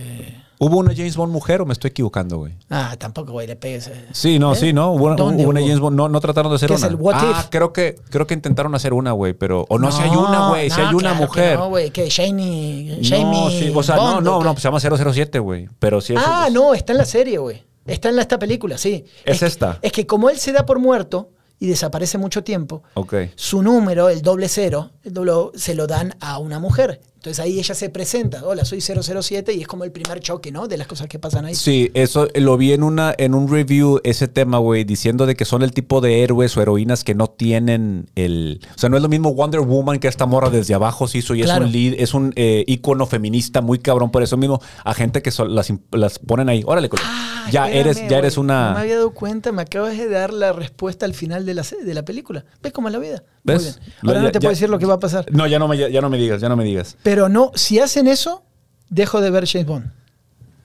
Speaker 2: ¿Hubo una James Bond mujer o me estoy equivocando, güey?
Speaker 1: ah, tampoco, güey, le pegues. eh.
Speaker 2: Sí, no,
Speaker 1: ¿Eh?
Speaker 2: sí, ¿no? Hubo, una-. James Bond. No, no trataron de hacer
Speaker 1: ¿Qué
Speaker 2: una.
Speaker 1: es el What
Speaker 2: ah,
Speaker 1: If?
Speaker 2: creo que, creo que intentaron hacer una, güey, pero. O no, si hay una, güey. Si
Speaker 1: no,
Speaker 2: hay una
Speaker 1: claro que
Speaker 2: mujer.
Speaker 1: No, güey, que Jamie.
Speaker 2: No, sí, o sea,
Speaker 1: Bond,
Speaker 2: no, no,
Speaker 1: ¿o
Speaker 2: no, pues se llama 007, güey. Pero sí.
Speaker 1: Ah, no, está en la serie, güey. Está en la- esta película, sí.
Speaker 2: ¿Es esta?
Speaker 1: es que como él se da por muerto y desaparece mucho tiempo,
Speaker 2: Ok.
Speaker 1: su número, el doble cero, el doble, se lo dan a una mujer. Entonces ahí ella se presenta, hola, soy 007 y es como el primer choque, ¿no? De las cosas que pasan ahí.
Speaker 2: Sí, eso lo vi en una en un review ese tema, güey, diciendo de que son el tipo de héroes o heroínas que no tienen el, o sea, no es lo mismo Wonder Woman que esta morra desde abajo se hizo y
Speaker 1: Claro.
Speaker 2: es un lead, es un eh, ícono feminista muy cabrón por eso mismo a gente que son- las, las ponen ahí, órale.
Speaker 1: Ah,
Speaker 2: ya
Speaker 1: espérame,
Speaker 2: eres ya eres una
Speaker 1: No me había dado cuenta, me acabas de dar la respuesta al final de la, de la película. ¿Ves cómo es la vida? Muy
Speaker 2: ¿Ves?
Speaker 1: bien.
Speaker 2: Lo-
Speaker 1: Ahora
Speaker 2: ya-
Speaker 1: no te
Speaker 2: ya-
Speaker 1: puedo decir lo que va a pasar.
Speaker 2: No, ya no me ya no me digas, ya no me digas.
Speaker 1: Pero no, si hacen eso, dejo de ver James Bond.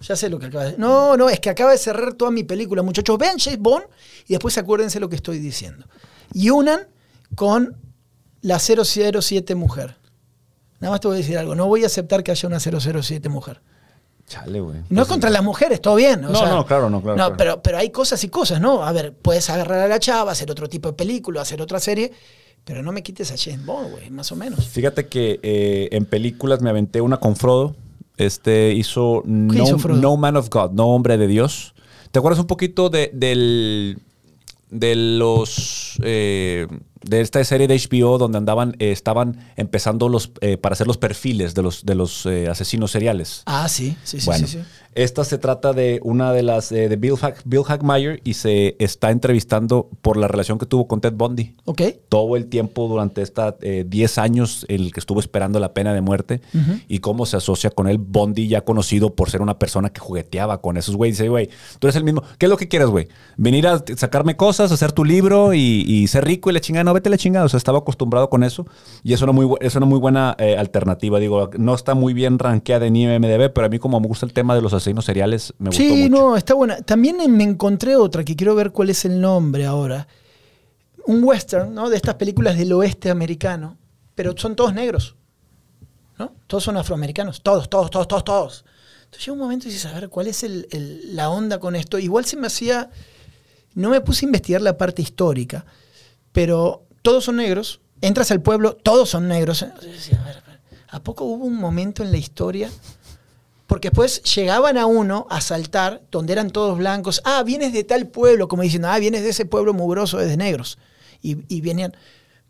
Speaker 1: Ya sé lo que acaba de No, no, es que acaba de cerrar toda mi película. Muchachos, vean James Bond y después acuérdense lo que estoy diciendo. Y unan con la 007 mujer. Nada más te voy a decir algo. No voy a aceptar que haya una 007 mujer.
Speaker 2: Chale, güey.
Speaker 1: No es contra las mujeres, todo bien. o
Speaker 2: No,
Speaker 1: sea,
Speaker 2: no, claro, no, claro, claro.
Speaker 1: Pero, pero hay cosas y cosas, ¿no? A ver, puedes agarrar a la chava, hacer otro tipo de película, hacer otra serie, pero no me quites a James Bond, güey, más o menos.
Speaker 2: Fíjate que eh, en películas me aventé una con Frodo. Este hizo no,
Speaker 1: hizo Frodo?
Speaker 2: No Man of God, No Hombre de Dios. ¿Te acuerdas un poquito de, del, de los eh, de esta serie de HBO donde andaban, eh, estaban empezando los eh, para hacer los perfiles de los de los eh, asesinos seriales?
Speaker 1: Ah, sí, sí, sí,
Speaker 2: bueno,
Speaker 1: sí, sí.
Speaker 2: esta se trata de una de las eh, de Bill, Hack, Bill Hackmeyer y se está entrevistando por la relación que tuvo con Ted Bundy
Speaker 1: Ok.
Speaker 2: todo el tiempo durante esta 10 años el que estuvo esperando la pena de muerte y cómo se asocia con él Bondi ya conocido por ser una persona que jugueteaba con esos güey dice güey tú eres el mismo ¿qué es lo que quieres güey? venir a sacarme cosas hacer tu libro y, y ser rico y la chingada no vete la chingada o sea estaba acostumbrado con eso y es una muy es una muy buena eh, alternativa digo no está muy bien rankeada en IMDb pero a mí como me gusta el tema de los asesinos seriales me gustó
Speaker 1: Sí,
Speaker 2: mucho
Speaker 1: no, está buena. También me encontré otra que quiero ver cuál es el nombre ahora. Un western, ¿no? De estas películas del oeste americano, pero son todos negros. ¿No? Todos son afroamericanos. Todos, todos, todos, todos, todos. Entonces llega un momento y dices, a ver, ¿cuál es el- el- la onda con esto? Igual se me hacía. No me puse a investigar la parte histórica, pero todos son negros. Entras al pueblo, todos son negros. ¿A poco hubo un momento en la historia? Porque después llegaban a uno a saltar, donde eran todos blancos. Ah, vienes de tal pueblo, como diciendo, ah, vienes de ese pueblo mugroso, es de negros. Y, y venían.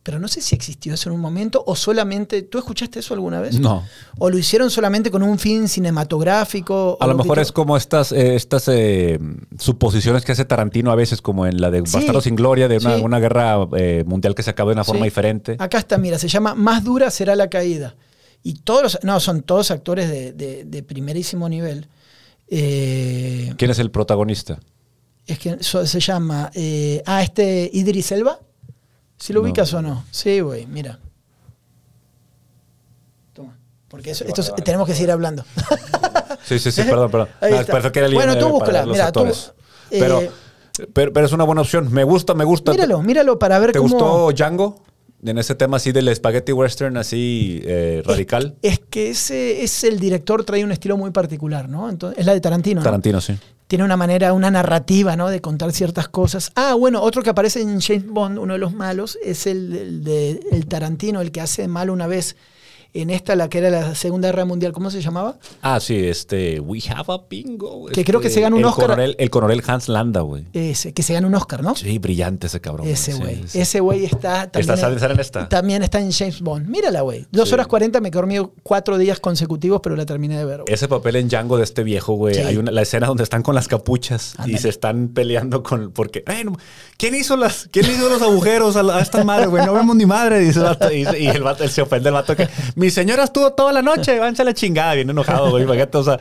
Speaker 1: Pero no sé si existió eso en un momento o solamente. ¿Tú escuchaste eso alguna vez?
Speaker 2: No.
Speaker 1: ¿O lo hicieron solamente con un fin cinematográfico?
Speaker 2: A lo mejor es como estas, eh, estas eh, suposiciones que hace Tarantino a veces, como en la de
Speaker 1: Sí.
Speaker 2: Bastardo sin Gloria, de una,
Speaker 1: Sí.
Speaker 2: una guerra eh, mundial que se acabó de una forma
Speaker 1: Sí.
Speaker 2: diferente.
Speaker 1: Acá está, mira, se llama Más dura será la caída. Y todos los. No, son todos actores de, de- de primerísimo nivel. Eh,
Speaker 2: ¿Quién es el protagonista?
Speaker 1: es que so- se llama. ah, este Idris Elba. ¿Si lo
Speaker 2: No.
Speaker 1: ubicas o no? Sí, güey, mira. Toma. Porque eso- esto tenemos que seguir hablando.
Speaker 2: Sí, sí, sí, *laughs* perdón, perdón.
Speaker 1: Ahí
Speaker 2: No,
Speaker 1: está.
Speaker 2: parece que era el
Speaker 1: Bueno, tú búscala. Mira, tú.
Speaker 2: actores.
Speaker 1: eh,
Speaker 2: Pero, pero, pero es una buena opción. Me gusta, me gusta.
Speaker 1: míralo, míralo para ver
Speaker 2: ¿Te
Speaker 1: cómo.
Speaker 2: gustó Django? En ese tema así del spaghetti western así eh, radical.
Speaker 1: Es que ese es el director, trae un estilo muy particular, ¿no? Entonces, es la de Tarantino. ¿no?
Speaker 2: Tarantino, sí.
Speaker 1: Tiene una manera, una narrativa, ¿no? De contar ciertas cosas. Ah, bueno, otro que aparece en James Bond, uno de los malos, es el, de el Tarantino, el que hace malo una vez en esta, la que era la Segunda Guerra Mundial, ¿cómo se llamaba?
Speaker 2: Ah, sí, este. We have a bingo.
Speaker 1: Que creo que se gana un
Speaker 2: el
Speaker 1: Oscar.
Speaker 2: Coronel, el coronel Hans Landa, güey.
Speaker 1: Ese, que se gana un Oscar, ¿no?
Speaker 2: Sí, brillante ese cabrón.
Speaker 1: Ese güey.
Speaker 2: sí.
Speaker 1: Ese güey está también.
Speaker 2: ¿Está- sale en esta?
Speaker 1: También está en James Bond. Mírala, güey. Dos
Speaker 2: Sí.
Speaker 1: horas 40, me dormido cuatro días consecutivos, pero la terminé de ver. güey.
Speaker 2: Ese papel en Django de este viejo, güey.
Speaker 1: Sí.
Speaker 2: Hay una, la escena donde están con las capuchas y se están peleando con. Porque, "Ay, no, ¿quién hizo las, quién hizo los agujeros a, la- a esta madre, güey? No vemos ni madre, dice el vato. Y, y el vato, se ofende el vato que. Mi señora estuvo toda la noche, váyanse a la chingada, bien enojado, güey. imagínate, O sea,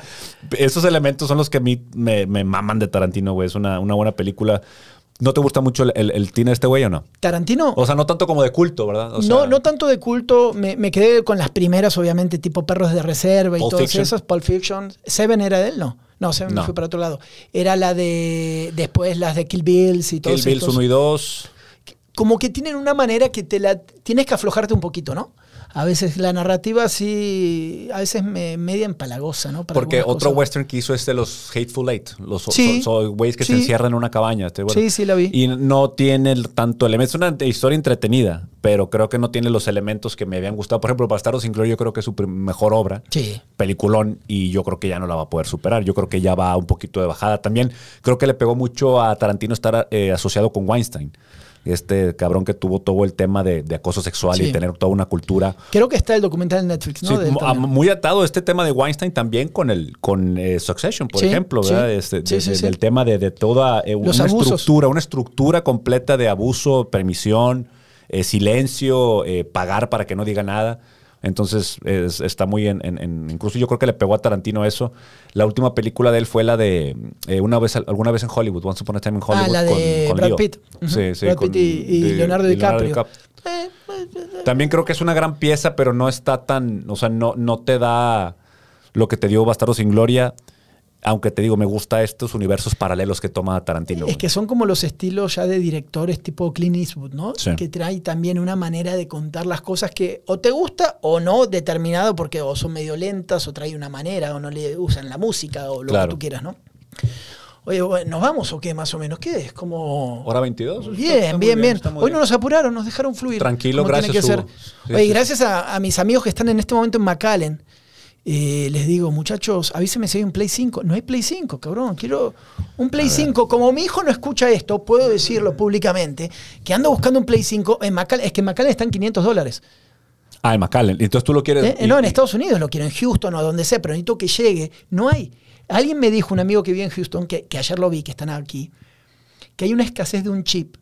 Speaker 2: esos elementos son los que a mí me, me maman de Tarantino, güey. Es una, una buena película. ¿No te gusta mucho el, el, el teen este güey o no?
Speaker 1: Tarantino.
Speaker 2: O sea, no tanto como de culto, ¿verdad? O sea,
Speaker 1: no, no tanto de culto, me, me quedé con las primeras, obviamente, tipo Perros de Reserva y todas esas. Pulp Fiction. ¿Seven era de él? No. No, Seven
Speaker 2: No.
Speaker 1: fue para otro lado. Era la de. Después las de Kill Bills y
Speaker 2: Kill
Speaker 1: todos
Speaker 2: Bills
Speaker 1: estos.
Speaker 2: 1 y 2.
Speaker 1: Como que tienen una manera que te la. Tienes que aflojarte un poquito, ¿no? A veces la narrativa sí. A veces me, media empalagosa, ¿no? Para
Speaker 2: Porque otro
Speaker 1: cosas.
Speaker 2: western que hizo es de los Hateful Eight. Los
Speaker 1: Sí.
Speaker 2: so- so- güeyes que se
Speaker 1: Sí.
Speaker 2: encierran en una cabaña. este, bueno.
Speaker 1: Sí, sí, la vi.
Speaker 2: Y no tiene tanto elemento. Es una historia entretenida, pero creo que no tiene los elementos que me habían gustado. Por ejemplo, Bastardo sin Gloria yo creo que es su mejor obra.
Speaker 1: Sí.
Speaker 2: Peliculón. Y yo creo que ya no la va a poder superar. Yo creo que ya va un poquito de bajada. También creo que le pegó mucho a Tarantino estar eh, asociado con Weinstein. Este cabrón que tuvo todo el tema de, de acoso sexual
Speaker 1: Sí.
Speaker 2: y tener toda una cultura
Speaker 1: Creo que está el documental en Netflix, ¿no?
Speaker 2: Sí,
Speaker 1: De él
Speaker 2: mu-
Speaker 1: también.
Speaker 2: a- muy atado este tema de Weinstein también con el con eh, Succession, por
Speaker 1: Sí,
Speaker 2: ejemplo. ¿verdad? Este, de- de- del tema de, toda eh, una
Speaker 1: abusos.
Speaker 2: estructura, una estructura completa de abuso, permisión, eh, silencio, pagar para que no diga nada. Entonces es- está muy en, en- en- incluso yo creo que le pegó a Tarantino eso. La última película de él fue la de eh, una vez alguna vez en Hollywood, Once Upon a Time in Hollywood.
Speaker 1: ah, la de
Speaker 2: con- con
Speaker 1: Brad
Speaker 2: Leo.
Speaker 1: Pitt. Ujú.
Speaker 2: Sí, sí,
Speaker 1: Brad
Speaker 2: con-
Speaker 1: Pitt y, y
Speaker 2: de-
Speaker 1: Leonardo DiCaprio.
Speaker 2: DiCaprio. También creo que es una gran pieza, pero no está tan, o sea, no, no te da lo que te dio Bastardo sin Gloria. Aunque te digo, me gusta estos universos paralelos que toma Tarantino.
Speaker 1: Es que son como los estilos ya de directores tipo Clint Eastwood, ¿no?
Speaker 2: Sí.
Speaker 1: Que trae también una manera de contar las cosas que o te gusta o no determinado porque o son medio lentas o trae una manera o no le usan la música o lo
Speaker 2: Claro.
Speaker 1: que tú quieras, ¿no? Oye, ¿nos vamos o qué más o menos? ¿Qué es? Como...
Speaker 2: Hora 22. está-
Speaker 1: Bien,
Speaker 2: está
Speaker 1: bien, bien. Hoy no nos apuraron, nos dejaron fluir.
Speaker 2: Tranquilo,
Speaker 1: tiene
Speaker 2: gracias,
Speaker 1: que
Speaker 2: Hugo.
Speaker 1: ser.
Speaker 2: Sí,
Speaker 1: Oye, gracias a, a mis amigos que están en este momento en McAllen. Eh, les digo, muchachos, avísenme si hay un Play 5. No hay Play 5, cabrón. Quiero un Play 5. Como mi hijo no escucha esto, puedo decirlo públicamente, que ando buscando un Play 5 en McAllen. Es que en McAllen están 500 dólares.
Speaker 2: Ah, en McAllen. Entonces tú lo quieres.
Speaker 1: Eh,
Speaker 2: y-
Speaker 1: no, en Estados Unidos lo quiero, en Houston o donde sea, pero necesito que llegue. No hay. Alguien me dijo, un amigo que vive en Houston, que, que ayer lo vi, que están aquí, que hay una escasez de un chip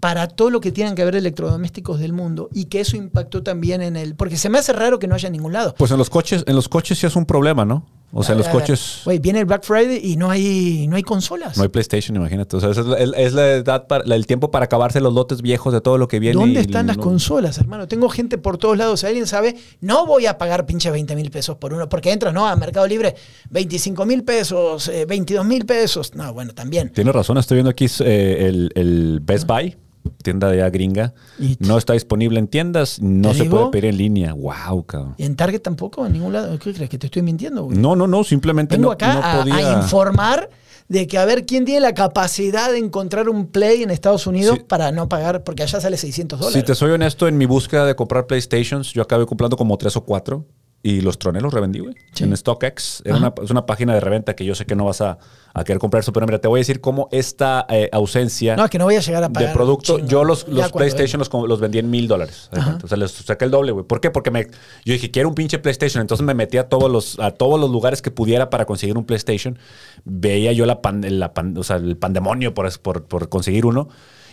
Speaker 1: para todo lo que tienen que ver electrodomésticos del mundo y que eso impactó también en el... Porque se me hace raro que no haya en ningún lado.
Speaker 2: Pues en los coches, en los coches sí es un problema, ¿no? O sea, en los
Speaker 1: ver,
Speaker 2: coches
Speaker 1: Güey, viene el Black Friday y no hay, no hay consolas.
Speaker 2: no hay PlayStation, imagínate. O sea, es, la- es- es la edad para, el tiempo para acabarse los lotes viejos de todo lo que viene.
Speaker 1: ¿Dónde
Speaker 2: y
Speaker 1: están las
Speaker 2: no-
Speaker 1: consolas, hermano? Tengo gente por todos lados. Alguien sabe, no voy a pagar pinche 20 mil pesos por uno, porque entras, ¿no? A Mercado Libre, 25 mil pesos, eh, 22 mil pesos. No, bueno, también.
Speaker 2: Tienes razón, estoy viendo aquí eh, el, el Best Buy. Tienda de allá gringa.
Speaker 1: Y-
Speaker 2: No está disponible en tiendas, no
Speaker 1: ¿Te
Speaker 2: se
Speaker 1: digo?
Speaker 2: puede pedir en línea. Wow, cabrón.
Speaker 1: ¿Y en Target tampoco? ¿En ningún lado? ¿Qué crees? ¿Que te estoy mintiendo, güey?
Speaker 2: No, no, no, simplemente
Speaker 1: Vengo
Speaker 2: no,
Speaker 1: acá
Speaker 2: no
Speaker 1: a- informar de que a ver quién tiene la capacidad de encontrar un Play en Estados Unidos
Speaker 2: Sí.
Speaker 1: para no pagar, porque allá sale 600 dólares.
Speaker 2: Si te soy honesto, en mi búsqueda de comprar PlayStations, yo acabé comprando como tres o cuatro y los troné, los revendí, güey.
Speaker 1: Sí.
Speaker 2: En StockX. Era
Speaker 1: Ajá.
Speaker 2: una, es una página de reventa que yo sé que no vas a, a querer comprar eso, pero mira, te voy a decir cómo esta eh, ausencia
Speaker 1: No, que no voy a llegar a pagar.
Speaker 2: de producto,
Speaker 1: chingo.
Speaker 2: yo los, los PlayStation los, los vendí en mil dólares. O sea, les saqué el doble, güey. ¿Por qué? Porque me, yo dije, quiero un pinche PlayStation. Entonces me metí a todos los, a todos los lugares que pudiera para conseguir un PlayStation. Veía yo la pan- la pan- o sea, el pandemonio por, por, por conseguir uno.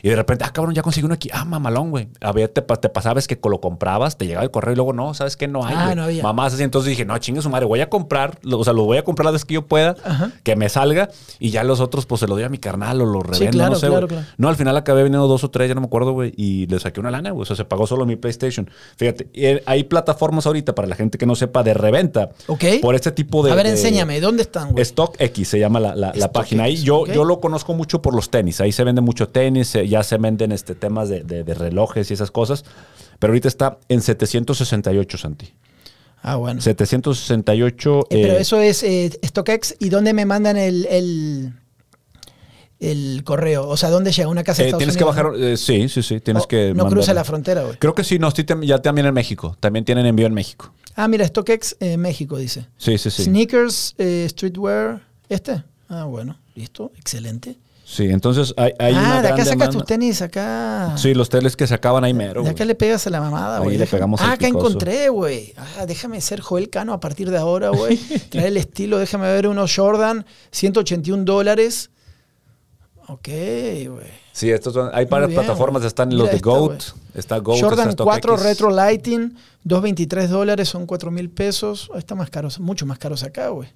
Speaker 2: Y de repente, ah, cabrón, ya conseguí uno aquí. Ah, mamalón, güey. A ver, te, te pasaba es que lo comprabas, te llegaba el correo y luego no, ¿sabes qué? No hay.
Speaker 1: Ah, no había.
Speaker 2: Mamás así. Entonces dije, no, chingue su madre, voy a comprar, lo- o sea, lo voy a comprar las veces que yo pueda,
Speaker 1: Ajá.
Speaker 2: que me salga y ya los otros, pues se lo doy a mi carnal o lo revendo,
Speaker 1: claro,
Speaker 2: no sé,
Speaker 1: claro, claro.
Speaker 2: No, al final acabé vendiendo dos o tres, ya no me acuerdo, güey, y le saqué una lana, güey. O sea, se pagó solo mi PlayStation. Fíjate, eh, hay plataformas ahorita para la gente que no sepa de reventa.
Speaker 1: Ok.
Speaker 2: Por este tipo de.
Speaker 1: a ver,
Speaker 2: de-
Speaker 1: enséñame, ¿dónde están, güey?
Speaker 2: Stock X se llama la, la- página. Ahí yo, yo lo conozco mucho por los tenis. Ahí se vende mucho tenis, eh, ya se venden este, temas de, de- de relojes y esas cosas. Pero ahorita está en 768, Santi.
Speaker 1: Ah, bueno.
Speaker 2: 768.
Speaker 1: Eh, pero
Speaker 2: eh,
Speaker 1: eso es eh, StockX. ¿Y dónde me mandan el, el, el correo? O sea, ¿dónde llega? ¿Una casa de
Speaker 2: eh,
Speaker 1: Estados
Speaker 2: tienes que bajar. eh, sí, sí, sí. Tienes
Speaker 1: Oh,
Speaker 2: que.
Speaker 1: no cruza la frontera, güey.
Speaker 2: Creo que sí, no, sí, ya también en México. También tienen envío en México.
Speaker 1: Ah, mira, StockX México, dice.
Speaker 2: Sí, sí, sí.
Speaker 1: Sneakers, streetwear, ¿este? Ah, bueno, listo, excelente.
Speaker 2: Sí, entonces hay, hay
Speaker 1: ah,
Speaker 2: una
Speaker 1: de
Speaker 2: gran
Speaker 1: acá sacas
Speaker 2: demanda.
Speaker 1: tus tenis, acá.
Speaker 2: Sí, los teles que se acaban ahí mero.
Speaker 1: De acá le pegas a la mamada,
Speaker 2: Ahí
Speaker 1: güey.
Speaker 2: le
Speaker 1: Déjame-
Speaker 2: pegamos
Speaker 1: Ah, acá
Speaker 2: picoso.
Speaker 1: encontré, güey. Ah, déjame ser Joel Cano a partir de ahora, güey. *laughs* Traer el estilo, déjame ver unos Jordan, 181 dólares. Ok, güey.
Speaker 2: Sí, estos son, hay varias plataformas,
Speaker 1: güey.
Speaker 2: están
Speaker 1: Mira
Speaker 2: los de
Speaker 1: esta,
Speaker 2: Goat, está Goat,
Speaker 1: Jordan
Speaker 2: está
Speaker 1: 4
Speaker 2: StockX.
Speaker 1: Retro Lighting, 223 dólares, son 4 mil pesos. Está más caros, mucho más caros acá, güey.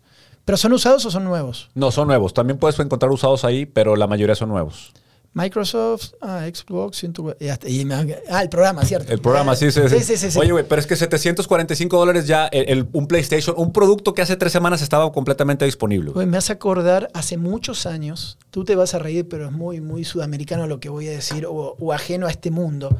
Speaker 1: ¿Pero son usados o son nuevos?
Speaker 2: No, son nuevos. También puedes encontrar usados ahí, pero la mayoría son nuevos.
Speaker 1: Microsoft, ah, Xbox, 100 y hasta- y ah, el programa, ¿cierto?
Speaker 2: El programa, sí, sí,
Speaker 1: Sí,
Speaker 2: sí.
Speaker 1: sí, sí, sí.
Speaker 2: Oye, güey, pero es que 745 dólares ya el, el- un PlayStation, un producto que hace tres semanas estaba completamente disponible. Güey,
Speaker 1: me hace acordar hace muchos años, tú te vas a reír, pero es muy, muy sudamericano lo que voy a decir, o, o ajeno a este mundo,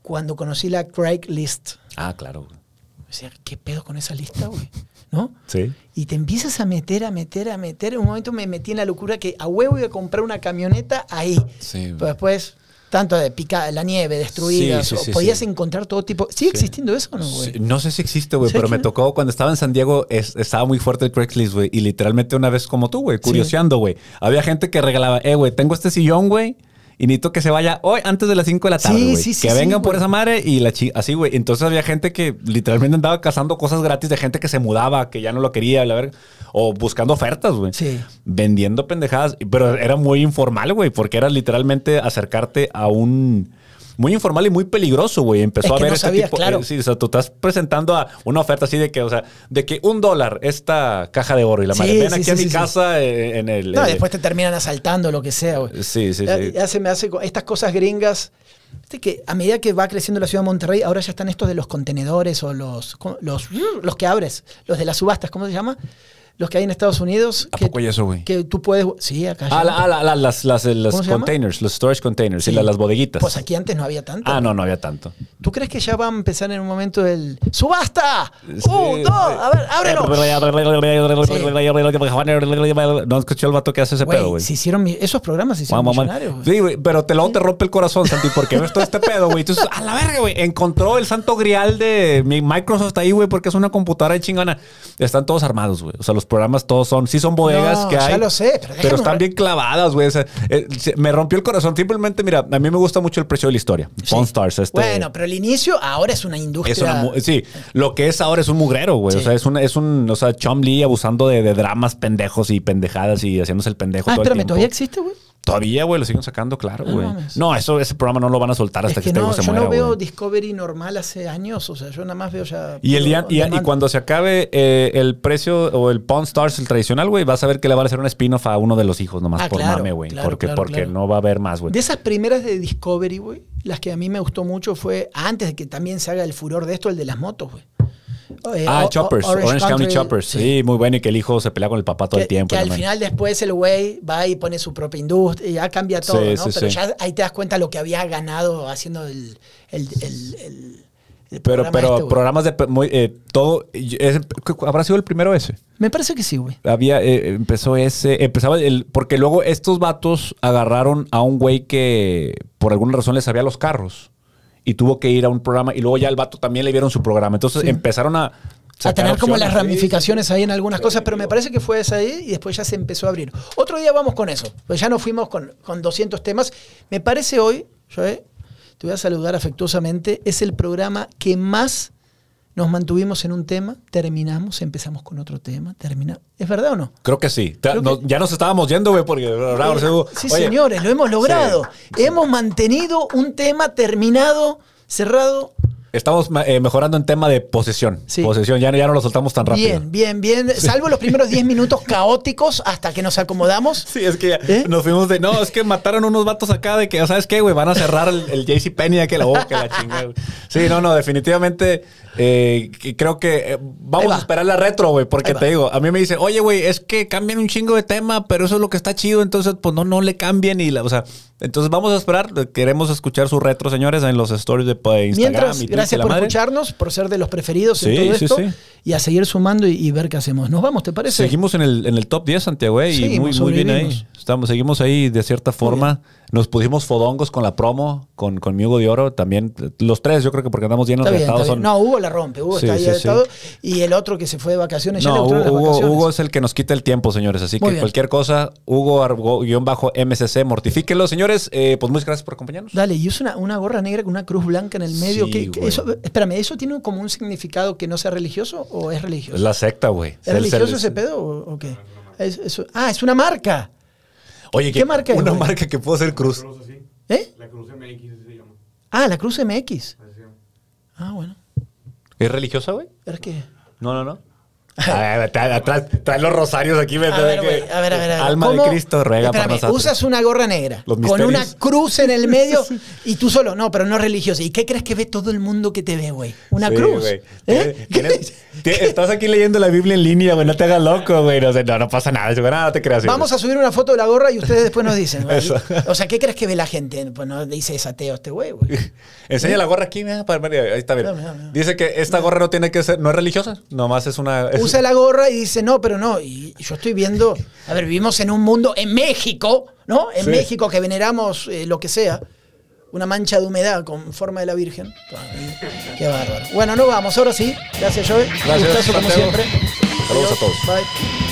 Speaker 1: cuando conocí la Craigslist.
Speaker 2: Ah, claro. güey.
Speaker 1: O sea, ¿qué pedo con esa lista, güey? ¿No?
Speaker 2: Sí.
Speaker 1: Y te empiezas a meter, a meter, a meter. En un momento me metí en la locura que a huevo iba a comprar una camioneta ahí.
Speaker 2: Sí.
Speaker 1: Pero después, tanto de pica, la nieve,
Speaker 2: Sí, sí, sí,
Speaker 1: podías encontrar todo tipo. ¿Sigue existiendo eso o no, güey?
Speaker 2: No sé si existe, güey,
Speaker 1: ¿Sí
Speaker 2: pero me tocó cuando estaba en San Diego, es- estaba muy fuerte el Craigslist, güey, y literalmente una vez como tú, güey, curioseando, güey. Había gente que regalaba, eh, güey, tengo este sillón, güey, y necesito que se vaya hoy antes de las 5 de la tarde,
Speaker 1: Sí, sí, sí,
Speaker 2: que
Speaker 1: sí,
Speaker 2: vengan por esa madre y la chi así, güey. Entonces había gente que literalmente andaba cazando cosas gratis de gente que se mudaba, que ya no lo quería, la verga, o buscando ofertas, güey.
Speaker 1: Sí.
Speaker 2: Vendiendo pendejadas, pero era muy informal, güey, porque era literalmente acercarte a un muy informal y muy peligroso, güey. Empezó
Speaker 1: Es
Speaker 2: a ver
Speaker 1: no
Speaker 2: este
Speaker 1: sabías,
Speaker 2: tipo,
Speaker 1: claro.
Speaker 2: eh, sí, o sea, tú estás presentando a una oferta así de que, o sea, de que un dólar esta caja de oro y la
Speaker 1: Sí,
Speaker 2: madre, ven
Speaker 1: sí,
Speaker 2: aquí
Speaker 1: sí,
Speaker 2: a mi casa eh, en el.
Speaker 1: No,
Speaker 2: el-
Speaker 1: después te terminan asaltando, lo que sea, güey.
Speaker 2: Sí, sí,
Speaker 1: Ya-
Speaker 2: sí.
Speaker 1: ya se me hace estas cosas gringas. Viste que a medida que va creciendo la ciudad de Monterrey, ahora ya están estos de los contenedores o los, los, los que abres, los de las subastas, ¿cómo se llama? Los que hay en Estados Unidos.
Speaker 2: ¿A
Speaker 1: que,
Speaker 2: poco hay eso, güey?
Speaker 1: Que tú puedes. Sí, acá.
Speaker 2: Ah, la- ah, la- la- las, las, containers, los storage containers, sí, la- las bodeguitas.
Speaker 1: Pues aquí antes no había tanto.
Speaker 2: ah, no, no había tanto.
Speaker 1: ¿Tú crees que ya va a empezar en un momento el. ¡Subasta!
Speaker 2: Sí.
Speaker 1: ¡Un, dos! A ver, ábrelo!
Speaker 2: No escuché el vato que hace ese pedo,
Speaker 1: Güey, se hicieron. Esos programas se hicieron güey.
Speaker 2: Sí, güey, pero te luego te rompe el corazón, Santi, porque ves todo este pedo, güey. Entonces, a la verga, güey. Encontró el santo grial de mi Microsoft ahí, güey, porque es una computadora de chingona. Están todos armados, güey. O sea, los programas todos son, sí son bodegas
Speaker 1: No,
Speaker 2: que
Speaker 1: ya
Speaker 2: hay.
Speaker 1: lo sé, pero
Speaker 2: están bien clavadas, güey. O sea, eh, me rompió el corazón. Simplemente, mira, a mí me gusta mucho el precio de la historia.
Speaker 1: Sí.
Speaker 2: Pawn Stars, este.
Speaker 1: Bueno, pero el inicio ahora es una industria.
Speaker 2: Es una sí, lo que es ahora es un mugrero, güey.
Speaker 1: Sí.
Speaker 2: O sea, es un, es un, o sea, Chom Lee abusando de, de dramas pendejos y pendejadas y haciéndose el pendejo
Speaker 1: Ah,
Speaker 2: todo el
Speaker 1: espérame,
Speaker 2: tiempo.
Speaker 1: ¿todavía existe, güey?
Speaker 2: Todavía, güey, lo siguen sacando, claro,
Speaker 1: No
Speaker 2: güey.
Speaker 1: mames.
Speaker 2: No, eso, ese programa no lo van a soltar hasta
Speaker 1: Es
Speaker 2: que,
Speaker 1: que
Speaker 2: este
Speaker 1: no,
Speaker 2: se
Speaker 1: yo
Speaker 2: muera,
Speaker 1: no veo
Speaker 2: güey.
Speaker 1: Discovery normal hace años, o sea, yo nada más veo ya.
Speaker 2: Y, el día, y, y cuando se acabe eh, el precio o el Pawn Stars, el tradicional, güey, vas a ver que le van a hacer un spin-off a uno de los hijos nomás
Speaker 1: Ah,
Speaker 2: por
Speaker 1: claro,
Speaker 2: mame, güey.
Speaker 1: claro,
Speaker 2: porque
Speaker 1: claro,
Speaker 2: porque no va a haber más, güey.
Speaker 1: De esas primeras de Discovery, güey, las que a mí me gustó mucho fue antes de que también se haga el furor de esto, el de las motos, güey. Eh,
Speaker 2: Ah,
Speaker 1: O-
Speaker 2: Choppers, Orange, County Choppers. Sí. muy bueno y que el hijo se pelea con el papá todo
Speaker 1: que,
Speaker 2: el tiempo.
Speaker 1: que al final después el güey va y pone su propia industria y ya cambia todo,
Speaker 2: Sí,
Speaker 1: ¿no?
Speaker 2: sí,
Speaker 1: Pero
Speaker 2: sí.
Speaker 1: ya ahí te das cuenta lo que había ganado haciendo el, el, el-
Speaker 2: Pero,
Speaker 1: programa
Speaker 2: pero
Speaker 1: este,
Speaker 2: programas de muy, eh, todo. es- ¿Habrá sido el primero ese?
Speaker 1: Me parece que sí, güey.
Speaker 2: Había, eh, empezó ese, empezaba el, porque luego estos vatos agarraron a un güey que por alguna razón le sabía los carros y tuvo que ir a un programa y luego ya al vato también le vieron su programa. Entonces
Speaker 1: Sí.
Speaker 2: empezaron a...
Speaker 1: A tener como las ramificaciones ahí en algunas cosas, pero me parece que fue esa ahí y después ya se empezó a abrir. Otro día vamos con eso, pues ya nos fuimos con, con 200 temas. Me parece hoy, Joe, te voy a saludar afectuosamente, es el programa que más nos mantuvimos en un tema, terminamos, empezamos con otro tema, terminamos. ¿Es verdad o no?
Speaker 2: Creo que sí. Ta-
Speaker 1: Creo
Speaker 2: no-
Speaker 1: que-
Speaker 2: ya nos estábamos yendo, güey, porque hubo-
Speaker 1: Sí,
Speaker 2: Oye,
Speaker 1: señores, lo hemos logrado. Hemos mantenido un tema terminado, cerrado.
Speaker 2: Estamos eh, mejorando en tema de posesión.
Speaker 1: Sí.
Speaker 2: Posesión, ya, no- ya no lo soltamos tan rápido.
Speaker 1: Bien, bien, bien. Salvo los primeros 10 *laughs* minutos caóticos hasta que nos acomodamos.
Speaker 2: Sí, es que
Speaker 1: ¿Eh?
Speaker 2: nos fuimos de. No, es que mataron unos vatos acá de que, ¿sabes qué, güey? Van a cerrar el, el JC Penny, que la boca, la chingada. Sí, no, no, definitivamente. eh, creo que eh, vamos
Speaker 1: va.
Speaker 2: a esperar la retro, güey, porque te digo, a mí me dicen, oye, güey, es que cambian un chingo de tema, pero eso es lo que está chido, entonces, pues no, no le cambien. Y la, o sea, entonces vamos a esperar. Queremos escuchar su retro, señores, en los stories de Instagram.
Speaker 1: Mientras,
Speaker 2: y
Speaker 1: gracias por
Speaker 2: madre.
Speaker 1: escucharnos, por ser de los preferidos en todo esto
Speaker 2: sí.
Speaker 1: y a seguir sumando y, y ver qué hacemos. Nos vamos, ¿te parece?
Speaker 2: Seguimos en el, en el top 10, Santiago, eh, y muy, muy bien ahí. Estamos, seguimos ahí de cierta forma. Nos pusimos fodongos con la promo, con, con mi Hugo de Oro también. Los tres, yo creo que porque andamos llenos de estados. Son...
Speaker 1: No, Hugo la rompe. Hugo
Speaker 2: Sí,
Speaker 1: está ahí
Speaker 2: sí,
Speaker 1: todo. Y el otro que se fue de vacaciones, ya
Speaker 2: No,
Speaker 1: le gustaron las
Speaker 2: Hugo,
Speaker 1: vacaciones.
Speaker 2: Hugo es el que nos quita el tiempo, señores. Así
Speaker 1: Muy
Speaker 2: que
Speaker 1: bien.
Speaker 2: cualquier cosa, Hugo argo- guion bajo MCC, mortifíquelo. Señores, eh, pues muchas gracias por acompañarnos.
Speaker 1: Dale, y usa una, una gorra negra con una cruz blanca en el medio.
Speaker 2: Sí,
Speaker 1: ¿Qué- qué-
Speaker 2: güey.
Speaker 1: eso, espérame, ¿eso tiene como un significado que no sea religioso o es religioso?
Speaker 2: Es la secta, güey.
Speaker 1: ¿Es religioso ese pedo o, o qué? Es- ah, es una marca.
Speaker 2: Oye,
Speaker 1: ¿Qué marca es,
Speaker 2: Una
Speaker 1: güey?
Speaker 2: marca que puedo hacer cruz.
Speaker 3: Cruz así.
Speaker 1: ¿Eh?
Speaker 3: La Cruz MX se llama.
Speaker 1: Ah, la Cruz MX. Ah, bueno.
Speaker 2: ¿Es religiosa, güey?
Speaker 1: ¿Es que?
Speaker 2: No, no, no. A ver, trae- atrás, trae los rosarios aquí.
Speaker 1: A ver,
Speaker 2: que-
Speaker 1: güey, a ver, a ver, a ver.
Speaker 2: Alma
Speaker 1: ¿Cómo?
Speaker 2: de Cristo, ruega por
Speaker 1: Espérame,
Speaker 2: nosotros.
Speaker 1: usas una gorra negra
Speaker 2: Los
Speaker 1: con una cruz en el medio *laughs* y tú solo. No, pero no religioso. ¿Y qué crees que ve todo el mundo que te ve, güey? Una
Speaker 2: Sí,
Speaker 1: cruz. ¿Eh?
Speaker 2: Tienes- *laughs* tienes- estás aquí leyendo la Biblia en línea, güey. No te hagas loco, güey. No, no, no pasa nada. Yo, nada, no te creas.
Speaker 1: Vamos a subir una foto de la gorra y ustedes después nos dicen. O sea, ¿qué crees que ve la gente? Pues no dice es ateo este güey, güey. *laughs*
Speaker 2: Enseña la gorra aquí, mira, para- mira, ahí está bien. Dice que esta gorra no tiene que ser, no es religiosa, nomás es una. es-
Speaker 1: Usa la gorra y dice, no, pero no. Y yo estoy viendo, a ver, vivimos en un mundo, en México, ¿no? En
Speaker 2: Sí.
Speaker 1: México que veneramos eh, lo que sea. Una mancha de humedad con forma de la Virgen. Qué bárbaro. Bueno, no vamos, ahora sí. Gracias, Joey.
Speaker 2: Gracias,
Speaker 1: Gustazo como siempre.
Speaker 2: Saludos a todos.
Speaker 1: Bye.